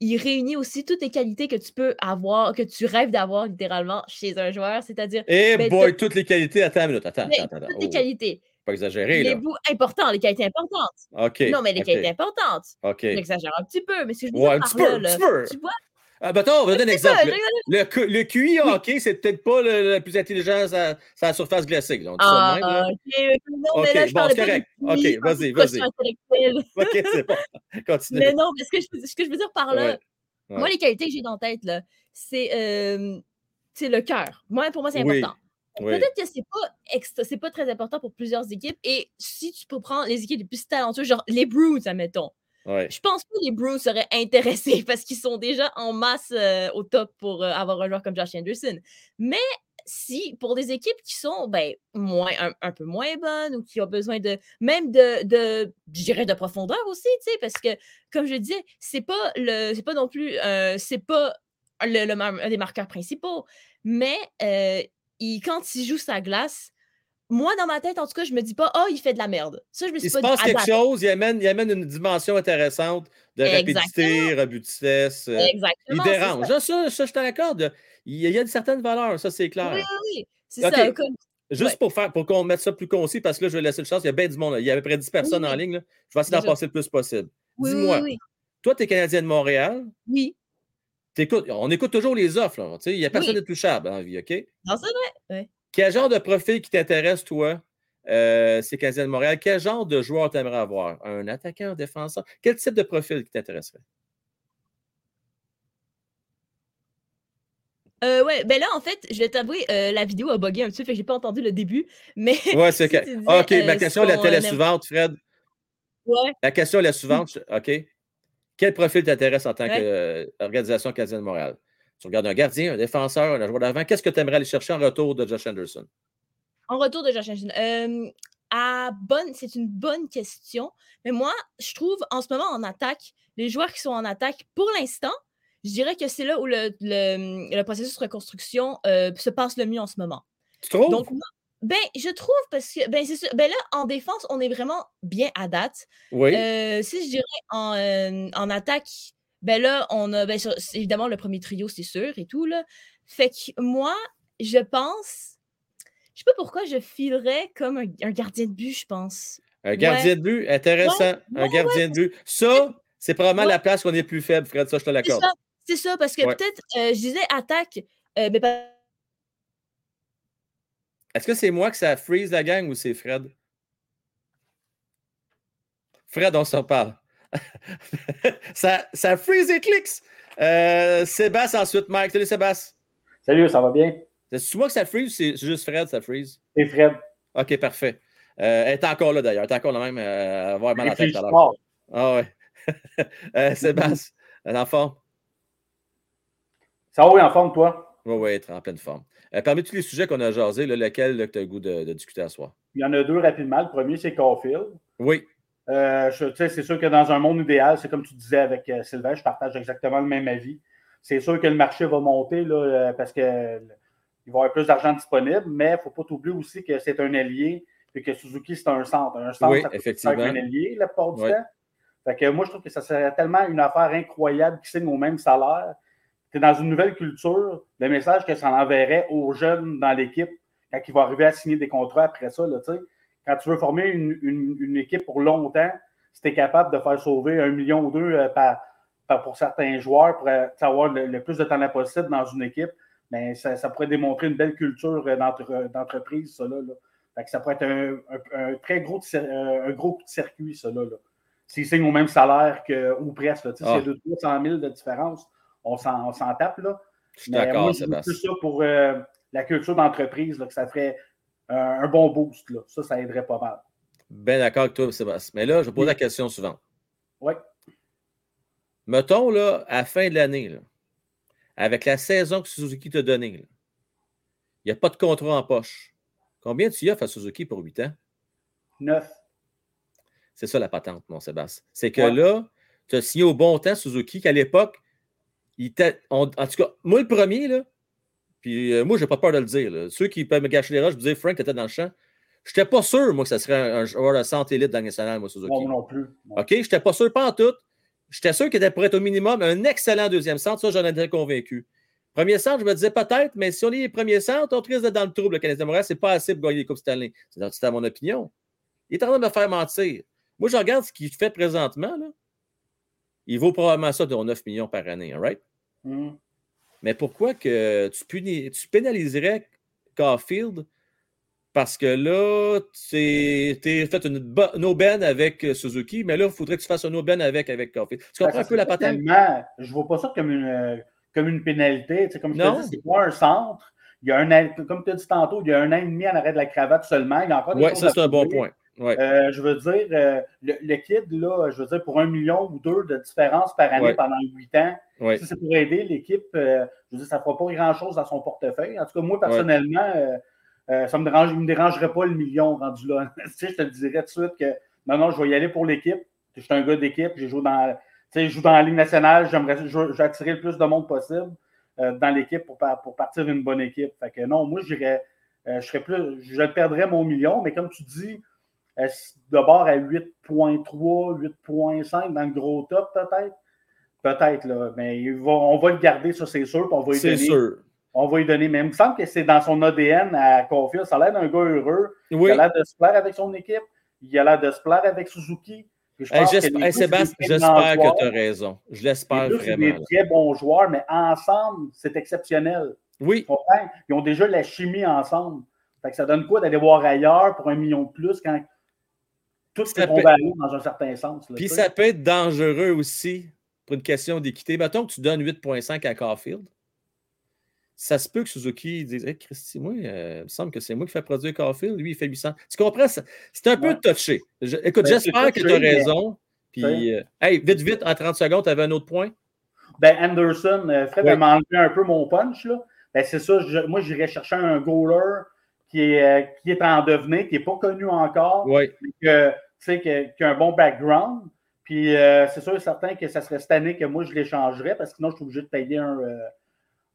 il réunit aussi toutes les qualités que tu peux avoir, que tu rêves d'avoir littéralement chez un joueur, c'est-à-dire Eh Ben, boy, toutes les qualités. Attends une minute. Attends, mais attends, attends. toutes les Oh, qualités. Pas exagéré, Les là. bouts importants, les qualités importantes. OK. non, mais les qualités importantes. OK. J'exagère un petit peu, mais ce que je veux Ouais, un dire par peu, là, un là, petit peu. tu vois, Ah, ben, attends, on va donner un ça, exemple. Le, le QI hockey, c'est peut-être pas le, le plus intelligent sur la- sur la surface glacée. là. On dit ça de Ah, même, là. ok, non, Ok, mais là, je bon, parlais c'est correct. Ok, vas-y, vas-y. OK, c'est bon. Continue. Mais non, mais ce que je, ce que je veux dire par là, Ouais, moi, les qualités que j'ai dans la tête, là, c'est euh, le cœur. Moi, pour moi, c'est Oui, important. oui. Peut-être que c'est pas extra- c'est pas très important pour plusieurs équipes. Et si tu peux prendre les équipes les plus talentueuses, genre les Bruins, admettons, Je pense que les Bruins seraient intéressés parce qu'ils sont déjà en masse euh, au top pour euh, avoir un joueur comme Josh Anderson. Mais si pour des équipes qui sont ben, moins, un, peu moins bonnes ou qui ont besoin de même de, de je dirais de profondeur aussi, parce que comme je disais, c'est pas le c'est pas non plus euh, c'est pas le, le un des marqueurs principaux, mais quand il joue sa glace, moi dans ma tête en tout cas, je me dis pas oh il fait de la merde. Ça je me suis Il se pas passe dit, quelque Ah, chose, il amène, il amène une dimension intéressante de rapidité, robustesse. euh, Exactement. il dérange. ça. Ah, Ça, ça, je te l'accorde. Il y a une certaine valeur, ça, c'est clair. oui, oui. C'est ça. Comme, Juste Ouais. pour faire pour qu'on mette ça plus concis, parce que là, je vais laisser le chance. Il y a bien du monde. là. Il y a à peu près 10 personnes oui. en ligne. là. Je vais essayer d'en passer le plus possible. oui, Dis-moi, oui, toi, tu es Canadien de Montréal. Oui. T'écoutes- on écoute toujours les offres. là. Tu sais, Il n'y a personne de touchable dans la vie, OK? Non, c'est vrai. Quel genre de profil qui t'intéresse, toi? Euh, c'est Canadien de Montréal? Quel genre de joueur t'aimerais avoir? Un attaquant, un défenseur? Quel type de profil qui t'intéresserait? Euh, ouais, ben là, en fait, je vais t'avouer, euh, la vidéo a bugué un petit peu, fait que j'ai pas entendu le début. Mais Ouais, c'est si OK. disais, OK, ma euh, question était la suivante, Fred. Ouais. La question est la suivante, OK? Quel profil t'intéresse en tant Ouais. qu'organisation canadienne de Montréal? Tu regardes un gardien, un défenseur, un joueur d'avant. Qu'est-ce que tu aimerais aller chercher en retour de Josh Anderson? En retour de Josh Anderson. euh, à bonne, c'est une bonne question. Mais moi, je trouve en ce moment en attaque, les joueurs qui sont en attaque, pour l'instant, je dirais que c'est là où le, le- le processus de reconstruction euh, se passe le mieux en ce moment. Tu trouves? Donc, ben, je trouve parce que, ben, c'est sûr, ben là, en défense, on est vraiment bien à date. oui. Euh, si je dirais en, euh, en attaque, ben là, on a ben, évidemment le premier trio, c'est sûr, et tout. Là. Fait que moi, je pense. Je sais pas pourquoi je filerais comme un, un gardien de but, je pense. un gardien de but, intéressant. un ouais, gardien de but. Ça, c'est probablement la place où on est plus faible, Fred. Ça, je te l'accorde. c'est ça, parce que peut-être, euh, je disais attaque, euh, mais pas- Est-ce que c'est moi que ça freeze la gang ou c'est Fred? Fred, on s'en parle. ça, ça freeze et clics. Euh, Sébastien ensuite, Mike. Salut Sébastien. Salut, ça va bien? C'est moi que ça freeze ou c'est juste Fred, ça freeze? C'est Fred. OK, parfait. Euh, elle est encore là d'ailleurs. Elle est encore là même euh, avoir mal à la tête tout à l'heure. Ah ouais. euh, Sébastien, un enfant. Ça va, oui, en forme, toi? Oui, oui, être en pleine forme. Euh, parmi tous les sujets qu'on a jasés, lequel tu as le goût de, de discuter à soir? Il y en a deux rapidement. Le premier, c'est Caulfield. Oui. Euh, c'est sûr que dans un monde idéal, c'est comme tu disais avec euh, Sylvain, je partage exactement le même avis. C'est sûr que le marché va monter là, euh, parce qu'il va y avoir plus d'argent disponible, mais il ne faut pas oublier aussi que c'est un allié et que Suzuki, c'est un centre. Un centre, Oui, ça peut effectivement. être un allié la plupart du Oui. temps. Fait que moi, je trouve que ça serait tellement une affaire incroyable qui signe au même salaire. Tu es dans une nouvelle culture, le message que ça enverrait aux jeunes dans l'équipe quand ils vont arriver à signer des contrats après ça. Là, tu sais. Quand tu veux former une, une- une équipe pour longtemps, si tu es capable de faire sauver un million ou deux euh, par, par- pour certains joueurs pour euh, avoir le, le plus de talent possible dans une équipe, ben, ça, ça pourrait démontrer une belle culture euh, d'entre- d'entreprise, ça. Là, là. Fait que ça pourrait être un, un- un très gros, un gros coup de circuit, ça. Là, là. S'ils signent au même salaire que, ou presque, a 200 000 de différence, on s'en on s'en tape. Là. Je suis Mais moi, d'accord, Sébastien. plus ça pour euh, la culture d'entreprise, là, que ça ferait un bon boost. Là. Ça, ça aiderait pas mal. Bien d'accord avec toi, Sébastien. Mais là, je pose la question suivante. Oui. Mettons, là, à la fin de l'année, avec la saison que Suzuki t'a donnée, il n'y a pas de contrat en poche. Combien tu y offres à Suzuki pour 8 ans? Neuf. C'est ça la patente, mon Sébastien. C'est que Ouais. là, tu as signé au bon temps Suzuki, qu'à l'époque, il t'a- on- en tout cas, moi le premier, là, puis euh, moi, j'ai pas peur de le dire. là. Ceux qui peuvent me gâcher les roches, je me disais, Frank, tu étais dans le champ. Je n'étais pas sûr, moi, que ça serait un, un joueur de santé élite dans le national, moi, Suzuki. Moi non plus. Non. OK? Je n'étais pas sûr, pas en tout. J'étais sûr qu'il était pour être au minimum un excellent deuxième centre. Ça, j'en étais convaincu. Premier centre, je me disais peut-être, mais si on est les premiers centres, on risque d'être dans le trouble. Le Canadien de Montréal, c'est pas assez pour gagner les Coupes Stanley. C'est c'était mon opinion. Il est en train de me faire mentir. Moi, je regarde ce qu'il fait présentement. Là. Il vaut probablement ça de 9 millions par année, all right? Hum. Mais pourquoi que tu, punis- tu pénaliserais Caulfield? Parce que là, tu as fait une, aubaine avec euh, Suzuki, mais là, il faudrait que tu fasses une aubaine avec, avec Caulfield. Tu comprends Ben, un peu la patente? Je vois pas ça comme une, comme une pénalité. Comme je Non. te dis, c'est pas un centre. Il y a un comme tu as dit tantôt, il y a un an et demi en arrêt de la cravate seulement. Il y a encore des Oui, ça, c'est un bon point. Ouais. Euh, je veux dire, euh, le, le kid, là, je veux dire, pour un million ou deux de différence par année Ouais. pendant huit ans, Ouais. si c'est pour aider l'équipe, euh, je veux dire, ça ne fera pas grand-chose dans son portefeuille. En tout cas, moi, personnellement, ça ne me, dérange, me dérangerait pas le million rendu là. je te dirais tout de suite que non, non, je vais y aller pour l'équipe. Je suis un gars d'équipe, j'ai joué dans, je joue dans la Ligue nationale, j'aimerais je je attirer le plus de monde possible dans l'équipe pour, pour partir d'une bonne équipe. Fait que non, moi, j'irais, je serais plus, je perdrais mon million, mais comme tu dis, de bord à 8.3, 8.5 dans le gros top, peut-être? Peut-être, là. Mais il va- on va le garder, ça, c'est sûr. on va lui C'est donner. sûr. On va lui donner. Mais il me semble que c'est dans son ADN à Caulfield. Ça a l'air d'un gars heureux. Oui. Il a l'air de se plaire avec son équipe. Il a l'air de se plaire avec Suzuki. Je Hey, pense que hey, Sébastien, j'espère que tu as raison. Je Les l'espère c'est vraiment. des très bons joueurs, mais ensemble, c'est exceptionnel. Oui? Ils ont déjà la chimie ensemble. Fait que ça donne quoi d'aller voir ailleurs pour un million de plus quand tout Ça est peut- aller dans un certain sens. puis ça peut être dangereux aussi pour une question d'équité. Mettons que tu donnes 8,5 à Caulfield. Ça se peut que Suzuki dise Hey, Christy, moi, euh, il me semble que c'est moi qui fais produire Caulfield. Lui, il fait 800. Tu comprends? C'est un peu Ouais. touché. Je- écoute, Ben, j'espère que tu as raison. Puis, euh, hey, vite, vite, en 30 secondes, tu avais un autre point? Ben, Anderson, euh, Fred Oui. m'a enlevé un peu mon punch. Là. Ben, c'est ça. je- moi, j'irais chercher un goaler qui est, qui est en devenir, qui n'est pas connu encore, Oui. mais que, tu sais, que- qui a un bon background. Puis, euh, c'est sûr et certain que ça serait cette année que moi, je l'échangerais parce que sinon, je suis obligé de payer un. euh,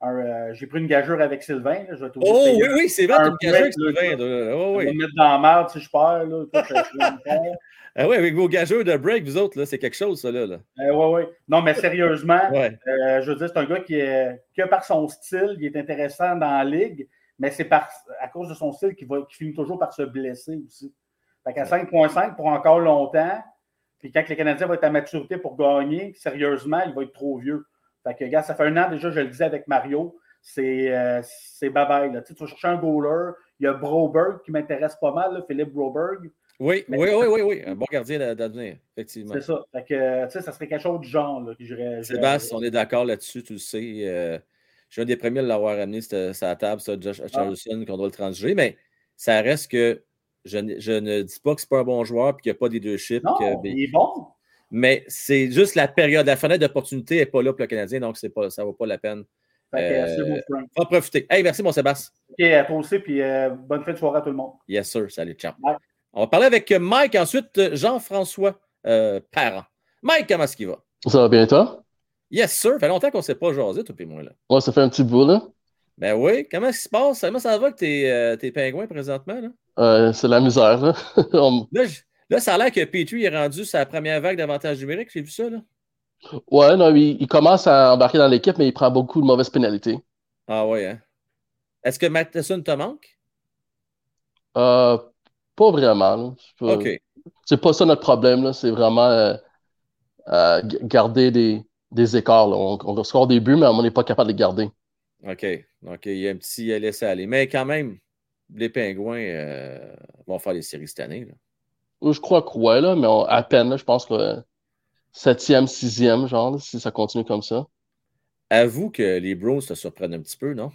un, euh, J'ai pris une gageure avec Sylvain. là, je vais de Oh oui, oui, c'est vrai, un tu me gageur avec Sylvain. là. Oh, On va oui. me mettre dans la merde si je perds. Là. Je- je vais. Ah oui, avec vos gageurs de break, vous autres, c'est quelque chose, ça, là. là. Euh, ouais, ouais. Non, mais sérieusement, Ouais. euh, je veux dire, c'est un gars qui, est, que par son style, il est intéressant dans la ligue, mais c'est à cause de son style qu'il finit toujours par se blesser aussi. Fait qu'à 5.5 pour encore longtemps, puis quand le Canadien va être à maturité pour gagner, sérieusement, il va être trop vieux. Fait que, gars, ça fait un an déjà, je le disais avec Mario, c'est euh, là. Tu sais, tu vas chercher un goaler. Il y a Broberg qui m'intéresse pas mal, là, Philippe Broberg. Oui, Mais- oui, oui, oui, oui. Un bon gardien d'a- d'avenir, effectivement. C'est ça. Fait que, tu sais, ça serait quelque chose du genre là, que Sébastien, on est d'accord là-dessus, tu le sais. euh, je suis un des premiers à l'avoir amené sur sa table, ça, Josh Ah. Charleston, qu'on doit le transiger, mais ça reste que je, ne- je ne dis pas que c'est pas un bon joueur et qu'il n'y a pas des deux chips. Non, il est bon. mais c'est juste la période, la fenêtre d'opportunité n'est pas là pour le Canadien, donc c'est pas, ça ne vaut pas la peine. Fait que, Euh, c'est beau, Frank. On va profiter. Hey, merci, mon Sébastien. OK, à toi aussi, puis euh, bonne fin de soirée à tout le monde. Yes, sir. Salut, ciao. Bye. On va parler avec Mike, ensuite euh, Jean-François euh, Parent. Mike, comment est-ce qu'il va? Ça va bien, toi? Yes, sir. Ça fait longtemps qu'on ne s'est pas jasé, toi et moi. Là. Ouais, ça fait un petit bout, là. Ben oui. Comment ça se passe? Comment ça va avec tes, euh, tes pingouins présentement? Là, Euh, c'est la misère, là. On- là, je- là, ça a l'air que Petrie est rendu sa première vague d'avantage numérique. J'ai vu ça, là. Ouais, non, il, il commence à embarquer dans l'équipe, mais il prend beaucoup de mauvaises pénalités. Ah ouais, hein? Est-ce que Matheson te manque? Euh, pas vraiment, là. C'est pas- OK. C'est pas ça notre problème, là. C'est vraiment euh, euh, garder des, des écarts, là. On, on score des buts, mais on n'est pas capable de les garder. OK. OK. Il y a un petit laisser aller. Mais quand même, les pingouins euh, vont faire les séries cette année. là. Je crois que ouais, là, mais on- à peine, là, je pense que septième, sixième, genre, là, si ça continue comme ça. Avoue que les Bros te surprennent un petit peu, non?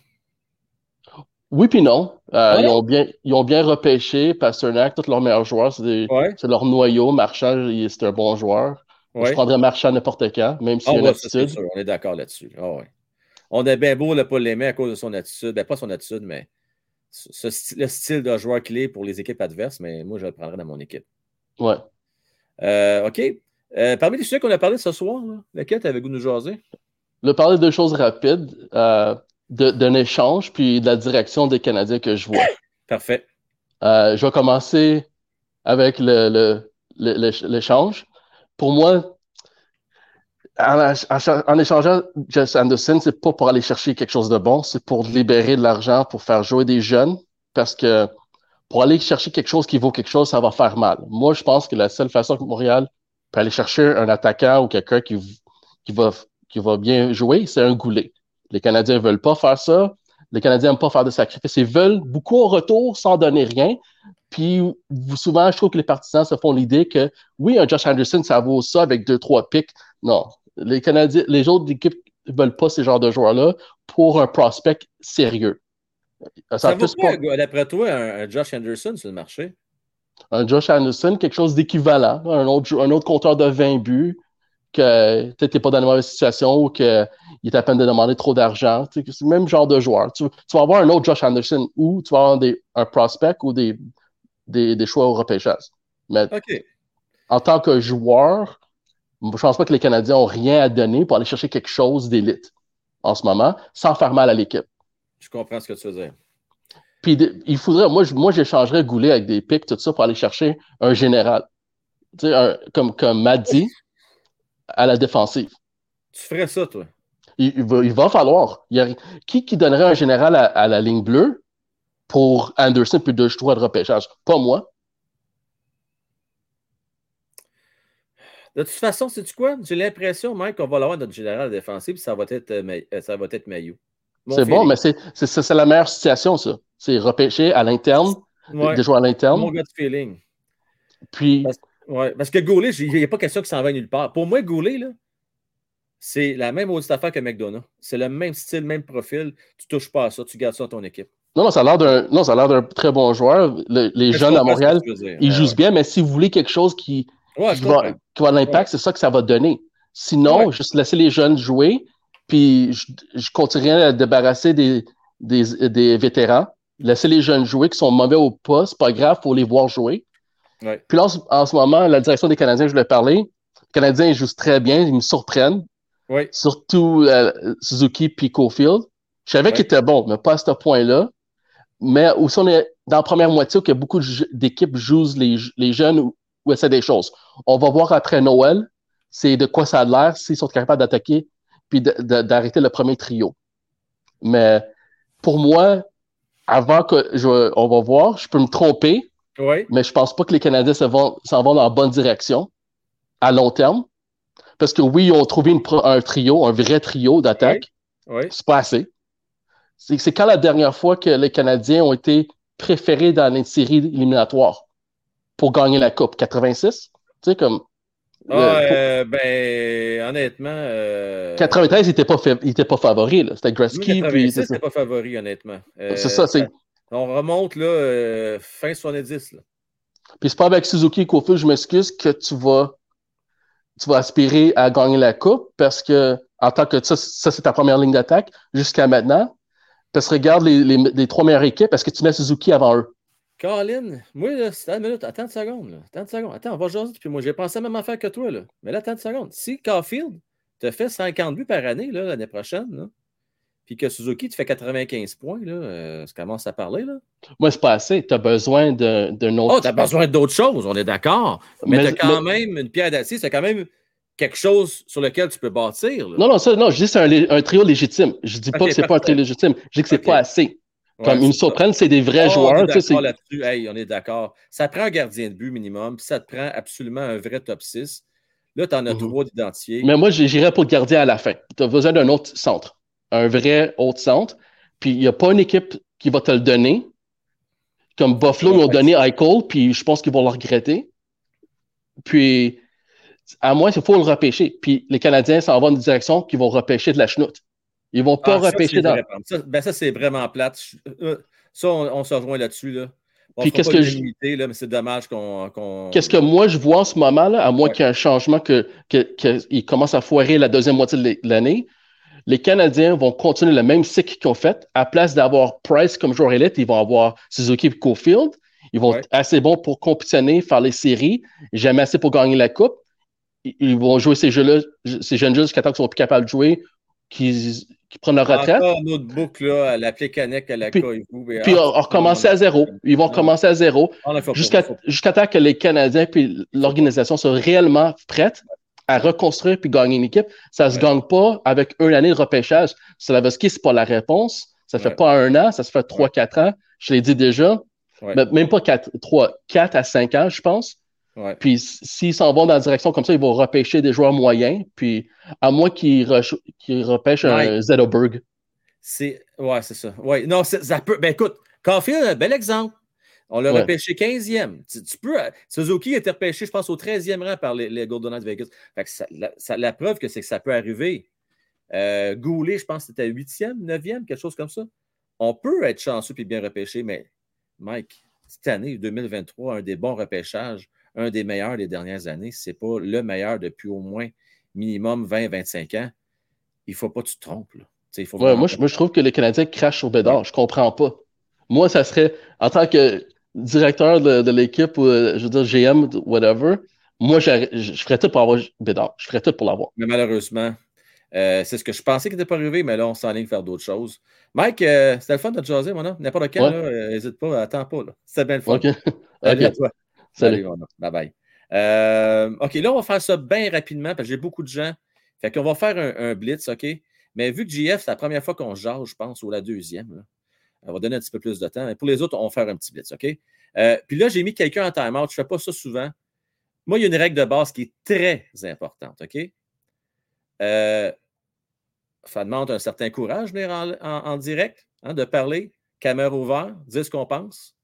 Oui, puis non. Euh, Ouais. Ils ont bien, ils ont bien repêché Pasternak, tous leurs meilleurs joueurs, c'est des- Ouais. c'est leur noyau. Marchand, c'est un bon joueur. Je prendrais Marchand n'importe quand, même s'il Ah a une ça, c'est attitude. sûr. On est d'accord là-dessus. Ah ouais. On est bien beau de ne pas l'aimer à cause de son attitude. Ben, pas son attitude, mais ce, ce sty- le style de joueur qu'il est pour les équipes adverses, mais moi, je le prendrais dans mon équipe. Ouais. Euh, OK. Euh, parmi les sujets qu'on a parlé ce soir, là, lequel t'avais-vous nous jaser? Je vais parler de deux choses rapides, euh, de- d'un échange, puis de la direction des Canadiens que je vois. Parfait. Euh, je vais commencer avec le, le- le- le- l'échange. Pour moi, en, en- en échangeant Jess Anderson, c'est pas pour aller chercher quelque chose de bon, c'est pour libérer de l'argent, pour faire jouer des jeunes, parce que pour aller chercher quelque chose qui vaut quelque chose, ça va faire mal. Moi, je pense que la seule façon que Montréal peut aller chercher un attaquant ou quelqu'un qui, va, bien jouer, c'est un goulet. Les Canadiens veulent pas faire ça. Les Canadiens n'aiment pas faire de sacrifices. Ils veulent beaucoup au retour sans donner rien. Puis souvent, je trouve que les partisans se font l'idée que oui, un Josh Anderson, ça vaut ça avec deux, trois pics. Non. Les Canadiens, les autres équipes ne veulent pas ces genres de joueurs-là pour un prospect sérieux. Ça, Ça vaut pas- d'après toi, un, Josh Anderson sur le marché? un Josh Anderson, quelque chose d'équivalent, un autre, un autre compteur de 20 buts, que tu n'es pas dans la mauvaise situation ou qu'il est à peine de demander trop d'argent. C'est le même genre de joueur. Tu, tu, vas avoir un autre Josh Anderson ou tu vas avoir des, un prospect ou des, des, des choix au repêchage. Mais en tant que joueur, je pense pas que les Canadiens ont rien à donner pour aller chercher quelque chose d'élite en ce moment, sans faire mal à l'équipe. Je comprends ce que tu veux dire. Puis il faudrait, moi, je- moi j'échangerais Goulet avec des pics, tout ça, pour aller chercher un général. Tu sais, un- comme, comme Matt dit, à la défensive. Tu ferais ça, toi? Il, il va, il va falloir. Il y a- qui, qui donnerait un général à, à la ligne bleue pour Anderson puis deux choix de repêchage? Pas moi. De toute façon, sais-tu quoi? J'ai l'impression, Mike, qu'on va l'avoir notre général défensif, ça va être, euh, euh, ça va être. Mon C'est bon, mais c'est c'est- c'est- c'est la meilleure situation, ça. C'est repêcher à l'interne, Ouais, des joueurs à Mon l'interne. gars de feeling. Puis, Parce- Ouais, parce que Goulet, il n'y a pas question qu'il s'en va nulle part. Pour moi, Goulet, là, c'est la même autre affaire que McDonough. C'est le même style, même profil. Tu touches pas à ça, tu gardes ça à ton équipe. non, non, ça a l'air d'un non, ça a l'air d'un très bon joueur. Le- les Je jeunes à Montréal, tu ils Ouais, jouent bien, mais si vous voulez quelque chose qui, Ouais, va à l'impact, c'est ça que ça va donner. Sinon, Ouais. juste laisser les jeunes jouer, puis je, je continuerai à débarrasser des, des, des vétérans. Laisser les jeunes jouer qui sont mauvais au poste, c'est pas grave, faut les voir jouer. Ouais. Puis là, en, ce- en ce moment, la direction des Canadiens, je voulais parler. Les Canadiens, ils jouent très bien, ils me surprennent. Oui. Surtout euh, Suzuki puis Cofield. Je savais Ouais. qu'ils étaient bons, mais pas à ce point-là. Mais aussi, on est dans la première moitié où que beaucoup de je- d'équipes jouent les, les jeunes ou, essaient des choses. On va voir après Noël, c'est de quoi ça a l'air, s'ils sont capables d'attaquer puis d'arrêter le premier trio. Mais pour moi, avant que je, on va voir, je peux me tromper, Oui. mais je pense pas que les Canadiens s'en vont, vont dans la bonne direction à long terme. Parce que oui, ils ont trouvé une un trio, un vrai trio d'attaque. Oui. C'est pas assez. C'est c'est quand la dernière fois que les Canadiens ont été préférés dans les séries éliminatoires pour gagner la Coupe? 86? Tu sais, comme. Ah, le- euh, ben, honnêtement. Euh... 93, il n'était pas, fa- favori. là. C'était Gretzky. Puis, 86, c'est ça. c'est pas favori, honnêtement. Euh, C'est ça, c'est- On remonte, là, euh, fin 70, là. Puis c'est pas avec Suzuki et Cofield, je m'excuse, que tu vas, tu vas aspirer à gagner la coupe parce que, en tant que ça, ça c'est ta première ligne d'attaque jusqu'à maintenant. Parce que regarde les, les, les trois meilleures équipes, est-ce que tu mets Suzuki avant eux? Colin, moi, là, c'est une minute. Attends une seconde. Là. Attends une seconde. Attends, on va jaser. Puis moi, j'ai pensé à la même affaire que toi. Là. Mais là, attends une seconde. Si Caulfield te fait 50 buts par année là, l'année prochaine, là, puis que Suzuki te fait 95 points, là, euh, ça commence à parler. Là. Moi, c'est pas assez. Tu as besoin d'un autre. Oh, tu as besoin d'autres choses, on est d'accord. Mais, Mais- tu as quand mais- même une pierre d'acier, c'est quand même quelque chose sur lequel tu peux bâtir. là. Non, non, ça, non, je dis que c'est un, trio légitime. Je dis pas que c'est pas un trio légitime. Je dis que c'est Ok. pas assez. Comme ils me c'est des vrais Oh, joueurs. On tu sais, est d'accord là-dessus. Hey, on est d'accord. Ça prend un gardien de but minimum, puis ça te prend absolument un vrai top 6. Là, tu en as Mhm. trois d'identifiés. Mais moi, j'irais pour le gardien à la fin. Tu as besoin d'un autre centre. Un vrai autre centre. Puis il n'y a pas une équipe qui va te le donner. Comme Buffalo, ils ont donné Eichel, puis je pense qu'ils vont le regretter. Puis, à moins qu'il faut le repêcher. Puis les Canadiens s'en vont dans une direction qu'ils vont repêcher de la chenoute. Ils vont pas Ah, ça, repêcher c'est dans. Ça, ben, ça, c'est vraiment plate. Euh, Ça, on, on se rejoint là-dessus. Là. On Puis qu'est-ce que je- là, mais c'est dommage qu'on. Qu'est-ce que moi je vois en ce moment, là, à moins Ouais. qu'il y ait un changement que, que, qu'ils commencent à foirer la deuxième moitié de l'année, les Canadiens vont continuer le même cycle qu'ils ont fait. À place d'avoir Price comme joueur élite, ils vont avoir Suzuki et Cofield. Ils vont Ouais. être assez bons pour compétitionner, faire les séries, jamais assez pour gagner la coupe. Ils- Ils vont jouer ces jeux-là, ces jeunes jeux jusqu'à temps qu'ils sont plus capables de jouer, qu'ils prennent leur retraite. Encore une autre boucle là, à l'appeler Cannec, à la Puis- mais- Puis ah, on, à zéro. Ils vont recommencer à zéro. Jusqu'à jusqu'à temps que les Canadiens puis l'organisation soient réellement prêtes à reconstruire puis gagner une équipe. Ça se Ouais. gagne pas avec une année de repêchage. Slavovski, c'est pas la réponse. Ça fait Ouais. pas un an, ça se fait trois, quatre ans. Je l'ai dit déjà. Ouais. Mais même pas quatre, trois, quatre à cinq ans, je pense. Ouais. Puis s'ils s'en vont dans la direction comme ça, ils vont repêcher des joueurs moyens. Puis à moins qu'ils re- qu'ils repêchent un Ouais. Zetterberg. C'est. Ouais, c'est ça. Ouais. Non, ça peut. Ben écoute, Caulfield, un bel exemple. On l'a Ouais. repêché 15e. Tu, tu peux. Suzuki a été repêché, je pense, au 13e rang par les, les Golden Knights de Vegas. Fait que ça- la, ça- la preuve que c'est que ça peut arriver. Euh, Goulet, je pense que c'était 8e, 9e, quelque chose comme ça. On peut être chanceux et bien repêché, mais Mike, cette année, 2023, un des bons repêchages, un des meilleurs des dernières années. Ce n'est pas le meilleur depuis au moins minimum 20-25 ans. Il ne faut pas que tu te trompes. Là. Il faut Ouais, vraiment moi, je, pas- moi, je trouve que les Canadiens crachent sur Bédard. Je comprends pas. Moi, ça serait, en tant que directeur de, de l'équipe, ou euh, je veux dire GM, whatever, moi, je je ferais tout pour avoir Bédard. Je ferais tout pour l'avoir. Mais malheureusement, euh, c'est ce que je pensais qui n'était pas arrivé, mais là, on s'enligne faire d'autres choses. Mike, euh, c'était le fun de te jaser, mon homme. N'importe quand, Ouais. n'hésite pas, attends pas. C'était bien le fun. OK? Salut à toi. Salut. Bye bye. Euh, OK, là, on va faire ça bien rapidement parce que j'ai beaucoup de gens. Fait qu'on va faire un, blitz, OK? Mais vu que JF, c'est la première fois qu'on jase, je pense, ou la deuxième, on va donner un petit peu plus de temps. Mais pour les autres, on va faire un petit blitz, OK? Euh, puis là, j'ai mis quelqu'un en time-out. Je ne fais pas ça souvent. Moi, il y a une règle de base qui est très importante, OK? Euh, ça demande un certain courage venir en, en- en direct, hein, de parler, caméra ouverte, dire ce qu'on pense.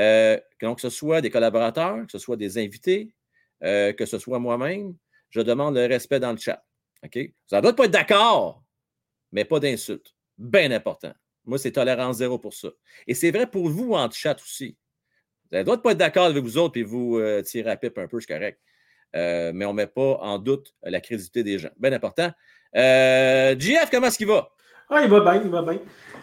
Euh, que donc, que ce soit des collaborateurs, que ce soit des invités, euh, que ce soit moi-même, je demande le respect dans le chat. OK? Ça doit pas être d'accord, mais pas d'insultes. Bien important. Moi, c'est tolérance zéro pour ça. Et c'est vrai pour vous en chat aussi. Vous avez le pas être d'accord avec vous autres et vous euh, tirer à pipe un peu, c'est correct. Mais on ne met pas en doute la crédibilité des gens. Bien important. Euh, JF, comment est-ce qu'il va? Ah, il va bien, il va bien.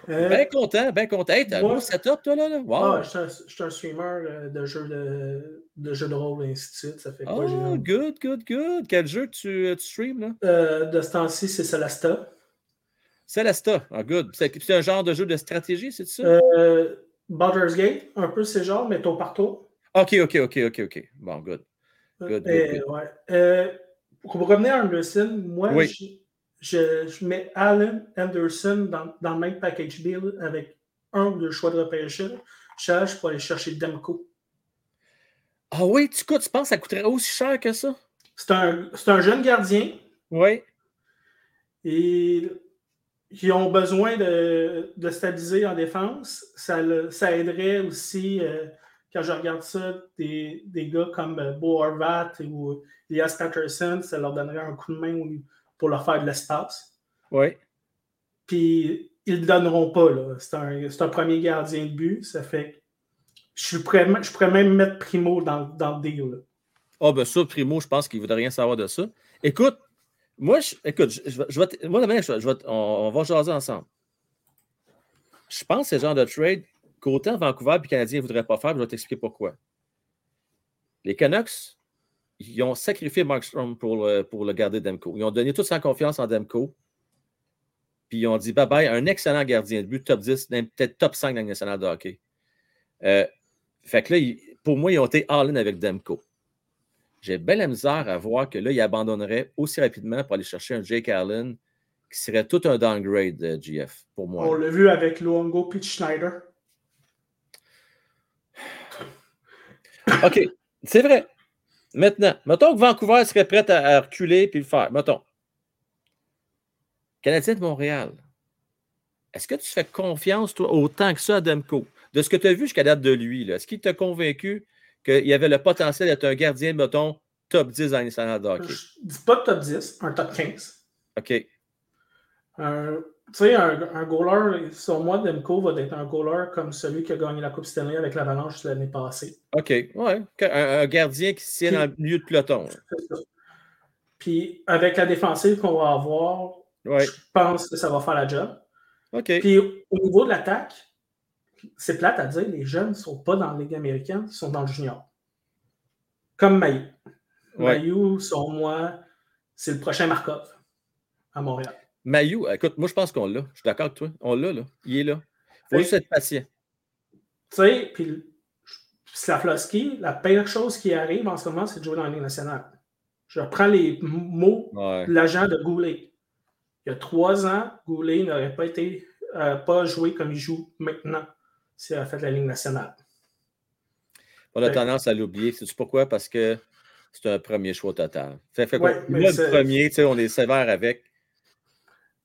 Euh, Bien content, bien content. Hey, t'as un moi- beau setup, toi, là? là? Wow. ah, je suis un- je suis un streamer euh, de jeux de, de jeux de rôle et ainsi de suite. Ça fait quoi? Oh, un- good, good, good. Quel jeu tu, tu streams, là? Euh, de ce temps-ci, c'est Celesta. Celesta. Ah, good. C'est un genre de jeu de stratégie, c'est ça? Euh, Baldur's Gate, un peu c'est genre, mais tour par tour. OK, OK, OK, OK, OK. Bon, good. Good, good, Euh, good. ouais. Euh, pour revenir à Anderson, moi, Oui. Je, mets Allen Anderson dans, dans le même package deal avec un ou deux choix de repêchage. Je cherche pour aller chercher Demko. Ah oui, tu, coûtes, tu penses que ça coûterait aussi cher que ça? C'est un, un jeune gardien. Oui. Et ils ont besoin de, de stabiliser en défense. Ça, le- ça aiderait aussi, euh, quand je regarde ça, des, des gars comme euh, Bo Horvat ou Elias Patterson, ça leur donnerait un coup de main au- pour leur faire de l'espace. Oui. Puis ils ne le donneront pas. C'est un, premier gardien de but. Ça fait je, suis prêt, je pourrais même mettre Primo dans, dans le deal. là. Ah, ben ça, Primo, je pense qu'il ne voudrait rien savoir de ça. Écoute, moi, je, écoute, je, je vais- je vais te- moi, demain, je, vais on, on va jaser ensemble. Je pense que c'est le genre de trade qu'autant Vancouver et Canadiens ne voudraient pas faire, je vais t'expliquer pourquoi. Les Canucks, ils ont sacrifié Markstrom pour, le- pour le garder Demko. Ils ont donné toute sa confiance en Demko. Puis ils ont dit bye bye, un excellent gardien de but, top 10, même peut-être top 5 dans le national de hockey. Euh, fait que là, ils- pour moi, ils ont été all-in avec Demko. J'ai bien la misère à voir que là, il abandonnerait aussi rapidement pour aller chercher un Jake Allen qui serait tout un downgrade de GF pour moi. On l'a vu avec Luongo puis Schneider. OK, c'est vrai. Maintenant, mettons que Vancouver serait prêt à, à reculer puis le faire. Mettons. Canadien de Montréal. Est-ce que tu fais confiance, toi, autant que ça à Demko? De ce que tu as vu jusqu'à date de lui, est-ce qu'il t'a convaincu qu'il avait le potentiel d'être un gardien, mettons, top 10 dans les nationale de hockey? Je dis pas top 10, un top 15. OK. Un- Tu sais, un, un goaler, sur moi, Demko va être un goaler comme celui qui a gagné la Coupe Stanley avec l'Avalanche l'année passée. OK. Ouais. Un, un gardien qui se tient dans le milieu de peloton. Ça. Puis avec la défensive qu'on va avoir, Ouais. je pense que ça va faire la job. OK. Puis au niveau de l'attaque, c'est plate à dire, les jeunes ne sont pas dans la Ligue américaine, ils sont dans le junior. Comme Mayu. Ouais. Mayu, sur moi, c'est le prochain Markov à Montréal. Mayu, écoute, moi, je pense qu'on l'a. Je suis d'accord avec toi. On l'a, là. Il est là. Il faut juste être patient. Tu sais, puis Slavlovski, la pire chose qui arrive en ce moment, c'est de jouer dans la Ligue nationale. Je reprends les mots Ouais. de l'agent de Goulet. Il y a trois ans, Goulet n'aurait pas été euh, pas joué comme il joue maintenant s'il avait fait la Ligue nationale. On a tendance à l'oublier. C'est pourquoi? Parce que c'est un premier choix total. Fait, fait Ouais, quoi? le premier, tu sais, on est sévère avec.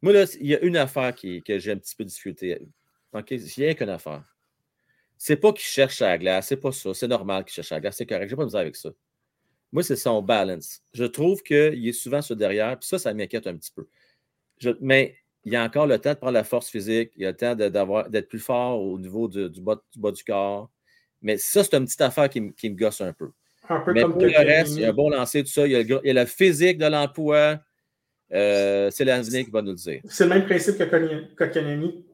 Moi, là, il y a une affaire qui, que j'ai un petit peu difficulté. OK? Il n'y a qu'une affaire. C'est pas qu'il cherche à la glace, c'est pas ça. C'est normal qu'il cherche à la glace, c'est correct. J'ai pas besoin avec ça. Moi, c'est son balance. Je trouve qu'il est souvent sur derrière, puis ça, ça m'inquiète un petit peu. Je- mais il y a encore le temps de prendre la force physique, il y a le temps de- d'être plus fort au niveau du, du bas, du bas du corps. Mais ça, c'est une petite affaire qui, me- qui me gosse un peu. Un peu Mais comme pour le reste, il y a un bon lancer, tout ça. Il y a le, il y a le physique de l'emploi. Euh, c'est l'avenir qui va nous le dire. C'est le même principe que Kotkaniemi.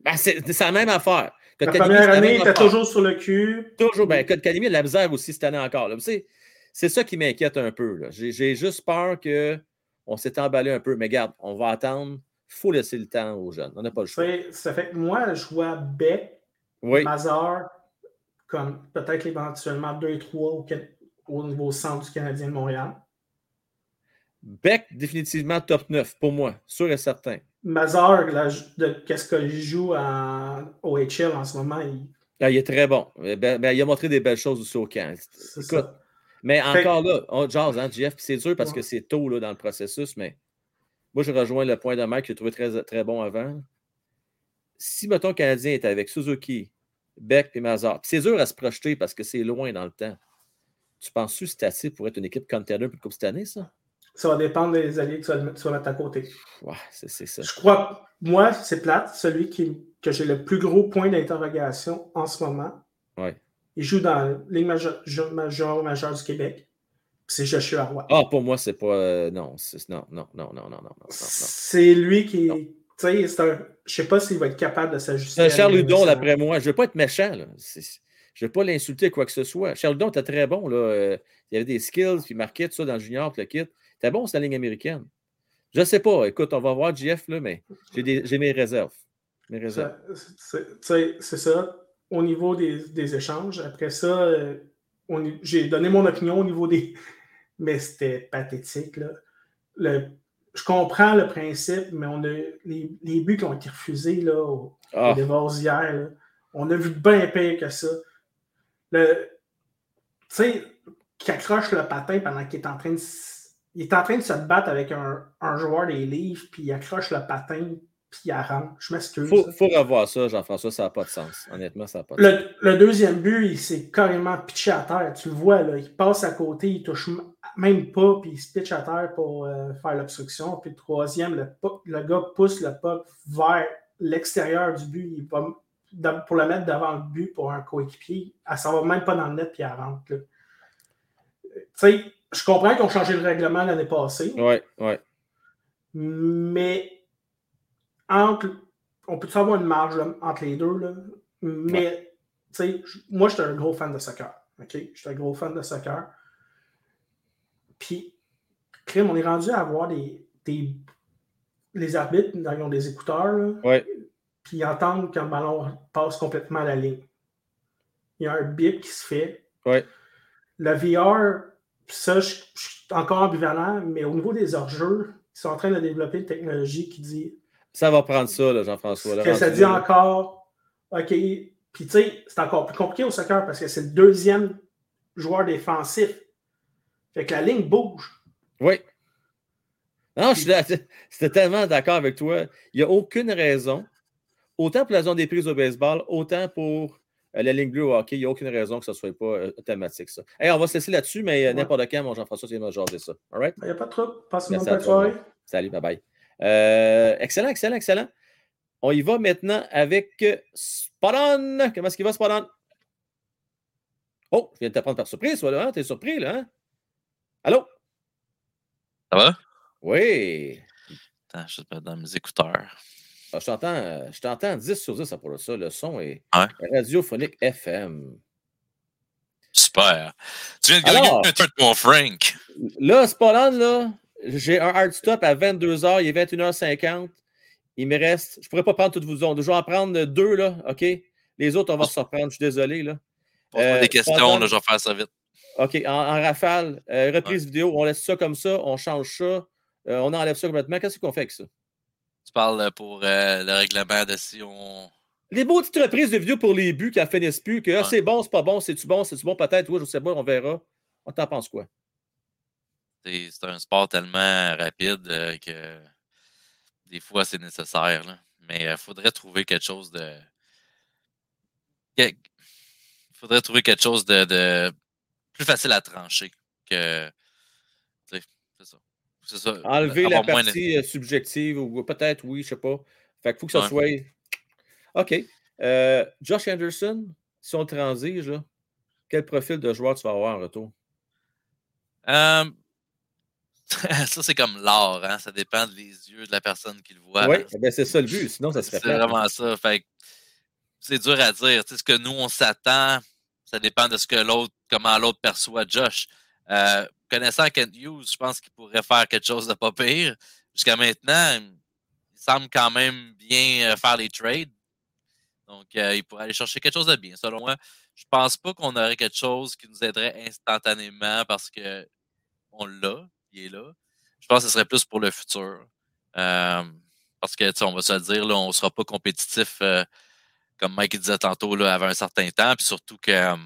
Ben, c'est la même affaire. La première la année, même il était affaire. toujours sur le cul. Toujours, ben, Kotkaniemi a de la misère aussi cette année encore. C'est, ça qui m'inquiète un peu. J'ai, juste peur qu'on s'est emballé un peu. Mais regarde, on va attendre. Il faut laisser le temps aux jeunes. On n'a pas le choix. Ça fait que moi, je vois Beck, Oui, Mazar, comme peut-être éventuellement 2 et 3 au, au niveau centre du Canadien de Montréal. Beck, définitivement top 9 pour moi, sûr et certain. Mazar, de qu'est-ce qu'il joue en OHL en ce moment, il- Ah, il est très bon. Eh Ben, ben, il a montré des belles choses aussi au camp. c'est Écoute, ça. Mais Fait- encore là, on jase, hein, Jeff, c'est dur parce que c'est tôt là, dans le processus, mais moi, je rejoins le point de Mike que j'ai trouvé très, très bon avant. Si, mettons, Canadien est avec Suzuki, Beck et Mazar, c'est dur à se projeter parce que c'est loin dans le temps. Tu penses-tu que c'est assez pour être une équipe contender pour le Coupe cette année, ça? Ça va dépendre des alliés que tu vas, mettre- tu vas mettre à côté. Ouais, c'est ça. Je crois, moi, c'est plate, celui qui, que j'ai le plus gros point d'interrogation en ce moment. Ouais. Il joue dans la Ligue majeure, majeure, majeure du Québec. C'est Joshua Roy. Ah, pour moi, c'est pas. euh, non, non, non, non, non, non, non. C'est lui qui. Tu sais, c'est un. Je sais pas s'il va être capable de s'ajuster. C'est à Charles Hudon, d'après moi. Je ne veux pas être méchant. Là. Je ne veux pas l'insulter quoi que ce soit. Charles Hudon était très bon. Là. Euh, Il avait des skills, puis il marquait tout ça dans le junior, puis le kit. C'était bon, c'est la ligne américaine. Je ne sais pas. Écoute, on va voir GF, là, mais j'ai mes réserves. Mes réserves. C'est ça. Au niveau des, des échanges, après ça, euh, j'ai donné mon opinion au niveau des. Mais c'était pathétique. Là. Le- je comprends le principe, mais on a les, les buts qui ont été refusés là, au, Ah, au Devils hier, là, on a vu bien pire que ça. Le, tu sais, qui accroche le patin pendant qu'il est en train de. Il est en train de se battre avec un, un joueur des livres, puis il accroche le patin, puis il arrange. Je m'excuse. faut, faut revoir ça, Jean-François. Ça n'a pas de sens. Honnêtement, ça n'a pas de sens. Le, le deuxième but, il s'est carrément pitché à terre. Tu le vois, là, il passe à côté, il touche même pas, puis il se pitche à terre pour euh, faire l'obstruction. Puis le troisième, le, puck- le gars pousse le puck vers l'extérieur du but. Il va, m- pour le mettre devant le but pour un coéquipier. Elle s'en va même pas dans le net, puis elle rentre. Tu sais, je comprends qu'ils ont changé le règlement l'année passée. Oui, oui. Mais entre, on peut avoir une marge là, entre les deux. Là, mais tu sais, moi, j'étais un gros fan de soccer. OK? J'étais un gros fan de soccer. Puis, crime, on est rendu à avoir des, des- les arbitres, ils ont des écouteurs, là, Ouais. puis ils entendent quand le ballon passe complètement à la ligne. Il y a un bip qui se fait. Ouais. Le VR, ça, je, je suis encore ambivalent, mais au niveau des hors-jeux, ils sont en train de développer une technologie qui dit Ça va prendre ça, là, Jean-François. que ça dit là, encore, OK, puis tu sais, c'est encore plus compliqué au soccer parce que c'est le deuxième joueur défensif. Fait que la ligne bouge. Oui. Non, je suis tellement d'accord avec toi. Il n'y a aucune raison, autant pour la zone des prises au baseball, autant pour la ligne bleue au hockey, il n'y a aucune raison que ce ne soit pas euh, automatique, ça. Hey, on va se laisser là-dessus, mais euh, Ouais. n'importe quand, mon Jean-François, tu viens me jaser ça. All right? Il n'y a pas de trouble. Passe une bonne de soirée. Salut, bye bye. Euh, excellent, excellent, excellent. On y va maintenant avec euh, Spot-On. Comment est-ce qu'il va, Spot-On? Oh, je viens de te prendre par surprise, toi, là. Hein? T'es surpris, là? Hein? Allô? Ça va? Oui. Attends, je vais te mettre dans mes écouteurs. Ah, je t'entends, euh, je t'entends 10 sur 10 pour ça. Le son est radiophonique FM. Super. Tu viens de gagner un truc de mon Frank. Là, Spot-On, là, j'ai un hard stop à 22h. Il est 21h50. Il me reste. Je ne pourrais pas prendre toutes vos ondes. Je vais en prendre deux, là, OK? Les autres, on va se reprendre. Je suis désolé, là. Euh, des questions, là, je vais faire ça vite. OK, en, en rafale, euh, reprise vidéo, on laisse ça comme ça, on change ça, euh, on enlève ça complètement. Qu'est-ce qu'on fait avec ça? Tu parles euh, pour euh, le règlement de si on. Les beaux petites reprises de vidéo pour les buts qui en finissent plus, que ah, c'est bon, c'est pas bon, c'est-tu bon, c'est-tu bon, peut-être, oui, je sais pas, on verra. On t'en pense quoi? C'est c'est un sport tellement rapide euh, que des fois c'est nécessaire. là. Mais il faudrait trouver quelque chose de. Il faudrait trouver quelque chose de, de plus facile à trancher que. tu sais, C'est ça. C'est ça. Enlever la de- partie euh, subjective, ou peut-être, oui, je sais pas. Fait qu'il faut que ça Ouais. soit. OK. Euh, Josh Anderson, si on transige, là, quel profil de joueur tu vas avoir en retour? Euh, ça, c'est comme l'art, hein? Ça dépend des yeux de la personne qui le voit. Oui, ben c'est ça le but, sinon ça serait C'est plate. vraiment ça. Fait c'est dur à dire. Tu sais, ce que nous, on s'attend, ça dépend de ce que l'autre, comment l'autre perçoit Josh. Euh, connaissant Kent Hughes, je pense qu'il pourrait faire quelque chose de pas pire. Jusqu'à maintenant, il semble quand même bien euh, faire les trades. Donc, euh, il pourrait aller chercher quelque chose de bien. Selon moi, je pense pas qu'on aurait quelque chose qui nous aiderait instantanément parce que on l'a, il est là. Je pense que ce serait plus pour le futur. Euh, parce que, on va se dire, là, on ne sera pas compétitif, comme Mike disait tantôt, là, avant un certain temps. Puis surtout que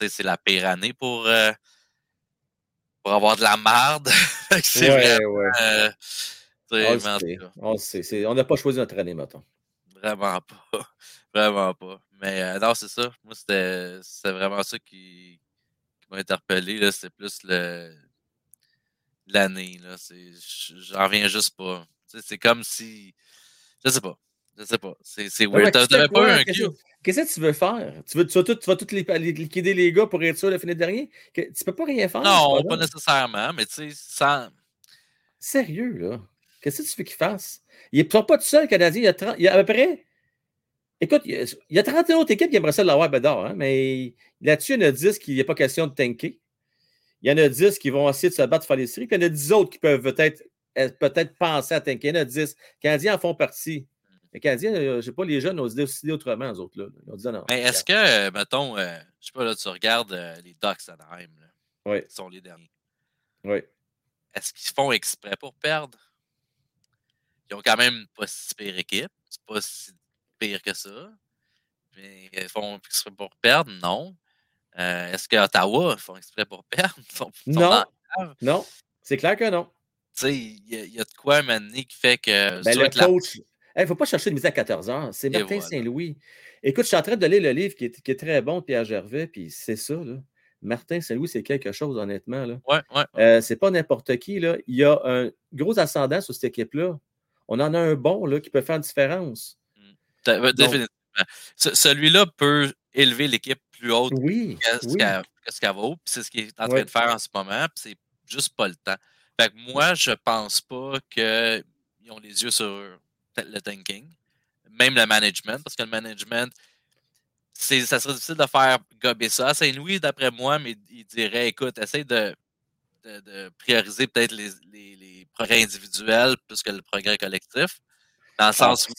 c'est la pire année pour, pour avoir de la marde. Que c'est Ouais, vraiment, ouais. euh, On. C'est- n'a pas choisi notre année, mettons. Vraiment pas. Vraiment pas. Mais euh, non, c'est ça. Moi, c'était vraiment ça qui, qui m'a interpellé. C'était plus l'année. C'est- J'en reviens juste pas. C'est comme si. Je sais pas. Je sais pas. C'est weird. T'avais pas eu quoi? un Qu'est-ce que- Qu'est-ce que tu veux faire? Tu, veux, tu vas vas tout les, les- liquider les gars pour être sûr de finir dernier? Que- tu peux pas rien faire? Non, pas nécessairement, mais tu sais, sans. Sérieux, là? Qu'est-ce que tu veux qu'il fasse? Ils ne sont pas tout seuls, le Canadien. Il y a, 30 il y a à peu près. Écoute, il y a, il y a 31 autres équipes qui aimeraient ça l'avoir Bédard, hein, mais là-dessus, il y en a 10 qui n'est pas question de tanker. Il y en a 10 qui vont essayer de se battre pour faire les séries. Puis il y en a 10 autres qui peuvent peut-être euh, peut-être penser à tanker. Il y en a 10. Les Canadiens en font partie. Les Canadiens, je ne sais pas, les jeunes ont décidé autrement, eux autres. Là. Ils ont dit non. Mais est-ce que, euh, mettons, euh, je sais pas, là, tu regardes euh, les Ducks d'Anaheim, là, Oui, qui sont les derniers. oui. Est-ce qu'ils font exprès pour perdre? Ils ont quand même pas si pire équipe. C'est pas si pire que ça. Mais ils font exprès pour perdre? Non. Euh, Est-ce que Ottawa font exprès pour perdre? Ils sont- ils sont dans Non, non. C'est clair que non. Tu sais, il y, a- il y a de quoi mener qui fait que. Ben, le la- coach. Il ne faut pas chercher de mise à 14 heures. C'est Martin voilà. Saint-Louis. Écoute, je suis en train de lire le livre qui est, qui est très bon de Pierre Gervais, puis c'est ça. Là. Martin Saint-Louis, c'est quelque chose, honnêtement. Là. Ouais, ouais. Euh, c'est pas n'importe qui. Là. Il y a un gros ascendant sur cette équipe-là. On en a un bon là, qui peut faire une différence. Donc- Définitivement. Ce- Celui-là peut élever l'équipe plus haute Oui, que ce oui. qu'elle vaut. C'est ce qu'il est en train de faire en ce moment. C'est juste pas le temps. Fait que moi, je pense pas qu'ils ont les yeux sur le tanking. Même le management, parce que le management, ça serait difficile de faire gober ça. Saint-Louis, d'après moi, mais il dirait écoute, essaye de, de, de prioriser peut-être les, les- les progrès individuels plus que le progrès collectif. Dans le Ah, sens où.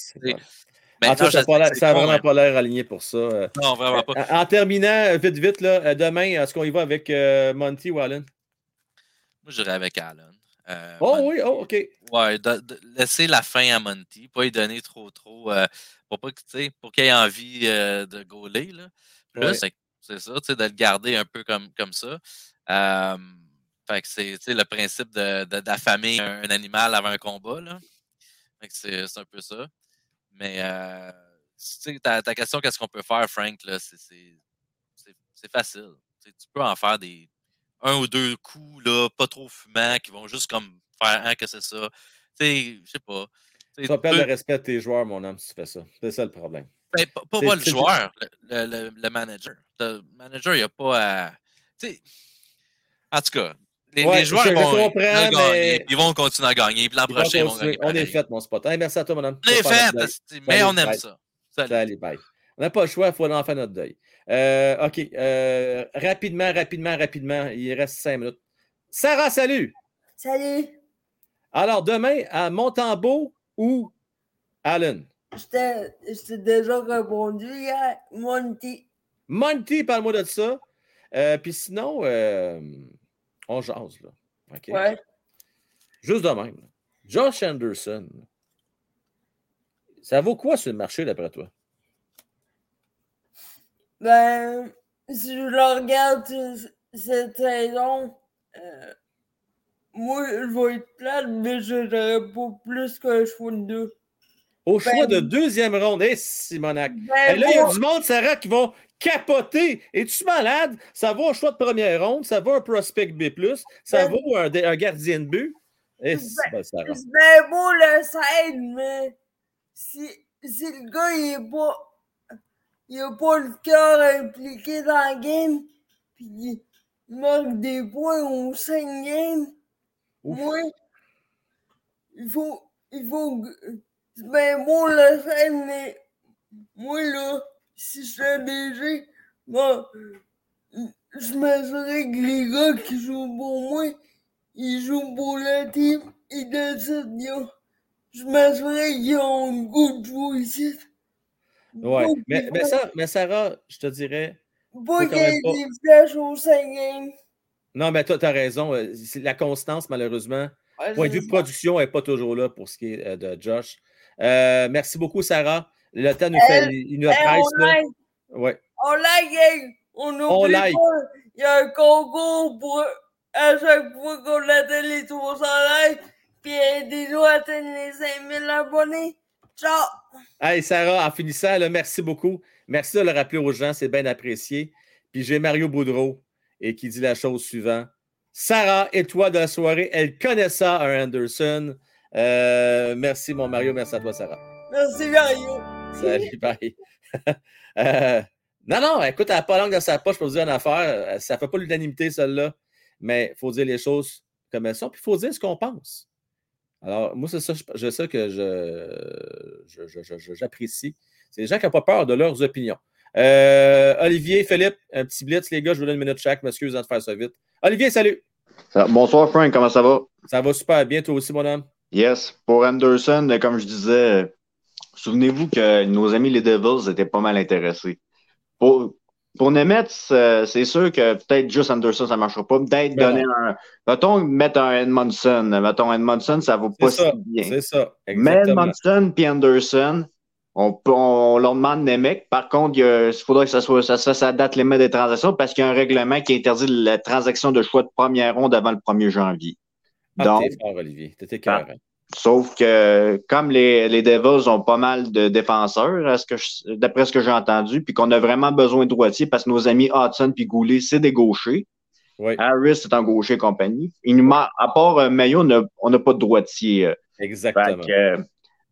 En tout cas, je ça n'a vraiment pas l'air aligné pour ça. Euh, Non, vraiment pas. En en terminant, euh, vite, vite, là, euh, demain, est-ce qu'on y va avec euh, Monty ou Allen? Moi, j'irais avec Allen. Euh, Oh Monty- oui, oh, OK. Ouais, de- de- laisser la fin à Monty, pas lui donner trop, trop, euh, pour pas que, pour qu'il ait envie euh, de gauler, là. Ouais. c'est c'est ça, tu sais, de le garder un peu comme, comme ça. Euh, fait que c'est, le principe de, de- d'affamer un, un animal avant un combat, là. Fait que c'est, un peu ça. Mais, tu sais, ta, ta question, qu'est-ce qu'on peut faire, Frank, là, c'est, facile. Tu peux en faire des, un ou deux coups, là, pas trop fumants, qui vont juste comme faire, hein, que c'est ça. Tu sais, je sais pas. Tu vas perdre le respect de tes joueurs, mon homme, si tu fais ça. C'est ça le problème. ben, pas, pas le joueur, le, le- le- manager. Le manager, il n'y a pas à. Tu sais, en tout cas, les, Ouais, les joueurs vont, gagner, ils vont continuer à gagner. Puis l'an prochain, ils vont continuer. gagner. On est fait, mon spot. Hey, merci à toi, mon homme. On est fait, mais on aime bye. ça. Salut. Salut, bye. On n'a pas le choix, il faut en faire notre deuil. Euh, OK. euh, rapidement, rapidement, rapidement. Il reste cinq minutes. Sarah, salut! Salut, Alors, demain, à Montembeau ou Allen? je t'ai déjà répondu hier, Monty. Monty, parle-moi de ça. Euh, Puis sinon, on jase, là. OK? Ouais. Juste de même. Josh Anderson. Ça vaut quoi sur le marché, d'après toi? Ben, si je regarde cette saison, euh, moi, je vais être plate, mais je n'aurais pas plus qu'un choix de deux. Au choix de Ben- deuxième ronde, hé, Simonac. Ben, Et là, il y a du monde, Sarah, qui vont capoter. Es-tu malade? Ça vaut un choix de première ronde, ça vaut un prospect B, ça Ben- vaut un, un gardien de but. Et Ben- Sarah. C'est bien beau le scène, mais si, si le gars il est pas. Il a pas le cœur impliqué dans le game, puis qu'il marque des points au 5 games, moi, il faut, il faut bien beau le faire, mais moi, là, si je suis DG, bon, je m'assurerais que les gars qui jouent pour moi, ils jouent pour la team, et de ça, je m'assurerais qu'ils ont le goût de jouer ici. Ouais. Mais, mais, ça, mais Sarah, je te dirais. Pas faut quand qu'il y ait même pas- des flashs au 5 games. Non, mais toi, tu as raison. euh, La constance, malheureusement, Ouais, point de vue production, n'est pas toujours là pour ce qui est euh, de Josh. Euh, merci beaucoup, Sarah. Le temps nous fait. Il, nous presse, on Ouais. on like, on On oublie like. pas, il y a un concours pour à chaque fois qu'on atteint les 300 likes, puis aidez-nous à atteindre les 5000 abonnés. Ciao! Hey, Sarah, en finissant, là, merci beaucoup. Merci de le rappeler aux gens, c'est bien apprécié. Puis j'ai Mario Boudreau et qui dit la chose suivante. Sarah, étoile de la soirée, elle connaît ça, un Anderson. Euh, merci, mon Mario. Merci à toi, Sarah. Merci Mario! Salut, bye. Euh, non, non, écoute, elle n'a pas langue dans sa poche pour dire une affaire. Ça ne fait pas l'unanimité, celle-là. Mais il faut dire les choses comme elles sont, puis il faut dire ce qu'on pense. Alors, moi, c'est ça, je- ça que je, j'apprécie. C'est les gens qui n'ont pas peur de leurs opinions. Euh, Olivier, Philippe, un petit blitz, les gars, je vous donne une minute chaque. M'excuse de faire ça vite. Olivier, salut. Bonsoir, Frank, comment ça va? Ça va super bien, toi aussi, mon homme. Yes. Pour Anderson, euh, comme je disais, euh, souvenez-vous que nos amis les Devils étaient pas mal intéressés. Pour, pour Nemetz, euh, c'est sûr que peut-être juste Anderson, ça ne marchera pas. Peut-être Ben donner un. Mettons, mettre un Edmondson. Mettons, Edmondson, ça vaut pas C'est ça. si bien. C'est ça. Mais. Edmondson puis Anderson, on, leur demande Nemec. Par contre, il, faudrait que ça soit ça, ça, date limite des transactions parce qu'il y a un règlement qui interdit la transaction de choix de première ronde avant le 1er janvier. Ah, Donc, fort, Olivier. T'étais cœur. Sauf que comme les, les Devils ont pas mal de défenseurs, d'après ce que j'ai entendu, puis qu'on a vraiment besoin de droitier parce que nos amis Hudson puis Goulet, c'est des gauchers. Harris, c'est un gaucher et compagnie. Il nous manque- à part euh, Mayo, on n'a pas de droitier. euh. Exactement. Que,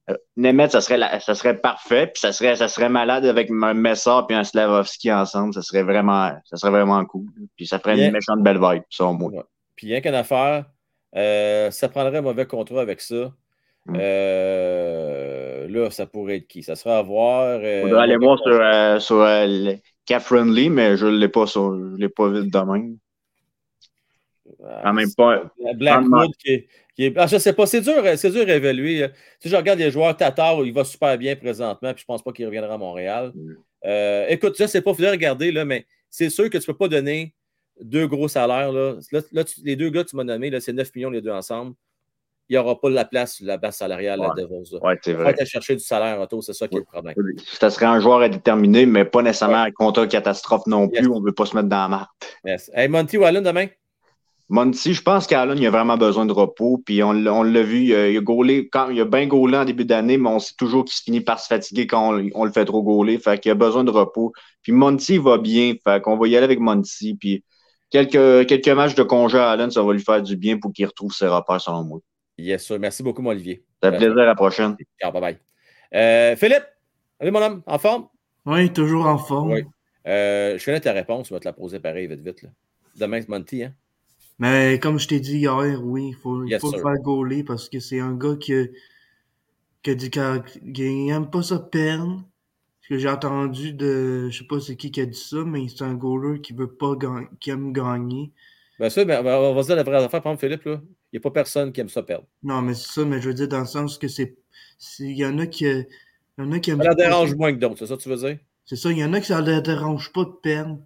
euh, Nemeth, ça serait, la- ça serait parfait, puis ça serait, ça serait malade avec un Messar puis un Slavovski ensemble. Ça serait vraiment, ça serait vraiment cool. Puis ça ferait Bien. une méchante belle vibe, ça, au moins. Puis rien qu'une affaire, euh, ça prendrait un mauvais contrat avec ça. Mm. Euh, là, ça pourrait être qui? Ça sera à voir. euh, Faudrait aller voir sur, euh, sur euh, le Catherine Lee, mais je ne l'ai pas, sur- je l'ai pas vite de même. En même pas. Blackwood qui est. qui est- ah, je sais pas, c'est dur, c'est dur à évaluer. Si je regarde les joueurs, Tatar, il va super bien présentement, puis je pense pas qu'il reviendra à Montréal. Euh, écoute, je sais pas, il faudrait regarder, là, mais c'est sûr que tu peux pas donner deux gros salaires. Là, Là, là, tu- les deux gars que tu m'as nommés, c'est 9 millions les deux ensemble. Il n'y aura pas la place sur la base salariale à Ouais. Devils. là. Ouais, c'est vrai. aller chercher du salaire en c'est ça qui est le problème. Ça serait un joueur à déterminer, mais pas nécessairement un contrat catastrophe non plus. On ne veut pas se mettre dans la marque. Yes. Hey, Monty Wallen demain? Monty, je pense qu'Allen, il a vraiment besoin de repos. Puis on, l'a- on l'a vu, il a, il a gaulé, quand, il a bien gaulé en début d'année, mais on sait toujours qu'il se finit par se fatiguer quand on, on le fait trop gauler. Fait qu'il a besoin de repos. Puis Monty va bien. Fait qu'on va y aller avec Monty. Puis quelques, quelques matchs de congé à Allen, ça va lui faire du bien pour qu'il retrouve ses repères, selon moi. Yes, sir. Merci beaucoup, mon Olivier. Ça fait plaisir, à la prochaine. Ciao, bye bye. Euh, Philippe, allez, mon homme, en forme? Oui, toujours en forme. Oui. Euh, je connais ta réponse, je vais te la poser pareil, vite, vite. Là. Demain, c'est Monty, hein? Mais comme je t'ai dit hier, oui, il faut, Yes, faut le faire gauler parce que c'est un gars qui, qui a dit qu'il n'aime pas ça perdre. Ce que j'ai entendu de. Je sais pas c'est qui qui a dit ça, mais c'est un goaler qui veut pas gagner, qui aime gagner. Bien sûr, ben, ben, on va se dire la vraie affaire, par exemple, Philippe, là. Il n'y a pas personne qui aime ça perdre. Non, mais c'est ça, mais je veux dire dans le sens que c'est. Il y en a qui. Il y en a qui aiment Ça la dérange moins que d'autres, c'est ça que tu veux dire? C'est ça, il y en a qui ça ne dérange pas de perdre.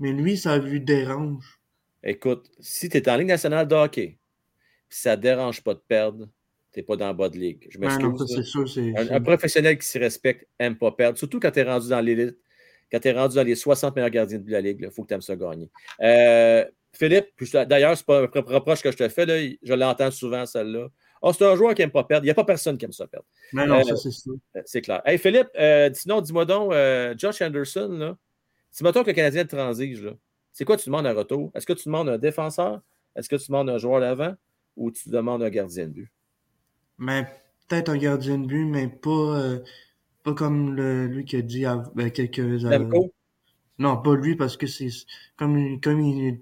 Mais lui, ça lui dérange. Écoute, si tu es en Ligue nationale de hockey, ça ne dérange pas de perdre, tu n'es pas dans le bas de ligue. Je m'excuse. non, ça, sûr, un, professionnel qui se respecte n'aime pas perdre, surtout quand tu es rendu dans l'élite, quand tu es rendu dans les 60 meilleurs gardiens de la Ligue, il faut que tu aimes ça gagner. Euh, Philippe, d'ailleurs, c'est pas un reproche que je te fais, là, je l'entends souvent, celle-là. Oh, c'est un joueur qui n'aime pas perdre. Il n'y a pas personne qui aime ça perdre. Non, Euh, ça, c'est sûr. euh, C'est clair. Hey Philippe, euh, sinon, dis-moi donc, euh, Josh Anderson, là, mettons que le Canadien te transige, là, c'est quoi tu demandes un retour? Est-ce que tu demandes un défenseur? Est-ce que tu demandes un joueur d'avant? Ou tu demandes un gardien de but? Mais peut-être un gardien de but, mais pas, euh, pas comme le, lui qui a dit à, ben, quelques. Demko? Non, pas lui, parce que c'est comme, comme il-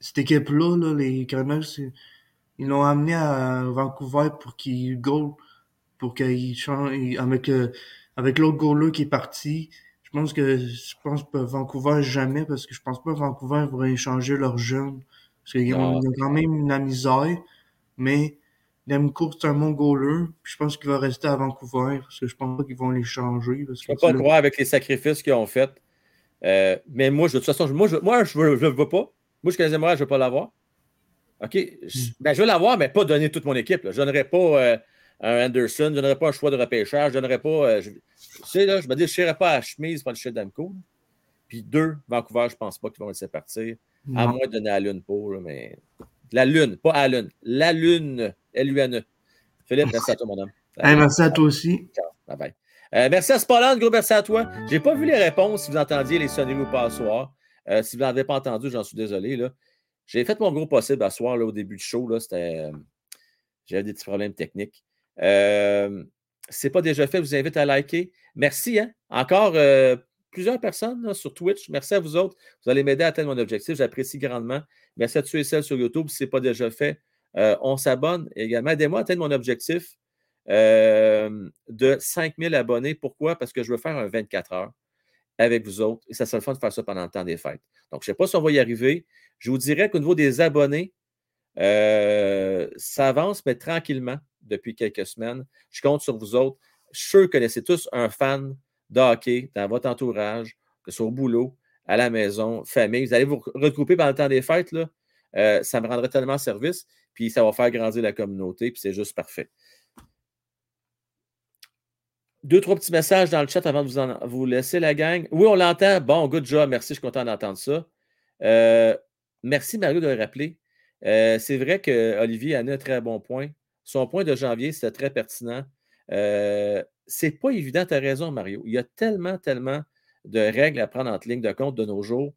cette équipe-là, là, les Canucks, c'est- ils l'ont amené à Vancouver pour qu'il goal, pour qu'il change avec euh, avec l'autre goaler qui est parti. Je pense que je pense que Vancouver jamais, parce que je pense pas que Vancouver va échanger leurs jeunes. Parce qu'ils ont, ils ont quand même la misère, mais Demko, c'est un bon goaler. Puis je pense qu'il va rester à Vancouver, parce que je pense pas qu'ils vont l'échanger. parce Je ne peux pas là- croire avec les sacrifices qu'ils ont faits. Euh, mais moi, je, de toute façon, je- moi, je ne moi, je veux, je veux pas. Moi, je connais Montréal, je ne veux pas l'avoir. OK. Je, ben, je veux l'avoir, mais pas donner toute mon équipe. là. Je ne donnerai pas euh, un Anderson, je ne donnerai pas un choix de repêchage, je ne donnerai pas. euh, je, tu sais, là, je me dis, je ne pas à la chemise pour le chef d'Amco. Puis deux, Vancouver, je ne pense pas qu'ils vont laisser partir. À moins de donner à Lune pour, là, mais. La Lune, pas à la Lune. La Lune, L-U-N-E. Philippe, merci à toi, mon homme. Hey, merci à toi aussi. Ciao. Bye bye. Euh, merci à Spolland, gros merci à toi. Je n'ai pas vu les réponses si vous entendiez les sonneries ou pas à soir. Euh, si vous n'en avez pas entendu, j'en suis désolé. là. J'ai fait mon gros possible à soir là, au début du show. Là, c'était, euh, j'avais des petits problèmes techniques. Euh, si ce n'est pas déjà fait, je vous invite à liker. Merci. Hein? Encore euh, plusieurs personnes là, sur Twitch. Merci à vous autres. Vous allez m'aider à atteindre mon objectif. J'apprécie grandement. Merci à tous et celles sur YouTube. Si ce n'est pas déjà fait, euh, on s'abonne également. Aidez-moi à atteindre mon objectif euh, de 5000 abonnés. Pourquoi? Parce que je veux faire un 24 heures avec vous autres et ça serait le fun de faire ça pendant le temps des fêtes. Donc, je ne sais pas si on va y arriver. Je vous dirais qu'au niveau des abonnés, euh, ça avance, mais tranquillement depuis quelques semaines. Je compte sur vous autres. Je suis sûr que connaissez tous un fan de hockey dans votre entourage, que ce soit au boulot, à la maison, famille. Vous allez vous regrouper pendant le temps des fêtes. Euh, ça me rendrait tellement service, puis ça va faire grandir la communauté, puis c'est juste parfait. Deux, trois petits messages dans le chat avant de vous, laisser la gang. Oui, on l'entend. Bon, good job. Merci, je suis content d'entendre ça. Euh, merci, Mario, de le rappeler. Euh, c'est vrai que Olivier a un très bon point. Son point de janvier, c'était très pertinent. C'est pas évident, tu as raison, Mario. Il y a tellement, tellement de règles à prendre en ligne de compte de nos jours,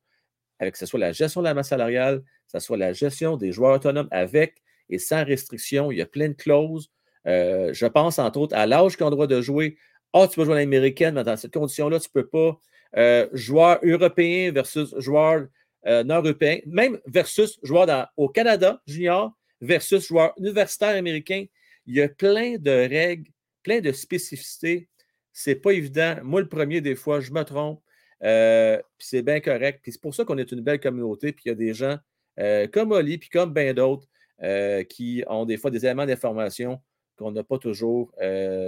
avec que ce soit la gestion de la masse salariale, que ce soit la gestion des joueurs autonomes avec et sans restriction. Il y a plein de clauses. Euh, je pense, entre autres, à l'âge le droit de jouer. Ah, tu peux jouer à l'américaine, mais dans cette condition-là, tu ne peux pas. Euh, joueur européen versus joueur euh, nord-européen, même versus joueur au Canada junior versus joueur universitaire américain. Il y a plein de règles, plein de spécificités. C'est pas évident. Moi, le premier, des fois, je me trompe. Euh, puis c'est bien correct. Puis c'est pour ça qu'on est une belle communauté. Puis il y a des gens euh, comme Oli, puis comme bien d'autres, euh, qui ont des fois des éléments d'information qu'on n'a pas toujours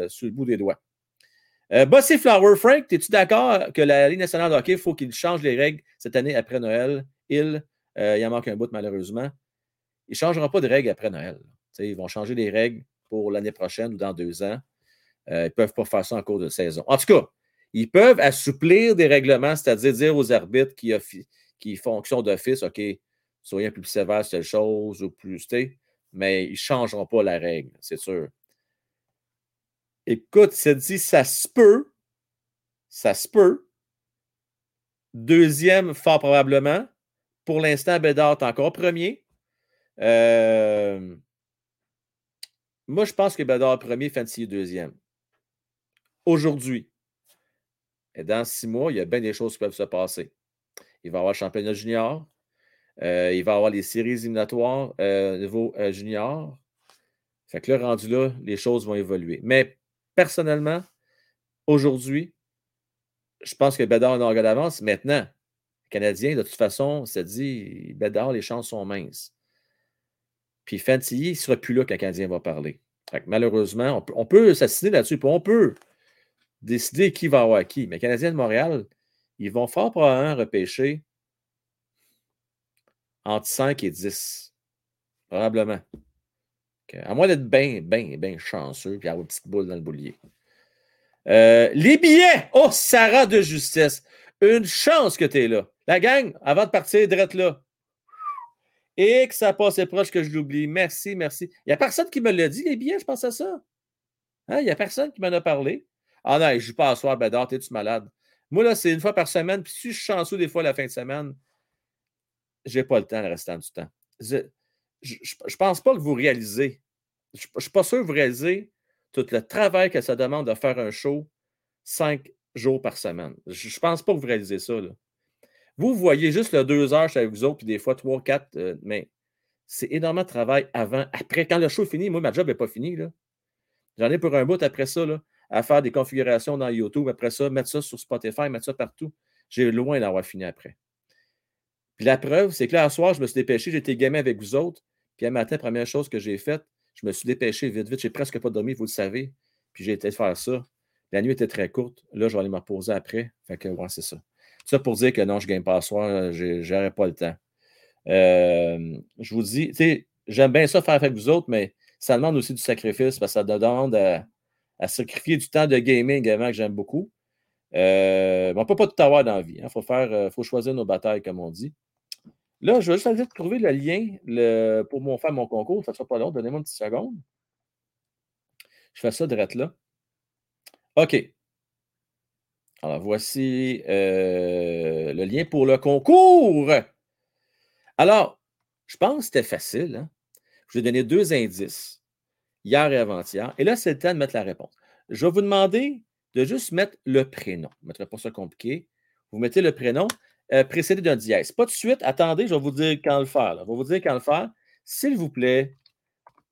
sur le bout des doigts. Bossy Flower, Frank, es-tu d'accord que la Ligue nationale de hockey, il faut qu'il change les règles cette année après Noël? Il, il en manque un bout, malheureusement. Il ne changera pas de règles après Noël. Ils vont changer les règles pour l'année prochaine ou dans deux ans. Euh, ils ne peuvent pas faire ça en cours de saison. En tout cas, ils peuvent assouplir des règlements, c'est-à-dire dire aux arbitres qui, qui d'office, OK, soyez un peu plus sévère sur telle chose ou plus, mais ils ne changeront pas la règle, c'est sûr. Écoute, ça dit, ça se peut, ça se peut. Deuxième, fort probablement. Pour l'instant, Bédard est encore premier. Euh, moi, je pense que Bédard premier, Fancy deuxième. Aujourd'hui. Et dans six mois, il y a bien des choses qui peuvent se passer. Il va y avoir le championnat junior. Euh, il va y avoir les séries éliminatoires euh, niveau euh, junior. Fait que là, rendu là, les choses vont évoluer. Mais personnellement, aujourd'hui, je pense que Bédard a une orgue d'avance. Maintenant, Canadien, de toute façon, se dit Bédard, les chances sont minces. Puis Fantilly, il ne sera plus là quand le Canadien va parler. Fait que malheureusement, on peut, on s'assiner là-dessus, on peut décider qui va avoir qui. Mais le Canadien de Montréal, ils vont fort probablement repêcher entre 5 et 10. Probablement. À moins d'être bien, bien, bien chanceux puis avoir une petite boule dans le boulier. Euh, les billets! Oh, Sarah de justesse! Une chance que tu es là. La gang, avant de partir, drette là. Et que ça passait proche que je l'oublie. Merci, merci. Il n'y a personne qui me l'a dit, les billets, je pense à ça. Hein, Il n'y a personne qui m'en a parlé. Ah non, je ne joue pas à soir, Bédard, t'es-tu malade? Moi, là, c'est une fois par semaine, puis si je suis chanceux des fois la fin de semaine, je n'ai pas le temps le restant du temps. Je ne pense pas que vous réalisez. Je ne suis pas sûr que vous réalisez tout le travail que ça demande de faire un show cinq jours par semaine. Je ne pense pas que vous réalisez ça. là. Vous voyez juste deux heures chez vous autres, puis des fois trois, quatre, euh, mais c'est énormément de travail avant. Après, quand le show est fini, moi, ma job n'est pas finie. J'en ai pour un bout après ça, là, à faire des configurations dans YouTube. Après ça, mettre ça sur Spotify, mettre ça partout. J'ai loin d'avoir fini après. Puis la preuve, c'est que là, à soir, je me suis dépêché, j'étais gamin avec vous autres. Puis un matin, première chose que j'ai faite, je me suis dépêché vite, vite. J'ai presque pas dormi, vous le savez. Puis j'ai été faire ça. La nuit était très courte. Là, je vais aller me reposer après. Fait que, ouais, c'est ça. Ça pour dire que non, je ne gagne pas à soir, j'aurais pas le temps. Euh, je vous dis, tu sais, j'aime bien ça faire avec vous autres, mais ça demande aussi du sacrifice parce que ça demande à, sacrifier du temps de gaming également que j'aime beaucoup. Euh, on ne peut pas tout avoir dans la vie. Il hein. euh, faut choisir nos batailles, comme on dit. Là, je vais juste aller trouver le lien pour mon, faire mon concours. Ça ne sera pas long. Donnez-moi une petite seconde. Je fais ça direct là. OK. Alors, voici euh, le lien pour le concours. Alors, je pense que c'était facile. Hein. Je vais donner deux indices, hier et avant-hier. Et là, c'est le temps de mettre la réponse. Je vais vous demander de juste mettre le prénom. Je ne mettrai pas ça compliqué. Vous mettez le prénom euh, précédé d'un dièse. Pas de suite, attendez, je vais vous dire quand le faire. Je vais vous dire quand le faire. S'il vous plaît,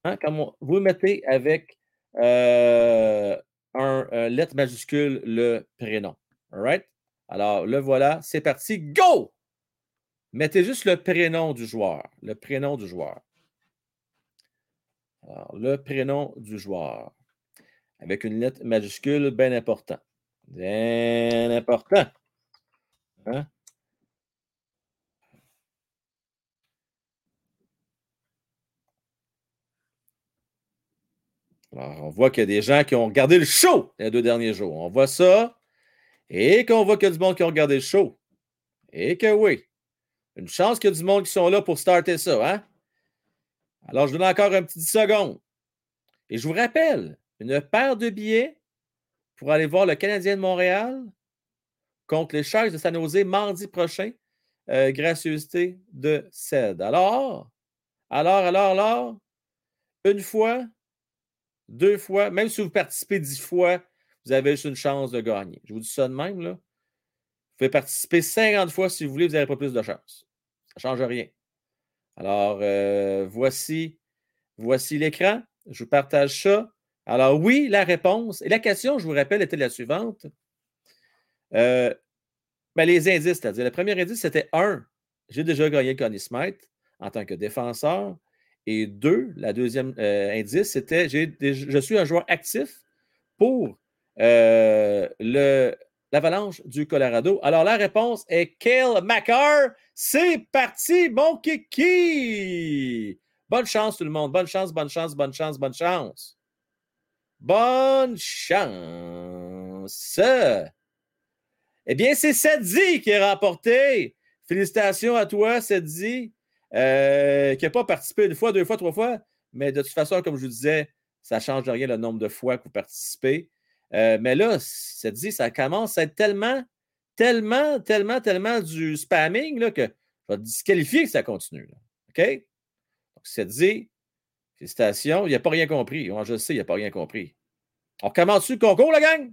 hein, vous mettez avec euh, un, lettre majuscule le prénom. All right? Alors, le voilà, c'est parti. Go! Mettez juste le prénom du joueur. Le prénom du joueur. Alors, le prénom du joueur. Avec une lettre majuscule bien important. Bien important. Hein? Alors, on voit qu'il y a des gens qui ont regardé le show les deux derniers jours. On voit ça. Et qu'on voit qu'il y a du monde qui a regardé le show. Et que oui. Une chance qu'il y a du monde qui sont là pour starter ça, hein? Alors, je donne encore un petit 10 secondes. Et je vous rappelle, une paire de billets pour aller voir le Canadien de Montréal contre les Sharks de San Jose mardi prochain. Euh, gracieuseté de CED. Alors, alors, alors, alors, une fois, deux fois, même si vous participez dix fois, vous avez juste une chance de gagner. Je vous dis ça de même, là. Vous pouvez participer 50 fois si vous voulez, vous n'avez pas plus de chance. Ça ne change rien. Alors, euh, voici, l'écran. Je vous partage ça. Alors, oui, la réponse. Et la question, je vous rappelle, était la suivante. Euh, ben, les indices, c'est-à-dire, le premier indice, c'était un, j'ai déjà gagné Connie Smith en tant que défenseur. Et deux, la deuxième euh, indice, c'était je suis un joueur actif pour euh, l'Avalanche du Colorado. Alors, la réponse est Kale McCarr. C'est parti, mon kiki! Bonne chance, tout le monde. Bonne chance, bonne chance, bonne chance, bonne chance. Bonne chance. Eh bien, c'est Sadie qui a remporté. Félicitations à toi, Sadie. Euh, qui n'a pas participé une fois, deux fois, trois fois, mais de toute façon, comme je vous disais, ça ne change rien le nombre de fois que vous participez. Euh, mais là, ça dit, ça commence à être tellement, tellement, tellement, tellement du spamming là, que je vais disqualifier que ça continue. OK? Donc, ça dit, félicitations, il n'a pas rien compris. je sais, il n'a pas rien compris. On commence-tu le concours, la gang?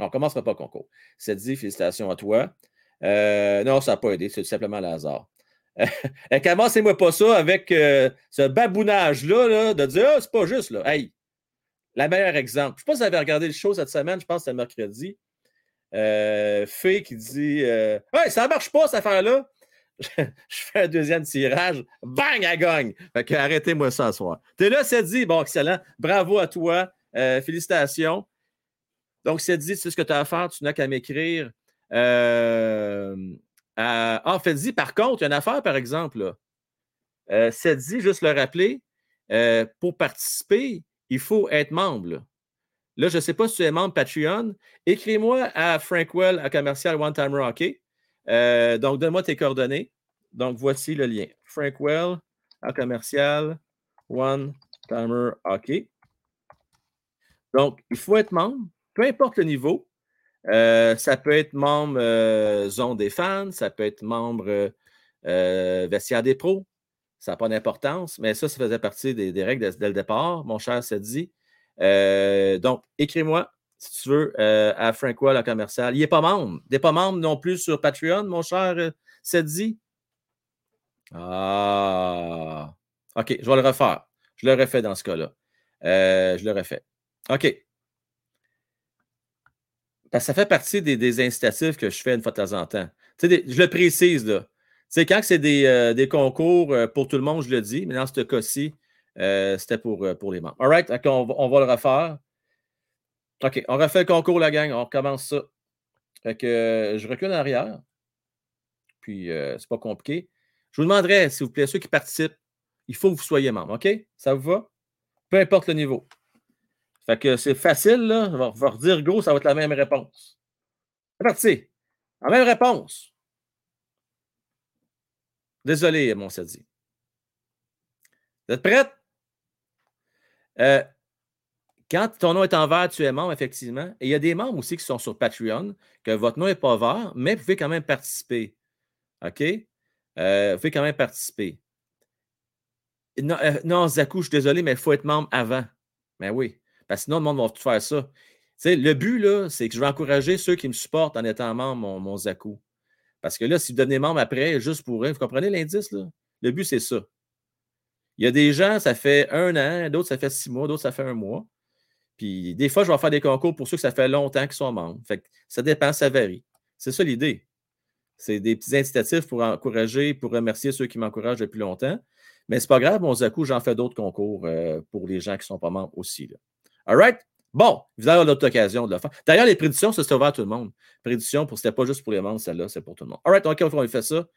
on ne commencera pas le concours. Ça dit, félicitations à toi. Euh, non, ça n'a pas aidé, c'est simplement le hasard. Et commencez-moi pas ça avec euh, ce babounage-là, de dire Ah, c'est pas juste, là. Hey, la meilleure exemple. Je ne sais pas si vous avez regardé le show cette semaine, je pense que c'était mercredi. Euh, qui dit euh, Ouais, ça marche pas, cette affaire-là. je fais un deuxième tirage, bang, elle gagne. Fait que arrêtez-moi ça ce soir. T'es là, c'est bon, excellent. Bravo à toi. félicitations. Donc, c'est dit, c'est ce que tu as à faire, tu n'as qu'à m'écrire. Euh, euh, ah, Fedzi, par contre, il y a une affaire, par exemple. Euh, dit, juste le rappeler, euh, pour participer, il faut être membre. Là, je ne sais pas si tu es membre Patreon. Écris-moi à Frankwell à commercial One Time Hockey. Euh, donc, donne-moi tes coordonnées. Donc, voici le lien. Frankwell à commercial One Timer Hockey. Donc, il faut être membre, peu importe le niveau. Euh, ça peut être membre euh, zone des fans, ça peut être membre vestiaire des pros. Ça n'a pas d'importance, mais ça, ça faisait partie des, règles dès, le départ, mon cher dit. donc, écris-moi si tu veux, euh, à Frankwell, le commercial. Il n'est pas membre. Il n'est pas membre non plus sur Patreon, mon cher euh, Sedzi. Ah. OK, je vais le refaire. Je le refais dans ce cas-là. Euh, je le refais. OK. Parce que ça fait partie des, des que je fais une fois de temps en temps. Je le précise, là. Sais, quand c'est des, euh, concours euh, pour tout le monde, je le dis, mais dans ce cas-ci, euh, c'était pour, les membres. All right, on, va- le refaire. OK, on refait le concours, la gang. On recommence ça. Fait que je recule en arrière. Puis, c'est pas compliqué. Je vous demanderai, s'il vous plaît, ceux qui participent, il faut que vous soyez membre. OK? Ça vous va? Peu importe le niveau. Fait que c'est facile, là. On va, redire go, ça va être la même réponse. C'est parti. La même réponse. Désolé, mon Sadi. Vous êtes prête? Euh, quand ton nom est en vert, tu es membre, effectivement. Et il y a des membres aussi qui sont sur Patreon, que votre nom n'est pas vert, mais vous pouvez quand même participer. OK? Euh, vous pouvez quand même participer. Non, euh, Zakou, je suis désolé, mais il faut être membre avant. Mais oui, parce que sinon, le monde va tout faire ça. Le but, là, c'est que je vais encourager ceux qui me supportent en étant membre, mon, mon Zakou. Parce que là, si vous devenez membre après, juste pour eux, vous comprenez l'indice, là? Le but, c'est ça. Il y a des gens, ça fait un an, d'autres, ça fait six mois, d'autres, ça fait un mois. Puis des fois, je vais faire des concours pour ceux que ça fait longtemps qu'ils sont membres. Fait que ça dépend, ça varie. C'est ça l'idée. C'est des petits incitatifs pour encourager, pour remercier ceux qui m'encouragent depuis longtemps. Mais c'est pas grave, mon Zaku, j'en fais d'autres concours euh, pour les gens qui ne sont pas membres aussi. Là. All right? Bon, vous avez l'autre occasion de le faire. D'ailleurs, les prédictions, ça, c'est ouvert à tout le monde. Prédictions, pour, c'était pas juste pour les membres, celle-là, c'est pour tout le monde. All right, OK, on fait ça.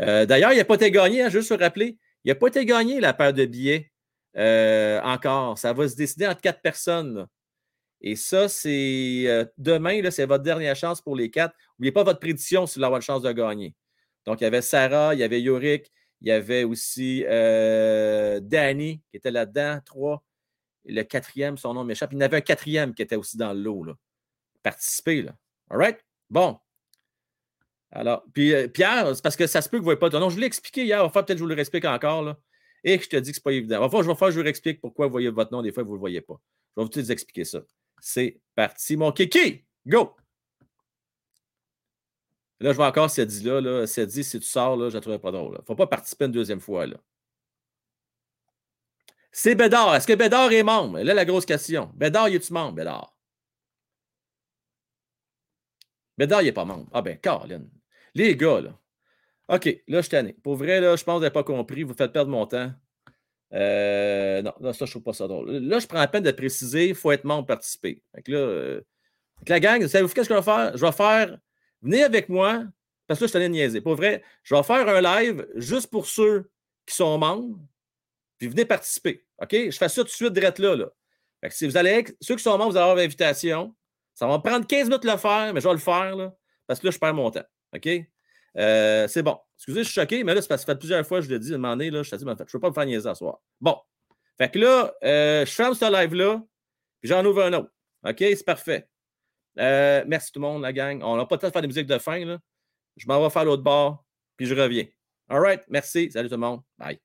Euh, D'ailleurs, il n'a pas été gagné, hein, juste se rappeler, il n'a pas été gagné la paire de billets euh, encore. Ça va se décider entre quatre personnes. Et ça, c'est euh, demain, c'est votre dernière chance pour les quatre. N'oubliez pas votre prédiction si vous avoir une chance de gagner. Donc, il y avait Sarah, il y avait Yorick, il y avait aussi Danny qui était là-dedans, trois. Le quatrième, son nom m'échappe. Il y en avait un quatrième qui était aussi dans le lot. Là. Participer, là. All right? Bon. Alors, puis euh, Pierre, c'est parce que ça se peut que vous ne voyez pas ton nom. Je l'ai expliqué hier. Faire peut-être que je vous le réexplique encore. Là, et que je te dis que ce n'est pas évident. Enfin, je vais faire, je vous réexplique pourquoi vous voyez votre nom. Des fois, vous ne le voyez pas. Je vais vous expliquer ça. C'est parti, mon kiki. Go! Là, je vois encore dit là, là. dit si tu sors, là, je ne la trouverai pas drôle. Il ne faut pas participer une deuxième fois. Là. C'est Bédard. Est-ce que Bédard est membre? Là, la grosse question. Bédard, es-tu membre, Bédard? Bédard, il n'est pas membre. Ah ben, Caroline. Les gars, là. OK, là, je tanné. Pour vrai, là, je pense que vous n'avez pas compris. Vous faites perdre mon temps. Euh, non, ça, je trouve pas ça drôle. Là, je prends la peine de préciser, il faut être membre participer. Fait là, euh, la gang, savez-vous qu'est-ce que je vais faire? Je vais faire, venez avec moi, parce que là, je suis allé niaiser. Pour vrai, je vais faire un live juste pour ceux qui sont membres, puis venez participer. OK? Je fais ça tout de suite direct là. là. Fait que si vous allez, ceux qui sont membres, vous allez avoir l'invitation. Ça va me prendre 15 minutes de le faire, mais je vais le faire, là, parce que là, je perds mon temps. OK? Euh, c'est bon. Excusez, je suis choqué, mais là, c'est parce que ça fait plusieurs fois je l'ai dit, à un moment donné, là, je t'ai dit, je ne peux pas me faire niaiser ce soir. Bon. Fait que là, euh, je ferme ce live-là, puis j'en ouvre un autre. OK? C'est parfait. Euh, merci tout le monde, la gang. On n'a pas le temps de faire des musiques de fin, là. Je m'en vais faire l'autre bord, puis je reviens. All right. Merci. Salut tout le monde. Bye.